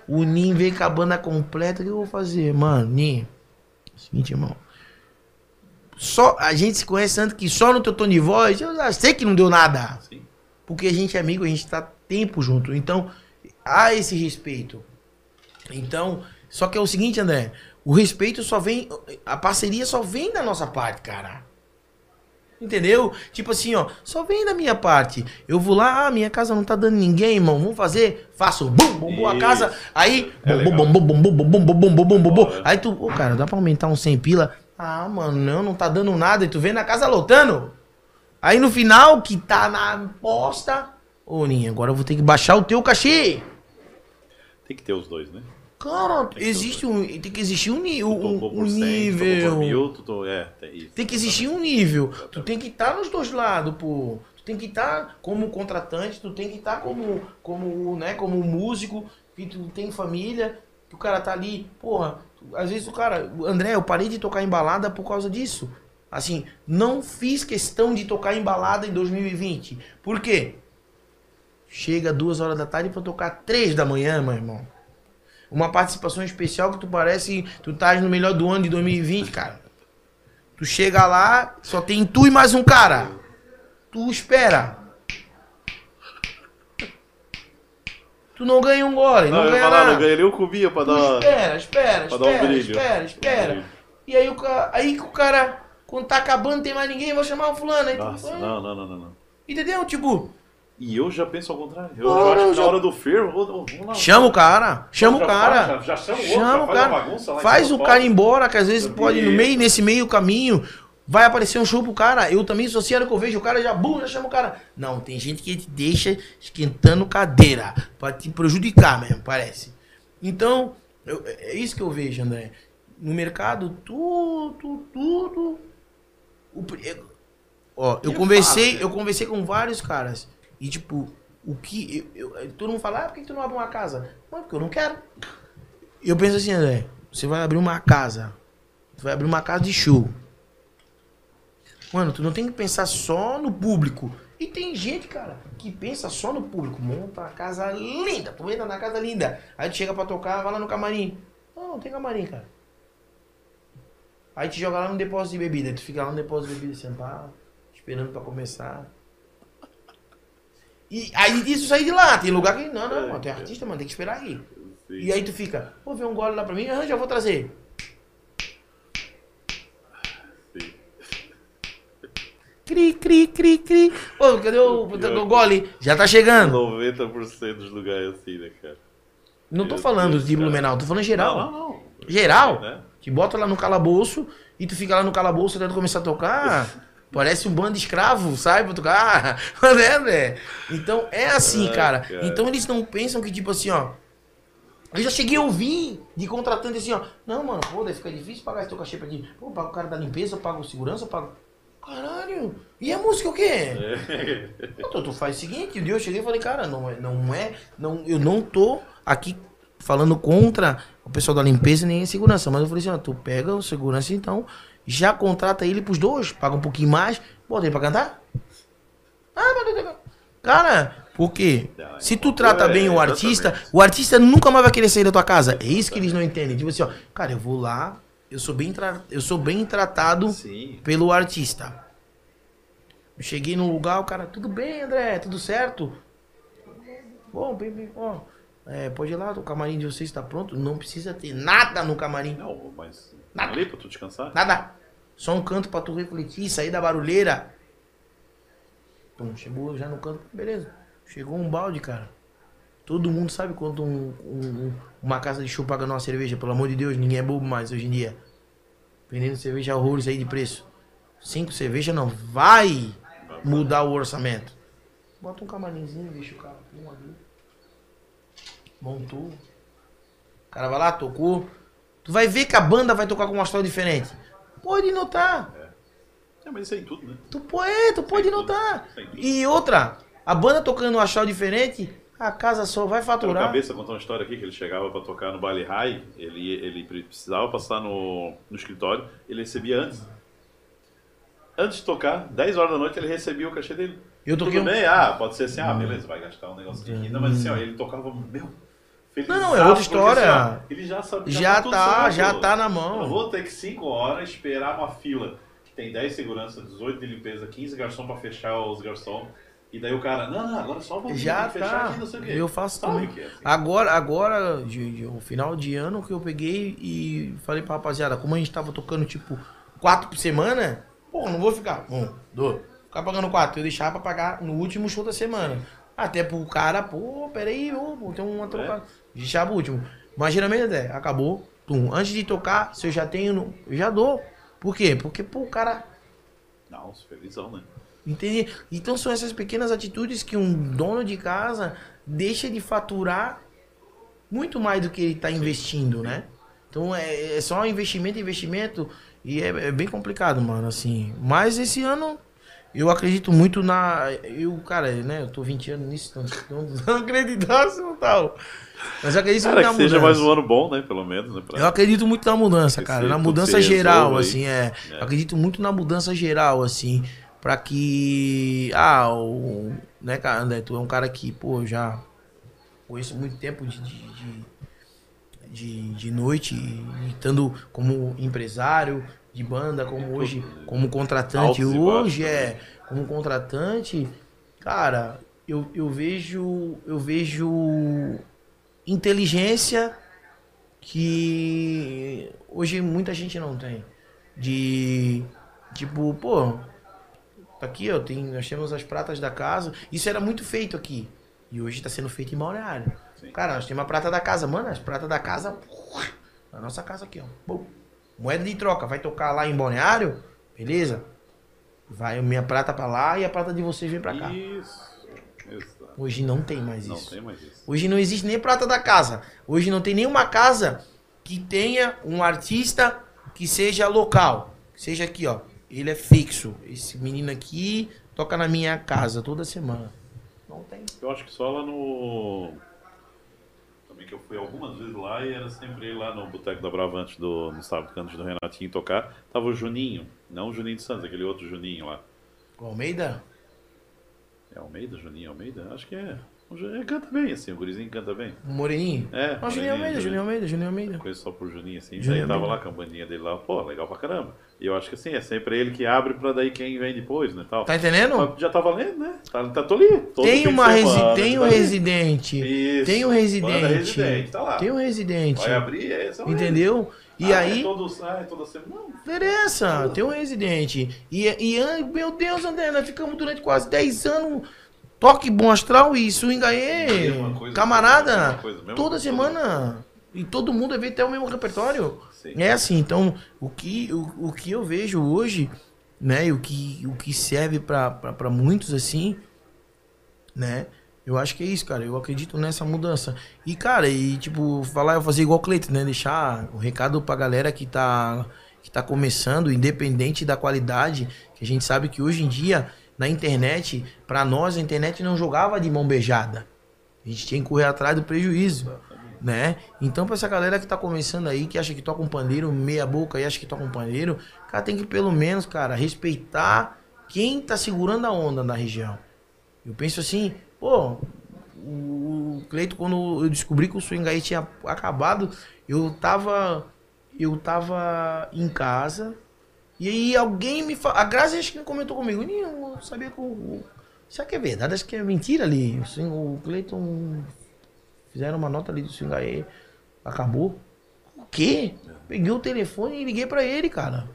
O Nin veio com a banda completa, o que eu vou fazer? Mano, Nin, seguinte, irmão. Só, a gente se conhece tanto que só no teu tom de voz, eu já sei que não deu nada. sim. Porque a gente é amigo, a gente tá tempo junto. Então, há esse respeito. Então, só que é o seguinte, André. O respeito só vem. A parceria só vem da nossa parte, cara. Entendeu? Tipo assim, ó, só vem da minha parte. Eu vou lá, ah, minha casa não tá dando ninguém, irmão. Vamos fazer? Faço, bum, bum, a casa. Aí, É bum, bum, bum, bum, bum, bum, bum, bum, bum, bum, bum, bum. Aí tu, ô, cara, dá pra aumentar uns 100 pila? Ah, mano, não, não tá dando nada. E tu vem na casa lotando. Aí no final, que tá na posta. Ô, Ninha, agora eu vou ter que baixar o teu cachê. Tem que ter os dois, né? Cara, ter existe um, tem que existir um, um, um por 100, tu tocou nível. mil, to- é, tem isso. Tem que existir um nível. Tu tem que estar nos dois lados, pô. Tu tem que estar como contratante, tu tem que estar como, como, né, como músico, que tu tem família, que o cara tá ali, porra. às vezes o cara, André, eu parei de tocar em balada por causa disso. Assim, não fiz questão de tocar em balada em 2020. Por quê? Chega duas horas da tarde pra tocar três da manhã, meu irmão. Uma participação especial que tu parece, tu estás no melhor do ano de 2020, cara. Tu chega lá, só tem tu e mais um cara. Tu espera. Tu não ganha um gole, Não, não, ganha falar, nada. não ganhei nem o cubia pra Tu dar espera, espera, pra dar um espera, brilho. espera, espera. E aí o cara, aí que o cara, quando tá acabando, tem mais ninguém, vou chamar o fulano. Aí tu- Nossa, ah, não, não, não, não, não. Entendeu? Tipo, E eu já penso ao contrário. Eu, eu acho que já- na hora do fervo, vou- vamos lá. chama o cara, chama o cara. faz, já- já chama o outro, Chama o cara. bagunça lá Faz o cara ir embora, que às vezes pode, no meio, nesse meio caminho, vai aparecer um show pro cara. Eu também sou assim, a hora que eu vejo o cara, já, bum, já chama o cara. Não, tem gente que te deixa esquentando cadeira, pra te prejudicar mesmo, parece. Então, eu- é isso que eu vejo, André. No mercado, tudo, tudo. O eu- ó, eu é conversei, fácil. eu conversei com vários caras. E tipo, o que. Eu, eu- todo mundo fala, ah, por que tu não abre uma casa? Mano, porque eu não quero. Eu penso assim, André, você vai abrir uma casa. Tu vai abrir uma casa de show. Mano, tu não tem que pensar só no público. E tem gente, cara, que pensa só no público. Monta uma casa linda. Tu entra na casa linda. Aí tu chega pra tocar, vai lá no camarim. Não, não tem camarim, cara. Aí te joga lá no depósito de bebida. Tu fica lá no depósito de bebida sentado, esperando pra começar. E aí disso sair de lá. Tem lugar que. Não, não, mano, tu é artista, mano, tem que esperar aí. Sim. E aí tu fica, pô, vê um gole lá pra mim, ah, já vou trazer. Sim. Cri, cri, cri, cri. Pô, cadê o, o gole? Já tá chegando. 90% dos lugares assim, né, cara? Não tô falando de. Blumenau, tô falando geral. Não, não, não. Geral? Né? Te bota lá no calabouço e tu fica lá no calabouço tentando começar a tocar. Parece um bando de escravo, sabe? Tocar. né, né? Então é assim, Ah, cara. cara. Então eles não pensam que, tipo assim, ó. Eu já cheguei a ouvir de contratante assim, ó. Não, mano, pô, daí fica difícil pagar esse teu cachê pra ti. Pô, paga o cara da limpeza, paga o segurança, paga. Caralho! E a música o quê? É. Então, tu faz o seguinte, um dia eu cheguei e falei, cara, não é, não é, não, eu não tô aqui falando contra o pessoal da limpeza nem a segurança, mas eu falei assim, ó, tu pega o segurança então, já contrata ele pros dois, paga um pouquinho mais, bota ele pra cantar. Ah, mas... Cara, por quê? Se tu trata bem o artista, o artista nunca mais vai querer sair da tua casa. É isso que eles não entendem. Tipo assim, ó, cara, eu vou lá, eu sou bem, tra... eu sou bem tratado Sim. pelo artista. Eu cheguei num lugar, o cara, tudo bem, André, tudo certo? Bom, bem, bem, ó. É, pode ir lá, o camarim de vocês está pronto. Não precisa ter nada no camarim. Não, mas. Nada. Ali pra tu descansar? Nada. Só um canto pra tu refletir, sair da barulheira. Pum, chegou já no canto, beleza. Chegou um balde, cara. Todo mundo sabe quanto um- um- um- uma casa de show paga numa cerveja, pelo amor de Deus, ninguém é bobo mais hoje em dia. Vendendo cerveja horrores aí de preço. Cinco cervejas não vai mudar o orçamento. Bota um camarimzinho, deixa o cara um ali. Montou. O cara vai lá, tocou. Tu vai ver que a banda vai tocar com um astral diferente. Pode notar. É, mas isso aí tudo, né? Tu pode, tu pode tudo. notar. Tudo. E outra, a banda tocando um astral diferente, a casa só vai faturar. Cabeça contou uma história aqui que ele chegava pra tocar no baile high, ele, ele precisava passar no, no escritório, ele recebia antes. Antes de tocar, 10 horas da noite, ele recebia o cachê dele. Eu toquei Tudo um- bem? Ah, pode ser assim, ah, beleza, vai gastar um negócio aqui. Não, mas assim, ó, ele tocava, meu, feliz. Não, não, é outra história. ele já sabe. Já tudo tá, certo. já tá na Eu mão. vou ter que 5 horas esperar uma fila que tem 10 segurança, 18 de limpeza, 15 garçom pra fechar os garçom. E daí o cara, não, não, agora só pouquinho, Já que fechar tá. aqui, não sei o quê. Eu faço também. é assim. Agora, agora, de, um final de ano que eu peguei e falei pra rapaziada, como a gente tava tocando tipo quatro por semana, pô, não vou ficar um, dois, ficar pagando quatro. Eu deixava pra pagar no último show da semana. Até pro cara, pô, peraí, ô, tem uma trocada. Deixava o último. Mas geralmente, André, acabou. Tum. Antes de tocar, se eu já tenho, eu já dou. Por quê? Porque, pô, o cara Não, felizão, né? Entende? Então são essas pequenas atitudes que um dono de casa deixa de faturar muito mais do que ele está investindo, né? Então é, é só investimento, investimento e é, é bem complicado, mano, assim. Mas esse ano eu acredito muito na. Eu, cara, né? Eu tô 20 anos nisso, então não, acreditasse não tal. Mas eu acredito Cara, muito que na seja mudança. mais um ano bom, né? Pelo menos, né? Pra... Eu acredito muito na mudança, Que cara. Na mudança geral, assim, é. É. Eu acredito muito na mudança geral, assim. Pra que. Ah, o. Né, cara, André, tu é um cara que, pô, já conheço muito tempo de. de, de, de, de noite, estando como empresário de banda, como hoje, como contratante. Altos Hoje é. Como contratante, cara, eu, eu vejo. Eu vejo inteligência que hoje muita gente não tem. De tipo, pô, tá aqui, ó, tem, nós temos as pratas da casa. Isso era muito feito aqui. E hoje tá sendo feito em Balneário. Sim. Cara, nós temos a prata da casa, mano, as pratas da casa, na nossa casa aqui, ó. Bum. Moeda de troca, vai tocar lá em Balneário? Beleza? Vai a minha prata pra lá e a prata de vocês vem pra cá. Isso. Exato. Hoje não tem mais Não isso. tem mais isso. Hoje não existe nem prata da casa. Hoje não tem nenhuma casa que tenha um artista que seja local. Que seja aqui, ó. Ele é fixo. Esse menino aqui toca na minha casa toda semana. Não tem. Eu acho que só lá no. Também que eu fui algumas vezes lá e era sempre lá no Boteco da Brava antes do. No sábado, antes do Renatinho tocar. Tava o Juninho. Não o Juninho de Santos, aquele outro Juninho lá. O Almeida? É Almeida, Juninho Almeida? Acho que é. Ele canta bem, assim, o gurizinho canta bem. O Moreninho? É, Não, Juninho Almeida, Juninho Almeida, Juninho Almeida. Conheço só por Juninho, assim. Juninho daí tava lá com a bandinha dele lá, pô, legal pra caramba. E eu acho que assim, é sempre ele que abre pra daí quem vem depois, né, tal. Tá entendendo? Já tá valendo, né? Tá, tá tô ali. todo Tem uma resi semana, tem um residente. Isso. Tem um Banda residente. residente, tá lá. Tem um residente. Vai abrir, é esse é Entendeu? E Ah, aí. É todo, ah, é toda semana. Não, Interessa, tem um residente. E, e meu Deus, André, nós ficamos durante quase 10 anos. Toque bom astral e swing aí. Mesma coisa, Camarada, coisa, toda semana. E todo mundo vê até o mesmo repertório. É assim, então, o que, o, o que eu vejo hoje, né, e o que, o que serve pra muitos assim, né, eu acho que é isso, cara. Eu acredito nessa mudança. E, cara, e tipo, falar, eu fazer igual o Cleiton, né? Deixar o recado pra galera que tá, que tá começando, independente da qualidade, que a gente sabe que hoje em dia, na internet, pra nós, a internet não jogava de mão beijada. A gente tinha que correr atrás do prejuízo, né? Então, pra essa galera que tá começando aí, que acha que toca um pandeiro meia boca e acha que toca um pandeiro, cara, tem que pelo menos, cara, respeitar quem tá segurando a onda na região. Eu penso assim, pô, o Cleito, quando eu descobri que o swing aí tinha acabado, eu tava. Eu tava em casa. E aí alguém me falou. A Grazi acho que comentou comigo. "Ninho, Eu sabia que o. Será que é verdade? Acho que é mentira ali. O, swing- o Cleiton. Fizeram uma nota ali do swing aí. Acabou. O quê? Peguei o telefone e liguei pra ele, cara.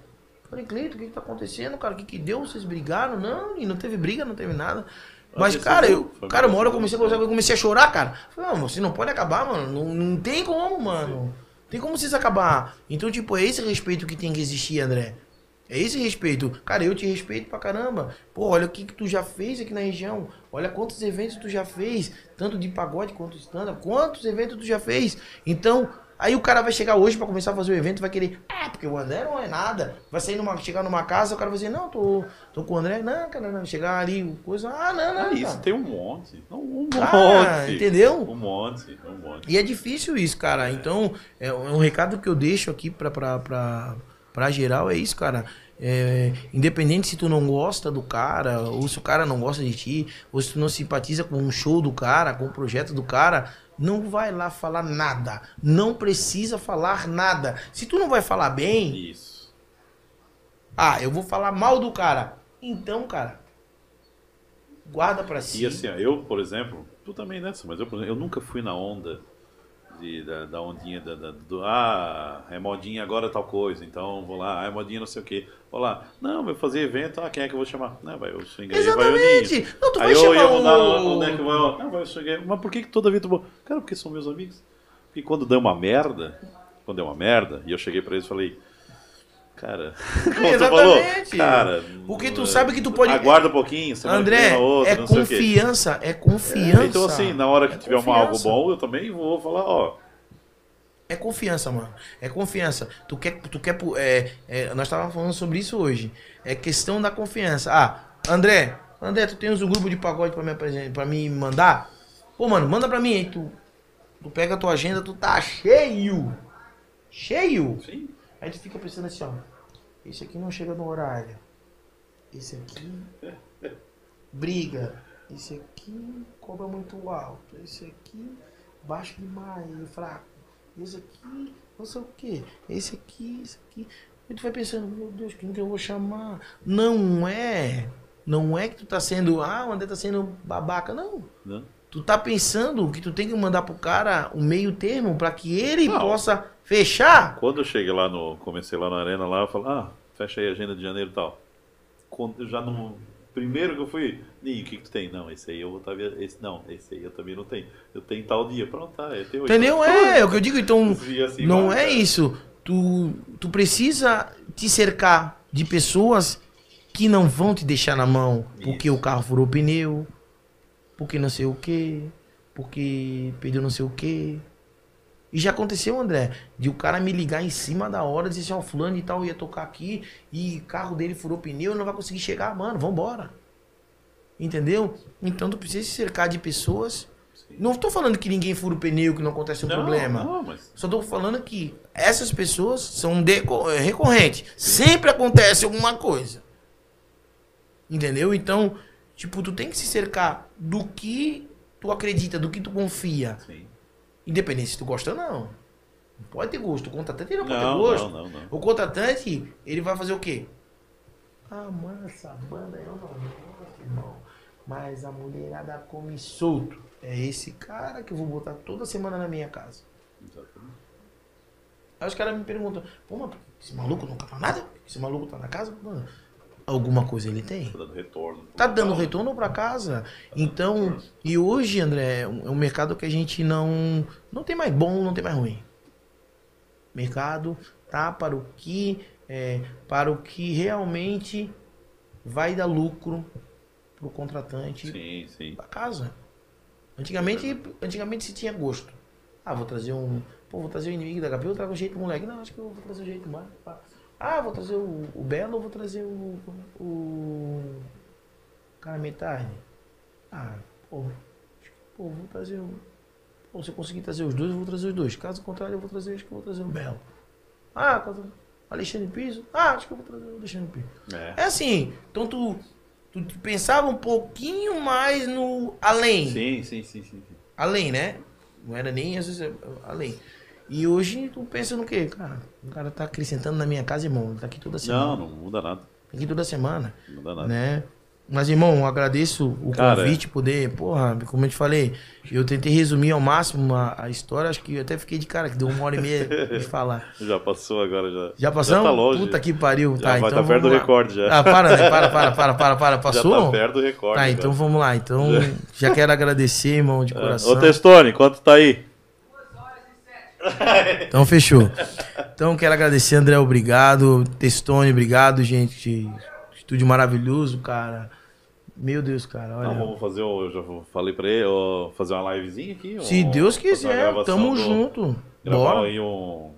Falei, Cleiton, o que, que tá acontecendo, cara? O que, que deu? Vocês brigaram? Não, e não teve briga, não teve nada. Mas, cara, eu, cara, uma hora eu comecei a conversar, com ele, eu comecei a chorar, cara. Falei, não, você não pode acabar, mano. Não, não tem como, mano. Tem como vocês acabar. Então, tipo, é esse respeito que tem que existir, André. É esse respeito. Cara, eu te respeito pra caramba. Pô, olha o que, que tu já fez aqui na região. Olha quantos eventos tu já fez. Tanto de pagode quanto stand-up. Quantos eventos tu já fez. Então, aí o cara vai chegar hoje pra começar a fazer o evento vai querer. Ah, porque o André não é nada. Vai sair numa, chegar numa casa, o cara vai dizer, não, tô, tô com o André. Não, cara, não. Chegar ali, coisa. Ah, não, não. Ah, isso tem um monte. Não, um Cara, monte. entendeu? Um monte, um monte. E é difícil isso, cara. Então, é um recado que eu deixo aqui pra, pra, pra, pra geral, é isso, cara. É, independente se tu não gosta do cara, ou se o cara não gosta de ti, ou se tu não simpatiza com um show do cara, com o projeto do cara, não vai lá falar nada. Não precisa falar nada. Se tu não vai falar bem, Isso. ah, eu vou falar mal do cara. Então, cara, guarda pra si. E assim, eu, por exemplo, tu também nessa, mas eu, por exemplo, eu nunca fui na onda de, da, da ondinha da, da- do, ah, é modinha agora tal coisa, então vou lá, ah, é modinha não sei o que, vou lá. Não, eu fazer evento, ah, quem é que eu vou chamar? Não, vai o swing aí, vai o Exatamente. Ninho. Não, tu vai Aí eu chamar ia mudar o- onde é que vai, não, vai o swing aí. Mas por que, que toda vida tu vou? Cara, porque são meus amigos. Porque quando deu uma merda, quando deu uma merda, e eu cheguei pra eles e falei, cara, como falou, Exatamente. cara, Porque tu sabe que tu pode- aguarda um pouquinho, que André, outra, é confiança, é confiança. Então, assim, na hora que É tiver uma, algo bom, eu também vou falar, ó. É confiança, mano. É confiança. Tu quer, tu quer, é, é, nós estávamos falando sobre isso hoje. É questão da confiança. Ah, André, André, tu tens um grupo de pagode pra me para me mandar? Pô, mano, manda pra mim aí. Tu, tu pega a tua agenda, tu tá cheio, cheio. Sim. Aí tu fica pensando assim, ó. Esse aqui não chega no horário. Esse aqui briga. Esse aqui cobra muito alto. Esse aqui baixo demais, fraco. Esse aqui não sei o que. Esse aqui, esse aqui. Aí tu vai pensando, meu Deus, quem que eu vou chamar? Não é. Não é que tu tá sendo, ah, o André tá sendo babaca. Não. Né? Tu tá pensando que tu tem que mandar pro cara um meio termo pra que ele Não. possa fechar. Quando eu cheguei lá no. Comecei lá na arena lá, eu falei, ah, fecha aí a agenda de janeiro e tal. Quando, eu já no. Primeiro que eu fui, Ninho, o que, que tu tem? Não, esse aí eu vou estar esse Não, esse aí eu também não tenho. Eu tenho tal dia. Pronto, tá. É teu Entendeu? É, é o que eu digo. Então, assim não vai, é cara. isso. Tu, tu precisa te cercar de pessoas que não vão te deixar na mão porque Isso. o carro furou o pneu, porque não sei o que, porque perdeu não sei o que. E já aconteceu, André, de o cara me ligar em cima da hora dizer assim, ó, fulano e tal ia tocar aqui e o carro dele furou pneu e não vai conseguir chegar, mano, vambora. Entendeu? Então tu precisa se cercar de pessoas. Sim. Não tô falando que ninguém fura o pneu, que não acontece um Não, problema. Não, mas. Só tô falando que essas pessoas são é, recorrentes. Sempre acontece alguma coisa. Entendeu? Então, Tipo, tu tem que se cercar do que tu acredita, do que tu confia. Sim. Independente se tu gosta ou não. Não pode ter gosto. O contratante ele não pode ter Não, gosto. não, não, não. O contratante, ele vai fazer o quê? Ah, mano, essa banda eu não gosto, irmão. Mas a mulherada come solto. É esse cara que eu vou botar toda semana na minha casa. Aí os caras me perguntam, pô, mas esse maluco não canta nada? Esse maluco tá na casa? Mano, alguma coisa ele tem? Tá dando retorno. Tá dando retorno pra casa. Então, e hoje, André, é um é um mercado que a gente não. Não tem mais bom, não tem mais ruim. Mercado tá para o que. é, para o que realmente vai dar lucro pro contratante Sim, sim. da casa. Antigamente, antigamente se tinha gosto. Ah, vou trazer um. Pô, vou trazer o inimigo da HP, eu trago o jeito moleque. Não, acho que eu vou trazer o jeito mais. Ah, vou trazer o, o Belo ou vou trazer o. O. Cara metade. Ah, pô. acho que, Pô, vou trazer o. Pô, se eu conseguir trazer os dois, eu vou trazer os dois. Caso contrário, eu vou trazer, acho que eu vou trazer o Belo. Ah. Alexandre Piso? Ah, acho que eu vou trazer o Alexandre Piso. É. É assim, então tu, tu, tu pensava um pouquinho mais no além. Sim, sim, sim, sim. sim. Além, né? Não era nem às vezes, além. E hoje tu pensa no quê? Cara, o cara tá acrescentando na minha casa, irmão. Tá aqui toda semana. Não, não muda nada. Tá aqui toda semana, Não muda nada. né? Mas, irmão, agradeço o Cara, convite, poder, porra, como eu te falei, eu tentei resumir ao máximo a, a história, acho que eu até fiquei de cara, que deu uma hora e meia de falar. Já passou agora, já. Já passamos? Já tá longe. Puta que pariu. Já tá, vai então tá perto do lá. recorde já. Ah, para, né? Para, para, para, para, para. Passou? Já tá perto do recorde. Tá, cara. então vamos lá. Então, já quero agradecer, irmão, de É. coração. Ô, Testone, quanto tá aí? Então, fechou. Então, quero agradecer, André, obrigado. Testone, obrigado, gente. Estúdio maravilhoso, cara. Meu Deus, cara, olha. Não, vamos fazer, eu já falei pra ele, fazer uma livezinha aqui. Se um- Deus quiser, tamo do- junto. Bora. aí um...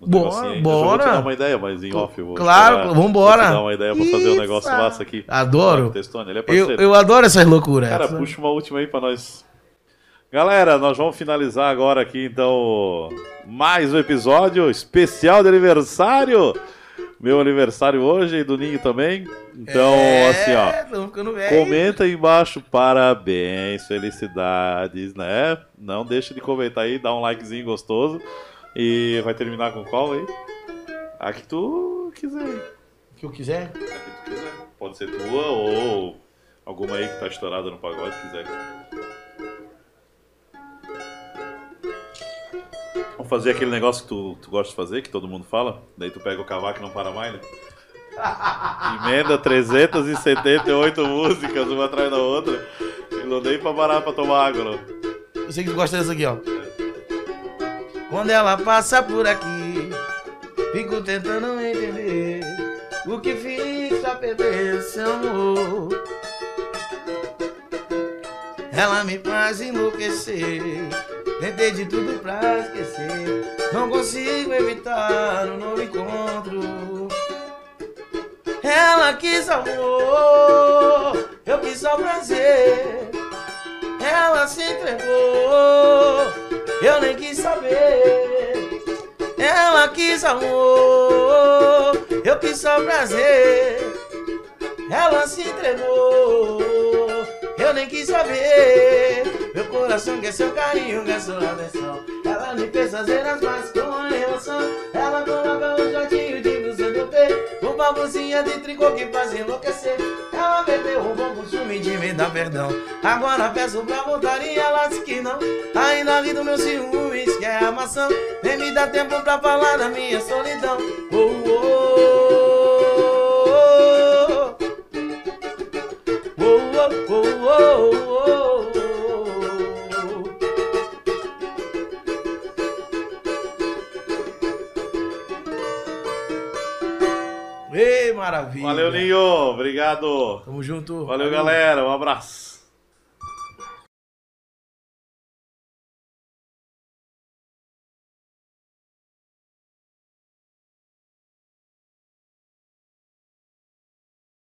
Bora, aí. Eu bora. vou te dar uma ideia, mas em off eu vou... Claro, esperar- vambora. Vou te dar uma ideia pra fazer um negócio massa aqui. Adoro. Testone, ele é Eu, parceiro. eu adoro essas loucuras. Cara, puxa uma última aí pra nós. Galera, nós vamos finalizar agora aqui, então, mais um episódio especial de aniversário. Meu aniversário hoje e do Ninho também. Então, É, assim, ó. Comenta aí embaixo, parabéns, felicidades, né? Não deixe de comentar aí, dá um likezinho gostoso. E vai terminar com qual aí? A que tu quiser. que eu quiser. A que tu quiser. Pode ser tua ou alguma aí que tá estourada no pagode, quiser. Vamos fazer aquele negócio que tu, tu gosta de fazer, que todo mundo fala. Daí tu pega o cavaco e não para mais, né? Emenda 378 músicas, uma atrás da outra. E não dei pra parar pra tomar água, não. Eu sei que tu gosta dessa aqui, ó. Quando ela passa por aqui, fico tentando entender o que fiz a perder seu amor. Ela me faz enlouquecer, tentei de tudo pra esquecer. Não consigo evitar um novo encontro. Ela quis amor, eu quis só prazer. Ela se entregou, eu nem quis saber. Ela quis amor, eu quis só prazer. Ela se entregou, eu nem quis saber. Meu coração quer seu carinho, quer sua atenção. Ela me fez fazer as mais com a emoção. Ela coloca um jatinho de blusa no peito. Uma blusinha de tricô que faz enlouquecer. Ela bebeu um bom costume de me dar perdão. Agora peço pra voltar e ela diz que não. Ainda ri do meu ciúmes, que é a maçã. Nem me dá tempo pra falar da minha solidão. Oh, oh, Ei, maravilha. Valeu, Ninho. Obrigado. Tamo junto. Valeu, galera. Um abraço.